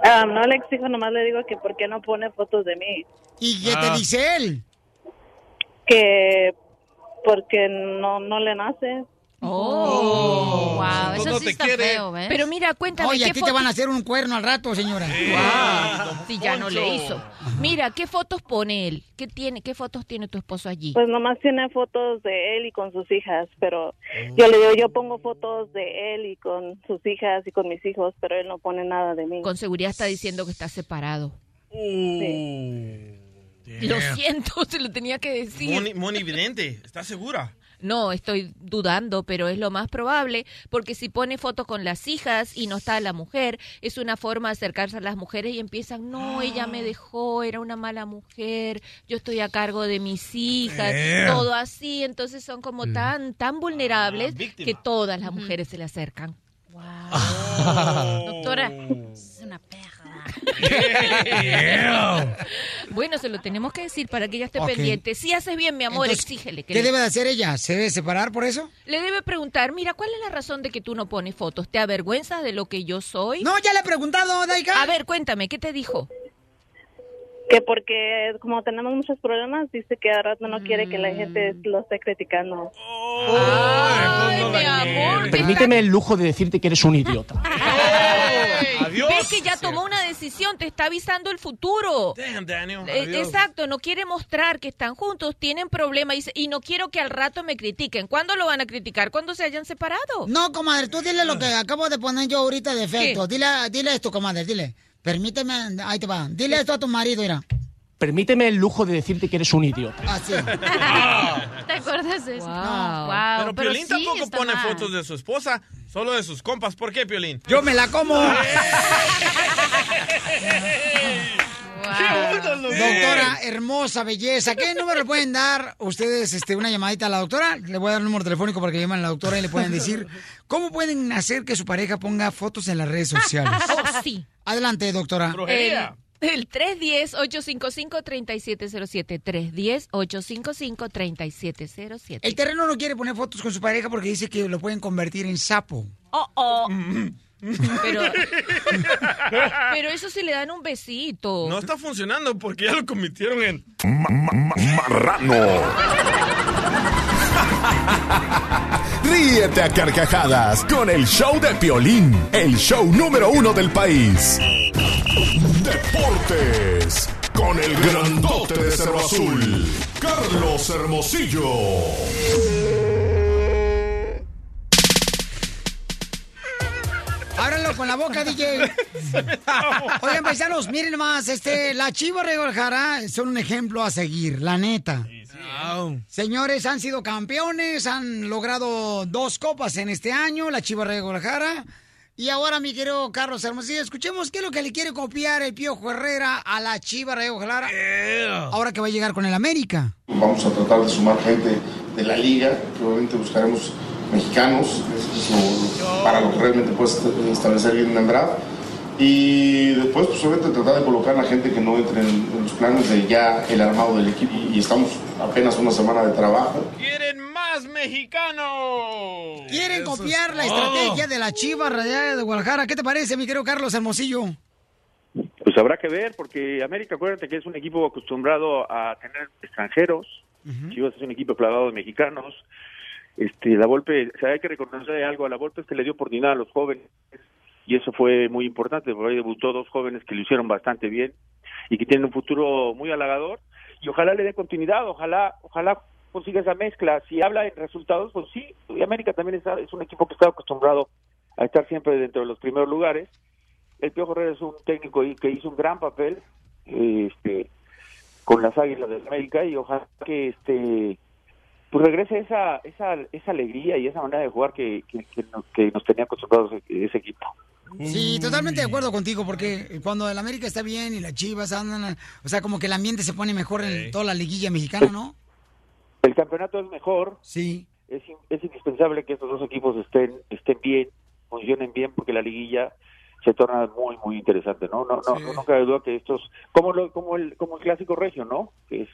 Ah, no le exijo, nomás le digo que por qué no pone fotos de mí. ¿Y qué Ah. te dice él? Que porque no, no le nace. Oh, wow, eso sí está feo, ¿ves? Pero mira, cuéntame. Oye, ¿qué aquí te van a hacer un cuerno al rato, señora. Wow, si ya no le hizo. Mira, ¿qué fotos pone él? ¿Qué tiene? ¿Qué fotos tiene tu esposo allí? Pues nomás tiene fotos de él y con sus hijas, pero yo le digo, yo pongo fotos de él y con sus hijas y con mis hijos, pero él no pone nada de mí. Con seguridad está diciendo que está separado. Sí. Lo siento, se lo tenía que decir. Moni, Moni Vidente, ¿estás segura? No, estoy dudando, pero es lo más probable, porque si pone foto con las hijas y no está la mujer, es una forma de acercarse a las mujeres y empiezan, no, ella me dejó, era una mala mujer, yo estoy a cargo de mis hijas, Eh. todo así, entonces son como tan, tan vulnerables que todas las mujeres se le acercan. Doctora, es una perra. Bueno, se lo tenemos que decir para que ella esté pendiente. Si haces bien, mi amor, Entonces, exígele. que ¿Qué le- debe de hacer ella? ¿Se debe separar por eso? Le debe preguntar, mira, ¿cuál es la razón de que tú no pones fotos? ¿Te avergüenzas de lo que yo soy? No, ya le he preguntado, Daika. A ver, cuéntame, ¿qué te dijo? Que porque como tenemos muchos problemas, dice que a rato no quiere que la gente lo esté criticando. Ay, mi amor. Permíteme el lujo de decirte que eres un idiota. Ves que ya tomó una decisión, te está avisando el futuro. Damn, Daniel. Eh, Adiós. exacto, no quiere mostrar que están juntos, tienen problemas y, no quiero que al rato me critiquen. ¿Cuándo lo van a criticar? ¿Cuándo se hayan separado? No, comadre, tú dile lo que acabo de poner yo ahorita de efecto. Dile, dile esto, comadre, dile. Permíteme, ahí te va. Dile esto a tu marido, mira. Permíteme el lujo de decirte que eres un idiota. Así. ¿Te acuerdas de eso? Wow. No, wow. Pero Piolín sí, tampoco está pone mal. fotos de su esposa, solo de sus compas. ¿Por qué, Piolín? Yo me la como. Doctora, hermosa, belleza. ¿Qué número le pueden dar ustedes este, una llamadita a la doctora? Le voy a dar el número telefónico para que llamen a la doctora y le pueden decir cómo pueden hacer que su pareja ponga fotos en las redes sociales. Oh, sí. Adelante, doctora. El El 310-855-3707. 310-855-3707. El terreno no quiere poner fotos con su pareja porque dice que lo pueden convertir en sapo. Oh, oh. Pero, pero eso sí le dan un besito. No está funcionando porque ya lo convirtieron en... Marrano. Ríete a carcajadas con el show de Piolín, el show número uno del país. Deportes con el grandote de Cerro Azul, Carlos Hermosillo. Ábranlo con la boca, DJ. Oigan, paisanos, miren más, este, la Chivas de Guadalajara son un ejemplo a seguir, la neta. Señores, han sido campeones, han logrado dos copas en este año, la Chivas de Guadalajara. Y ahora, mi querido Carlos Hermosillo, escuchemos qué es lo que le quiere copiar el Piojo Herrera a la Chivas de Guadalajara. Ahora que va a llegar con el América. Vamos a tratar de sumar gente de la liga, que obviamente buscaremos mexicanos, eso es lo- para lo que realmente puedes establecer bien en draft. Y después, pues obviamente tratar de colocar a la gente que no entre en, en los planes de ya el armado del equipo. Y, y estamos apenas una semana de trabajo. ¡Quieren más mexicanos! Quieren copiar la Oh. estrategia de la Chivas Rayada de Guadalajara. ¿Qué te parece, mi querido Carlos Hermosillo? Pues habrá que ver, porque América, acuérdate que es un equipo acostumbrado a tener extranjeros. Chivas es un equipo plagado de mexicanos. Este, la Volpe, o sea, hay que reconocer algo a la Volpe es que le dio oportunidad a los jóvenes y eso fue muy importante, porque ahí debutó dos jóvenes que lo hicieron bastante bien y que tienen un futuro muy halagador y ojalá le dé continuidad, ojalá, ojalá consiga esa mezcla. Si habla en resultados, pues sí, y América también está- es un equipo que está acostumbrado a estar siempre dentro de los primeros lugares. El Piojo Herrera es un técnico que hizo un gran papel este, con las Águilas de América y ojalá que este pues regrese esa, esa, esa alegría y esa manera de jugar que, que, que nos, que nos tenía acostumbrados ese equipo. Sí, totalmente de acuerdo contigo, porque cuando el América está bien y las Chivas andan, o sea, como que el ambiente se pone mejor en toda la liguilla mexicana, ¿no? El campeonato es mejor. Sí. Es, es indispensable que estos dos equipos estén estén bien, funcionen bien, porque la liguilla se torna muy muy interesante, ¿no? No no, no, no cabe duda que estos como lo, como el como el clásico regio, ¿no? Que es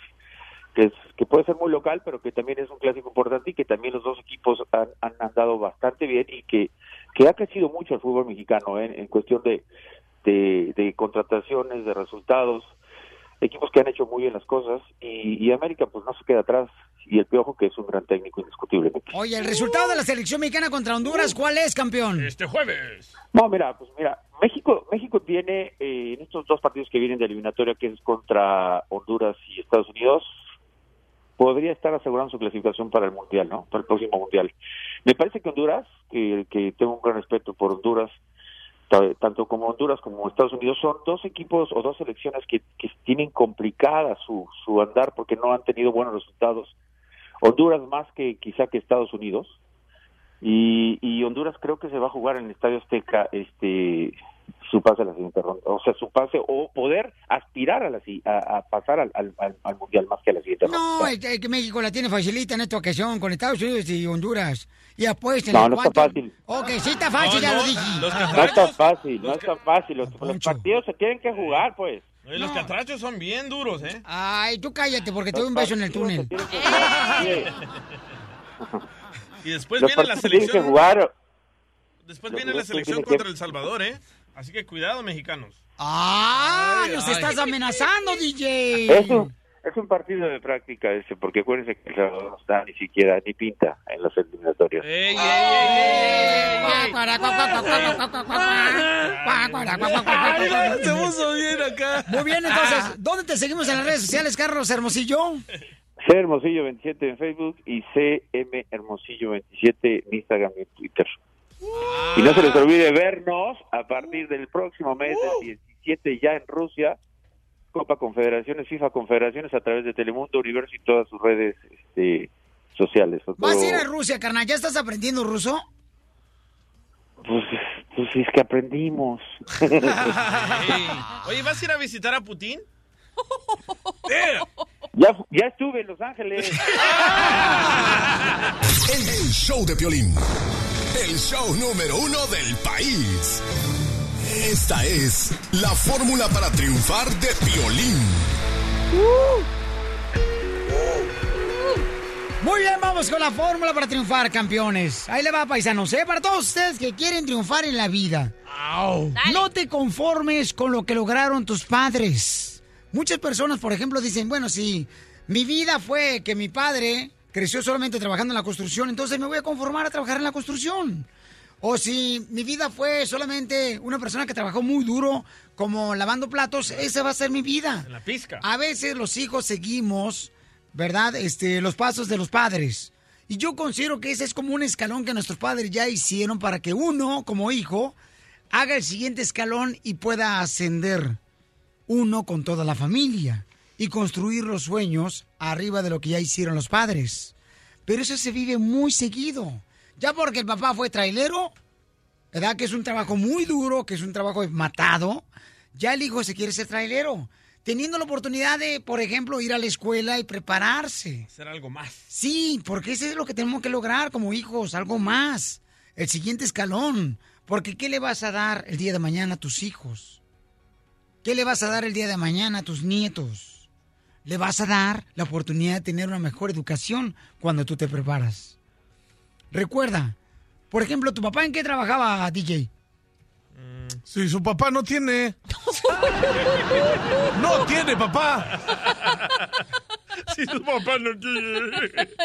que es que puede ser muy local, pero que también es un clásico importante y que también los dos equipos han, han andado bastante bien y que que ha crecido mucho el fútbol mexicano ¿eh? en cuestión de, de de contrataciones, de resultados, equipos que han hecho muy bien las cosas y, y América pues no se queda atrás y el Piojo que es un gran técnico indiscutiblemente. Oye, el resultado de la selección mexicana contra Honduras, ¿cuál es, campeón? Este jueves. No, mira, pues mira, México México tiene eh, en estos dos partidos que vienen de eliminatoria, que es contra Honduras y Estados Unidos, podría estar asegurando su clasificación para el Mundial, ¿no? Para el próximo Mundial. Me parece que Honduras, que, tengo un gran respeto por Honduras, ta- tanto como Honduras como Estados Unidos, son dos equipos o dos selecciones que, que tienen complicada su, su andar porque no han tenido buenos resultados. Honduras más que quizá que Estados Unidos. Y, y Honduras creo que se va a jugar en el Estadio Azteca este su pase a la siguiente ronda, o sea, su pase o poder aspirar a, la, a, a pasar al, al, al- al Mundial más que a la siguiente ronda. No, es es que México la tiene facilita en esta ocasión con Estados Unidos y Honduras. Y apuesten. No, en no está fácil. Ok, sí está fácil, ya lo dije. No es tan fácil, no es tan fácil. Los, los partidos se tienen que jugar, pues. Oye, Los catrachos son bien duros, ¿eh? Ay, tú cállate porque te doy un beso en el túnel. Y después Los viene la que selección. jugar. Después Los- viene la selección que- contra El Salvador, ¿eh? Así que cuidado, mexicanos. ¡Ah! Ay, ¡Nos ay. estás amenazando, DJ! Es un, es un partido de práctica ese, porque acuérdense que El Salvador no está ni siquiera ni pinta en las eliminatorias. Se puso bien acá. Muy bien, entonces, ¿dónde te seguimos en las redes sociales, Carlos Hermosillo? C Hermosillo 27 en Facebook y CM Hermosillo 27 en Instagram y en Twitter. Y no se les olvide vernos a partir del próximo mes, del 17 ya en Rusia, Copa Confederaciones, FIFA Confederaciones a través de Telemundo, Universo y todas sus redes este, sociales. ¿Vas a ir a Rusia, carnal? ¿Ya estás aprendiendo ruso? Pues, pues es que aprendimos. Oye, ¿vas a ir a visitar a Putin? ya, ya estuve en Los Ángeles. El show de Piolín. El show número uno del país. Esta es la fórmula para triunfar de Piolín. Muy bien, vamos con la fórmula para triunfar, campeones. Ahí le va, paisanos, ¿eh? Para todos ustedes que quieren triunfar en la vida. No te conformes con lo que lograron tus padres. Muchas personas, por ejemplo, dicen, bueno, si mi vida fue que mi padre creció solamente trabajando en la construcción, entonces me voy a conformar a trabajar en la construcción. O si mi vida fue solamente una persona que trabajó muy duro como lavando platos, esa va a ser mi vida. En la pizca. A veces los hijos seguimos, ¿verdad? Este, los pasos de los padres. Y yo considero que ese es como un escalón que nuestros padres ya hicieron para que uno, como hijo, haga el siguiente escalón y pueda ascender uno con toda la familia y construir los sueños arriba de lo que ya hicieron los padres. Pero eso se vive muy seguido. Ya porque el papá fue trailero, ¿verdad? Que es un trabajo muy duro, que es un trabajo matado, ya el hijo se quiere ser trailero. Teniendo la oportunidad de, por ejemplo, ir a la escuela y prepararse. Hacer algo más. Sí, porque eso es lo que tenemos que lograr como hijos, algo más. El siguiente escalón. Porque ¿qué le vas a dar el día de mañana a tus hijos? ¿Qué le vas a dar el día de mañana a tus nietos? Le vas a dar la oportunidad de tener una mejor educación cuando tú te preparas. Recuerda, por ejemplo, ¿tu papá en qué trabajaba, DJ? Sí, su papá no tiene. no tiene papá. Sí, su papá no tiene.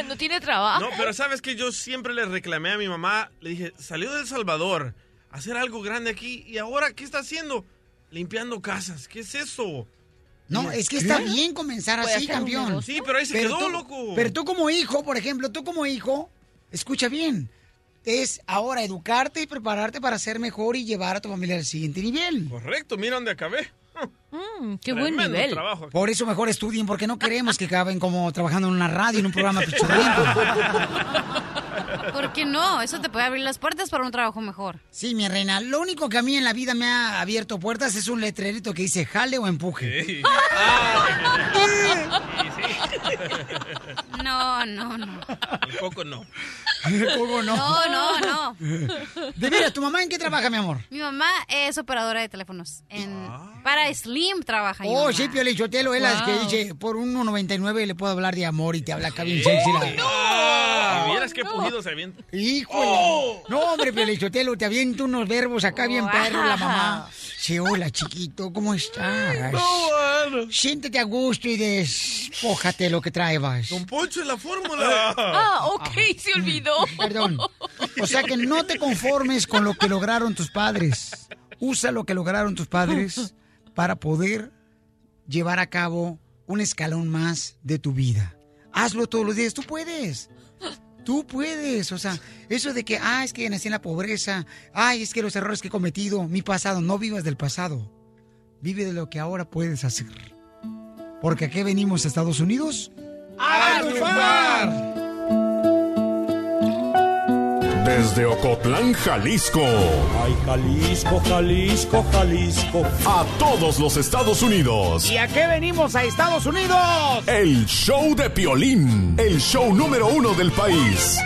no tiene trabajo. No, pero sabes que yo siempre le reclamé a mi mamá, le dije, salió de El Salvador a hacer algo grande aquí y ahora, ¿qué está haciendo? Limpiando casas, ¿qué es eso? No, es que está bien comenzar así, campeón. Sí, pero ahí se quedó, tú- loco. Pero tú como hijo, por ejemplo, tú como hijo, escucha bien, es ahora educarte y prepararte para ser mejor y llevar a tu familia al siguiente nivel. Correcto, mira dónde acabé. Mm, qué buen nivel. trabajo. Por eso mejor estudien, porque no queremos que acaben como trabajando en una radio, en un programa pichurriento. ¿Por qué no? Eso te puede abrir las puertas para un trabajo mejor. Sí, mi reina, lo único que a mí en la vida me ha abierto puertas es un letrerito que dice jale o empuje. No, no, no. El coco no. ¿Cómo no? No, no, no. De veras, ¿tu mamá en qué trabaja, mi amor? Mi mamá es operadora de teléfonos. En, Para Slim trabaja. Oh, mamá. sí, Piolín Sotelo, es la que Wow. dice, por 1.99 le puedo hablar de amor y te habla acá bien sexy. la- Ah, vieras qué pujido se avienta. Híjole. Oh. No, hombre, Piolichotelo, te aviento unos verbos acá bien Wow. perro la mamá. Sí, hola, chiquito, ¿cómo estás? Siéntete a gusto y despójate lo que traebas. Don Poncho es la fórmula. Ah, ok, se olvidó. Perdón. O sea que no te conformes con lo que lograron tus padres. Usa lo que lograron tus padres para poder llevar a cabo un escalón más de tu vida. Hazlo todos los días, tú puedes. Tú puedes, o sea, eso de que, ah, es que nací en la pobreza, ay, es que los errores que he cometido, mi pasado, no vivas del pasado, vive de lo que ahora puedes hacer. Porque aquí venimos a Estados Unidos a triunfar. Desde Ocotlán, Jalisco. Ay, Jalisco, Jalisco, Jalisco. A todos los Estados Unidos. ¿Y a qué venimos a Estados Unidos? El show de Piolín. El show número uno del país.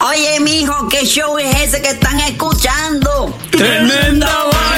Oye, mijo, ¿qué show es ese que están escuchando? ¡Tremenda vaina!